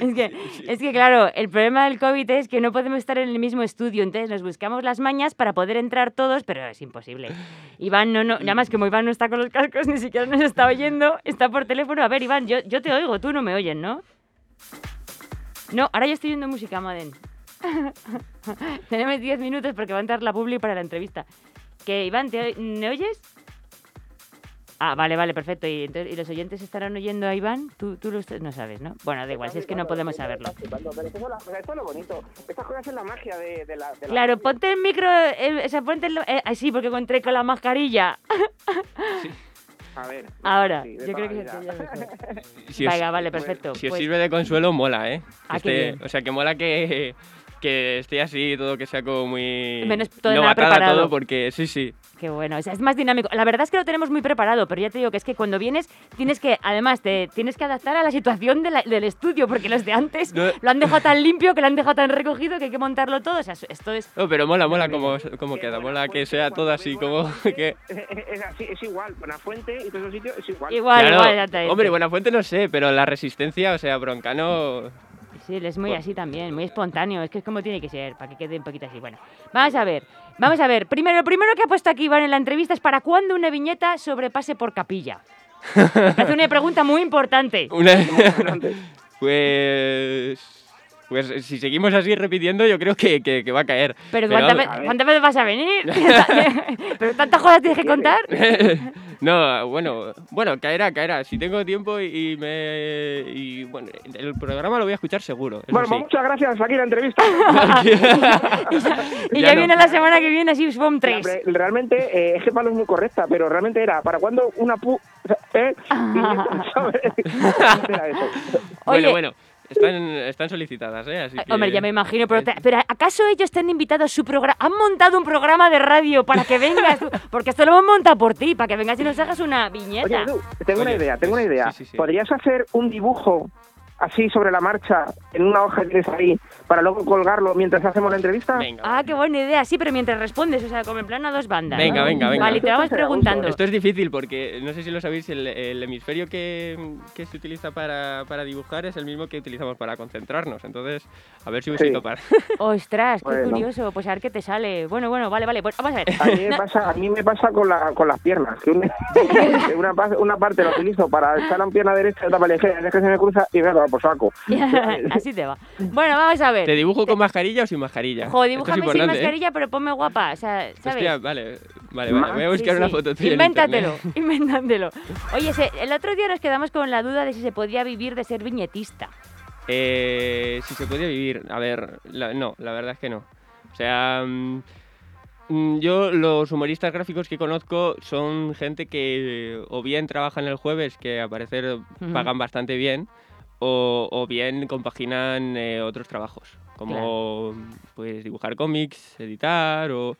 Es, que, es que, claro, el problema del COVID es que no podemos estar en el mismo estudio, entonces nos buscamos las mañas para poder entrar todos, pero es imposible. Iván no, no, además como Iván no está con los cascos, ni siquiera nos está oyendo, está por teléfono. A ver, Iván, yo, yo te oigo, tú no me oyes, ¿no? No, ahora yo estoy oyendo música, Maden. Tenemos 10 minutos porque va a entrar la publi para la entrevista. Que, Iván, ¿te ¿me oyes? Ah, vale, vale, perfecto. ¿Y, entonces- y los oyentes estarán oyendo a Iván? Tú, tú lo est- no sabes, ¿no? Bueno, da igual, si es que no podemos saberlo. Pero esto es, la- esto es lo bonito. Estas cosas es la magia de, de la... de la- Claro, ponte el micro, eh, o sea, ponte el... eh, ah, sí, porque encontré con la mascarilla. A ver. Ahora, sí, yo creo que se. Si os- Venga, vale, perfecto. Si os Pues- sirve de consuelo, mola, ¿eh? Ah, bien. o sea, que mola que, que esté así, todo que sea como muy... Menos todo nada novatada preparado. todo, porque sí, sí. Qué bueno, o sea, es más dinámico. La verdad es que lo tenemos muy preparado, pero ya te digo que es que cuando vienes tienes que, además, te tienes que adaptar a la situación de la- del estudio, porque los de antes No. lo han dejado tan limpio, que lo han dejado tan recogido, que hay que montarlo todo. O sea, esto es... No, pero mola, mola como, como queda, mola que sea todo así como que... Es, así, es igual. Buenafuente y todos esos sitios es igual. Claro, Hombre, Buenafuente no sé, pero la resistencia, o sea, Broncano... Sí, él es muy así también, muy espontáneo. Es que es como tiene que ser, para que quede un poquito así. Bueno, vamos a ver. Vamos a ver. Primero, lo primero que ha puesto aquí Iván en la entrevista es para cuándo una viñeta sobrepase por capilla. Me hace una pregunta muy importante. Una... pues... Pues eh, si seguimos así repitiendo, yo creo que, que- que va a caer. Pero, ¿cuántas, vamos. ve- cuántas veces vas a venir? ¿Pero tantas cosas tienes que contar? no, bueno, bueno, caerá, caerá. Si tengo tiempo y, y me. Y bueno, el programa lo voy a escuchar seguro. Bueno, sí. pues muchas gracias, aquí la entrevista. Y Ya ya, no. viene la semana que viene, así Swamp 3. Re- Realmente, eh, es que Pablo es muy correcta, pero realmente era, ¿para cuándo una pu... ¿eh? Y- ¿sabes? Era eso. Bueno, Oye. bueno, están, están solicitadas, ¿eh? Así que... Hombre, ya me imagino, pero, te- pero ¿acaso ellos te han invitado a su programa? ¿Han montado un programa de radio para que vengas? Porque esto lo hemos montado por ti, para que vengas y nos hagas una viñeta. Oye, Edu, tengo una idea, tengo una idea. sí, sí, sí. ¿Podrías hacer un dibujo así sobre la marcha en una hoja que tienes ahí para luego colgarlo mientras hacemos la entrevista? Venga. Ah, qué buena idea. Sí, pero mientras respondes, o sea, como en plan a dos bandas. Venga, ¿no? venga, venga. Vale, te vamos preguntando. Esto es difícil porque, no sé si lo sabéis, el, el hemisferio que, que se utiliza para, para dibujar es el mismo que utilizamos para concentrarnos. Entonces, a ver si voy Sí. a capaz. Ostras, qué Bueno. curioso. Pues a ver qué te sale. Bueno, bueno, vale, vale. Pues vamos a ver. A mí me pasa, a mí me pasa con, la, con las piernas, que, una, pa- una parte la utilizo para echar la pierna derecha y otra para la izquierda, es que se me cruza y me por saco. Así te va. Bueno, vamos a ver. ¿Te dibujo con mascarilla o sin mascarilla? Jo, Esto es dibújame sin ¿eh? mascarilla, pero ponme guapa. O sea, ¿sabes? Hostia, vale, vale, vale. Voy a buscar Sí, una sí. foto tuya Invéntatelo, invéntatelo. Oye, se- el otro día nos quedamos con la duda de si se podía vivir de ser viñetista. Eh, si se podía vivir, a ver, la- no, la verdad es que no. O sea, mm, mm, yo los humoristas gráficos que conozco son gente que o bien trabajan el jueves, que a parecer pagan bastante bien, o, o bien compaginan eh, otros trabajos, como pues dibujar cómics, editar o,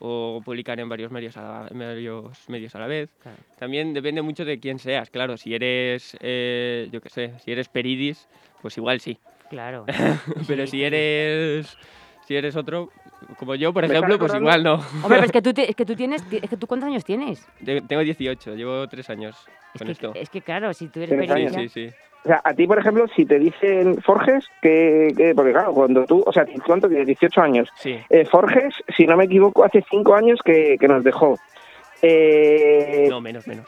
o publicar en varios medios a la, varios medios a la vez. También depende mucho de quién seas, claro, si eres, eh, yo qué sé, si eres Peridis, pues igual sí. Claro. Pero si eres si eres otro, como yo, por ejemplo, pues igual no. Hombre, pero es que tú, te- es que tú tienes, es que tú ¿cuántos años tienes? Te- Tengo 18, llevo tres años Es con que, esto. es que claro, si tú eres periodista... años. Sí, sí. O sea, a ti, por ejemplo, si te dicen Forges, que, que- porque claro, cuando tú, o sea, ¿cuánto tienes? 18 años. Sí. Eh, Forges, si no me equivoco, hace 5 años que, que nos dejó. Eh, No, menos, menos.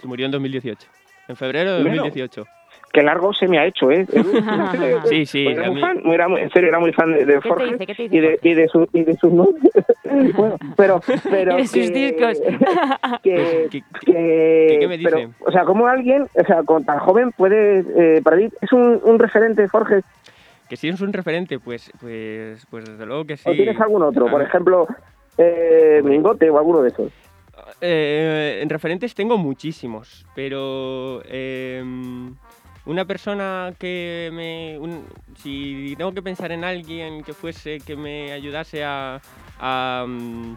Se murió en 2018. En febrero de Bueno. 2018. Qué largo se me ha hecho, ¿eh? Sí, sí, Porque era muy fan, era muy- en serio, era muy fan de, de ¿Qué te Forges dice? ¿Qué te dice y de, y de, su, y de sus nombres. bueno, pero, pero de sus que- discos. que, ¿Qué- que- qué me pero, dice? o sea, como alguien, o sea, con tan joven puede, eh, para ti, es un, un referente Forges, Que si es un referente, pues, pues, pues desde luego que sí. o tienes algún otro, por ver, ejemplo, eh, Mingote o alguno de esos. eh, en referentes tengo muchísimos, pero em, una persona que me... un- si tengo que pensar en alguien que fuese, que me ayudase a, a, mm,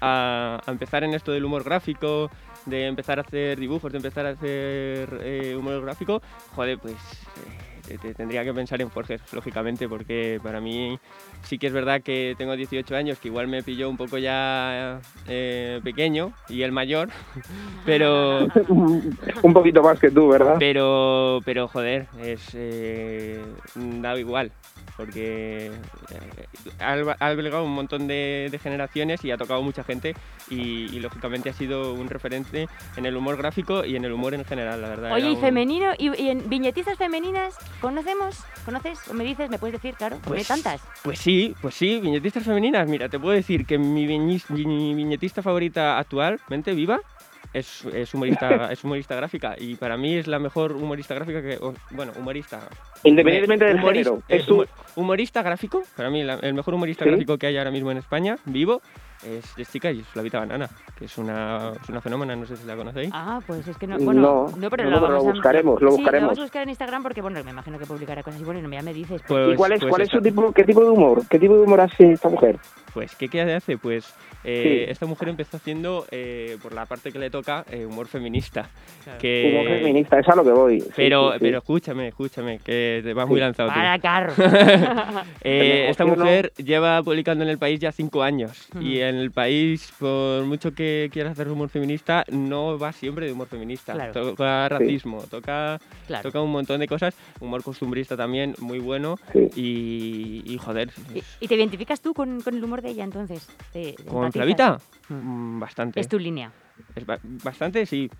a- empezar en esto del humor gráfico, de empezar a hacer dibujos, de empezar a hacer eh, humor gráfico, joder, pues eh, tendría que pensar en Forges, lógicamente, porque para mí sí que es verdad que tengo 18 años, que igual me pilló un poco ya eh, pequeño y el mayor, pero... un poquito más que tú, ¿verdad? Pero, pero joder, es eh, da igual, porque eh, ha albergado un montón de, de generaciones y ha tocado mucha gente y, y, lógicamente ha sido un referente en el humor gráfico y en el humor en general, la verdad. Oye, ¿y un- femenino? ¿Y, y en viñetistas femeninas conocemos? ¿Conoces? ¿O me dices? ¿Me puedes decir? Claro, hay tantas. Pues sí, pues sí, viñetistas femeninas. Mira, te puedo decir que mi, viñis- mi viñetista favorita actualmente, viva, es, es, humorista, es humorista gráfica. Y para mí es la mejor humorista gráfica que. bueno, humorista. Independientemente del Humoris- género, eh, es tu- humo- humorista gráfico, para mí la- el mejor humorista ¿Sí? gráfico que hay ahora mismo en España, vivo, es, es chica y es Flavita Banana, que es una, es una fenómena, no sé si la conocéis. Ah, pues es que no. No, Bueno, no, pero no, lo pero lo vamos a- buscaremos, lo sí, buscaremos. lo vamos a buscar en Instagram porque, bueno, me imagino que publicará cosas y bueno, ya me dices. Pues- ¿Y cuál es, pues cuál es su tipo, qué tipo de humor? ¿Qué tipo de humor hace esta mujer? Pues, ¿qué, qué hace? Pues eh, Sí. esta mujer empezó haciendo, eh, por la parte que le toca, eh, humor feminista. Claro. Que, Humor feminista, es a lo que voy. Sí, Pero, sí, sí. pero escúchame, escúchame, que te vas muy Sí. lanzado tú. Para, carro. Eh, esta mujer lleva publicando en el país ya cinco años y Ujú. En el país, por mucho que quieras hacer humor feminista, no va siempre de humor feminista. Claro. Toca racismo, toca, Claro. toca un montón de cosas, humor costumbrista también, muy bueno Sí. y, y, joder, ¿Y, y te identificas tú con, con el humor de ella entonces? ¿Te- ¿con empatizas? Flavita? Mm. Mm, Bastante. Es tu línea. Es ba- bastante, sí.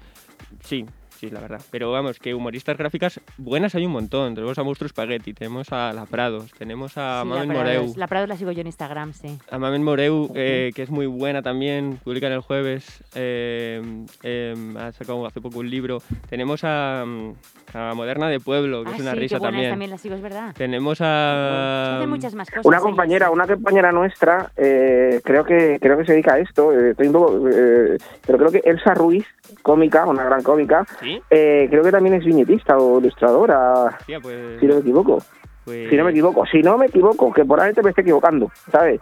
Sí, sí, la verdad. Pero vamos, que humoristas gráficas buenas hay un montón. Tenemos a Monstruo Spaghetti, tenemos a La Prados, tenemos a Sí, Mamen la Moreu. La Prados la sigo yo en Instagram, sí. A Mamen Moreu, eh, que es muy buena también, publican el jueves, eh, eh, ha sacado hace poco un libro. Tenemos a, mm, a Moderna de Pueblo, que Ah, es una sí, risa qué buena es, también. también la sigo, es verdad. Tenemos a... Hacen muchas más cosas. Una compañera, una compañera nuestra, eh, creo que creo que se dedica a esto, eh, estoy un poco, eh, pero creo que Elsa Ruiz, cómica, una gran cómica, ¿Sí? eh, creo que también es viñetista o ilustradora, pues... si no me equivoco. pues- Si no me equivoco, si no me equivoco, que probablemente me esté equivocando, ¿sabes?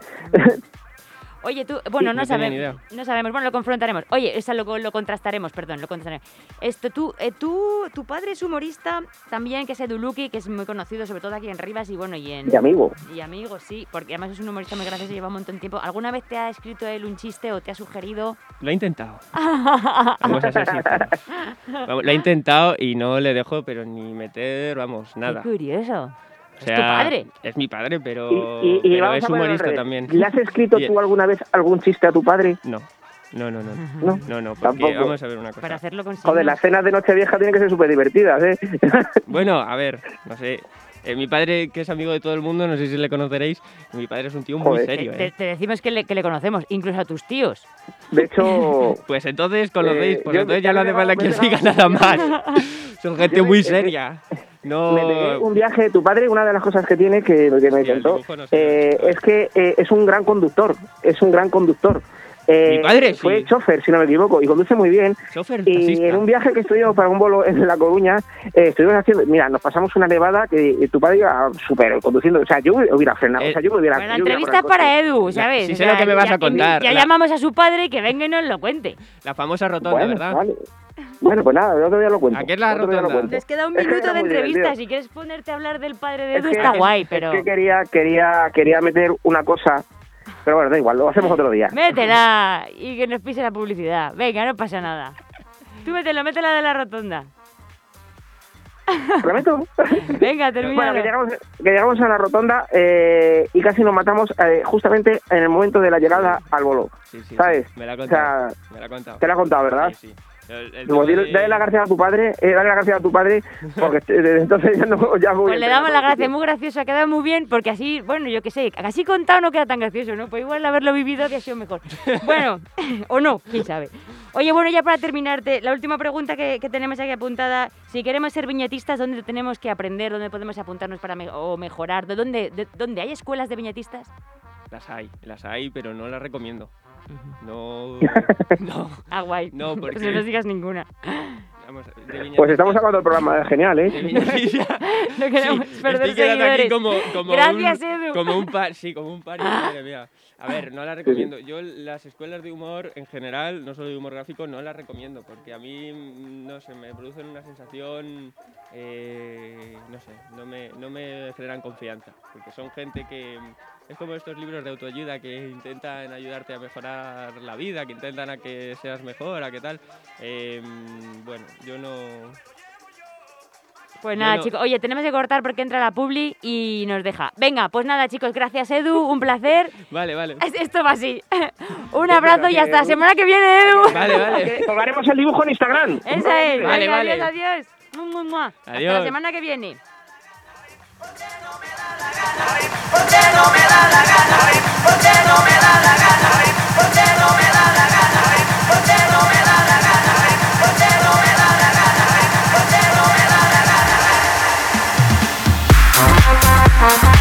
Oye, tú, bueno, Sí, no, sabemos, no sabemos, bueno, lo confrontaremos. Oye, esa lo, lo contrastaremos, perdón, lo contrastaremos. Esto, tú, eh, tú, tu padre es humorista también, que es Eduluki, que es muy conocido, sobre todo aquí en Rivas y bueno, y en... Y amigo. Y amigo, sí, porque además es un humorista muy gracioso y lleva un montón de tiempo. ¿Alguna vez te ha escrito él un chiste o te ha sugerido? Lo he intentado. Vamos a ser sinceros. Vamos, lo he intentado y no le dejo, pero ni meter, vamos, nada. Qué curioso. O Es tu padre. Es mi padre, pero, Y, y- y pero vamos es humorista también. ¿Le has escrito tú alguna vez algún chiste a tu padre? No, no, no, no. No, No, no, porque tampoco. vamos a ver una cosa. Para hacerlo con Joder, las cenas de Nochevieja tienen que ser súper divertidas, ¿eh? Bueno, a ver, no sé. Eh, mi padre, que es amigo de todo el mundo, no sé si le conoceréis, mi padre es un tío muy Joder. serio, Te, ¿eh? te decimos que le, que le conocemos, incluso a tus tíos. De hecho... Pues entonces conocéis, Eh, pues entonces ya no hace falta que os diga nada más. Son gente muy eh, seria. No... Me pegué un viaje, tu padre, una de las cosas que tiene, que, que me dibujo no eh, es que eh, es un gran conductor, es un gran conductor. Eh, Mi padre, Fue sí. chofer, si no me equivoco, y conduce muy bien. Chofer, Y taxista. en un viaje que estuvimos para un bolo en La Coruña, eh, estuvimos haciendo, mira, nos pasamos una nevada que eh, tu padre iba súper conduciendo, o sea, yo hubiera frenado, o sea, yo me hubiera... Bueno, entrevista para. Edu, ¿sabes? sí O sé lo que me vas ya- a contar. Ya La- llamamos a su padre y que venga y nos lo cuente. La famosa rotonda, Bueno, ¿verdad? vale. Bueno, pues nada, el otro día lo cuento. ¿A qué es la rotonda? Les queda un Es que minuto de entrevista. divertido. Si quieres ponerte a hablar del padre de Es Edu, que- está es- guay, es pero. que quería, quería, quería meter una cosa, pero bueno, da igual, lo hacemos otro día. Métela y que nos pise la publicidad. Venga, no pasa nada. Tú métela, métela de la rotonda. ¿Prometo? Venga, termina. Bueno, que llegamos, que llegamos a la rotonda eh, y casi nos matamos eh, justamente en el momento de la llegada al bolo. Sí, sí, ¿Sabes? sí. Me la ha O contado. sea, me la ha contado. te lo ha contado, ¿verdad? Sí, sí. El- el de- dale las gracias a tu padre, eh, dale las gracias a tu padre, porque desde entonces ya no ya voy Pues le damos la gracia, muy gracioso, ha quedado muy bien, porque así, bueno, yo qué sé, así contado no queda tan gracioso, ¿no? Pues igual haberlo vivido había sido mejor. Bueno, o no, quién sabe. Oye, bueno, ya para terminarte, la última pregunta que, que tenemos aquí apuntada, si queremos ser viñetistas, ¿dónde tenemos que aprender? ¿Dónde podemos apuntarnos para me- o mejorar? ¿De dónde, de, dónde hay escuelas de viñetistas? Las hay, las hay, pero no las recomiendo. No, no, Ah, guay. no, porque... Pues no nos digas ninguna. Vamos, Pues estamos acabando el programa, genial, de ¿eh? No queremos Sí, perder estoy quedando aquí como, como Gracias, un, Edu. Como un par, sí, como un par. madre mía. A ver, no la recomiendo. Yo las escuelas de humor en general, no solo de humor gráfico, no las recomiendo porque a mí, mm, no sé, me producen una sensación, eh, no sé, no me, no me generan confianza. Porque son gente que es como estos libros de autoayuda que intentan ayudarte a mejorar la vida, que intentan a que seas mejor, a que tal. Eh, bueno, yo no, pues nada, chicos. Oye, tenemos que cortar porque entra la publi y nos deja. Venga, pues nada, chicos. Gracias, Edu. Un placer. vale, vale. Esto va así. un abrazo y hasta la semana que viene, Edu. Vale, vale. Colgaremos el dibujo en Instagram. Esa es. Vale, vale. Adiós, adiós. Mua, mua. adiós. Hasta la semana que viene. ¿Por no me da la gana? ¿Por qué no me da la gana? Bye.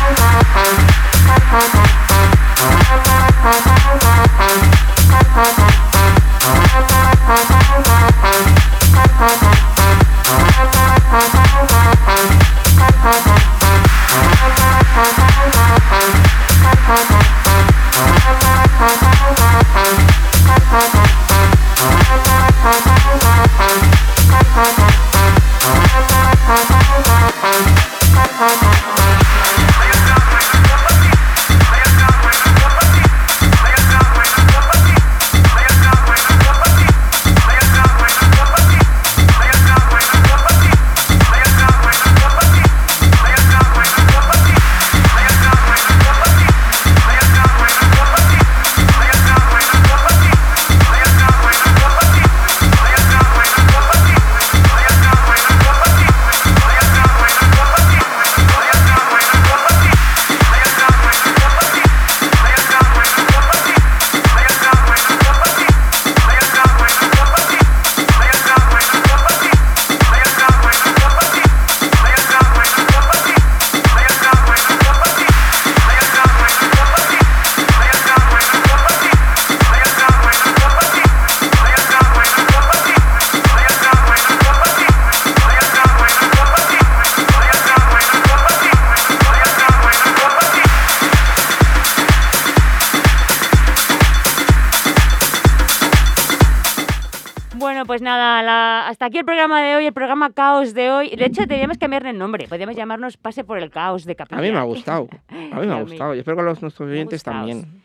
El programa Caos de hoy. De hecho, deberíamos cambiarle el nombre. Podríamos llamarnos Pase por el Caos de Capilla. A mí me ha gustado. A mí me ha gustado. Y espero que a los nuestros oyentes también.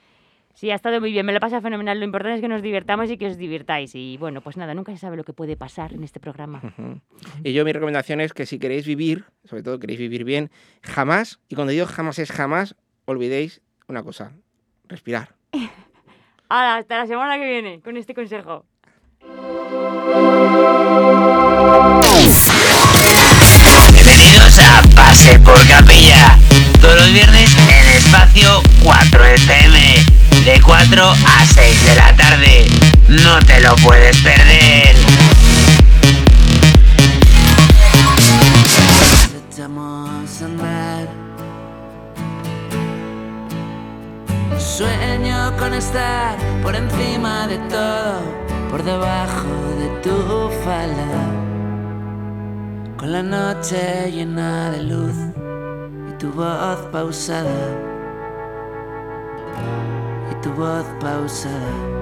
Sí, ha estado muy bien, me lo pasa fenomenal. Lo importante es que nos divirtamos y que os divirtáis. Y bueno, pues nada, nunca se sabe lo que puede pasar en este programa. Y yo mi recomendación es que si queréis vivir, sobre todo queréis vivir bien, jamás, y cuando digo jamás es jamás, olvidéis una cosa, respirar. Hasta la semana que viene con este consejo. Bienvenidos a Pase por Capilla. Todos los viernes en espacio 4 FM. De 4 a 6 de la tarde. No te lo puedes perder. Sueño con estar por encima de todo, por debajo de tu falda. Con la noche llena de luz y tu voz pausada. Y tu voz pausada.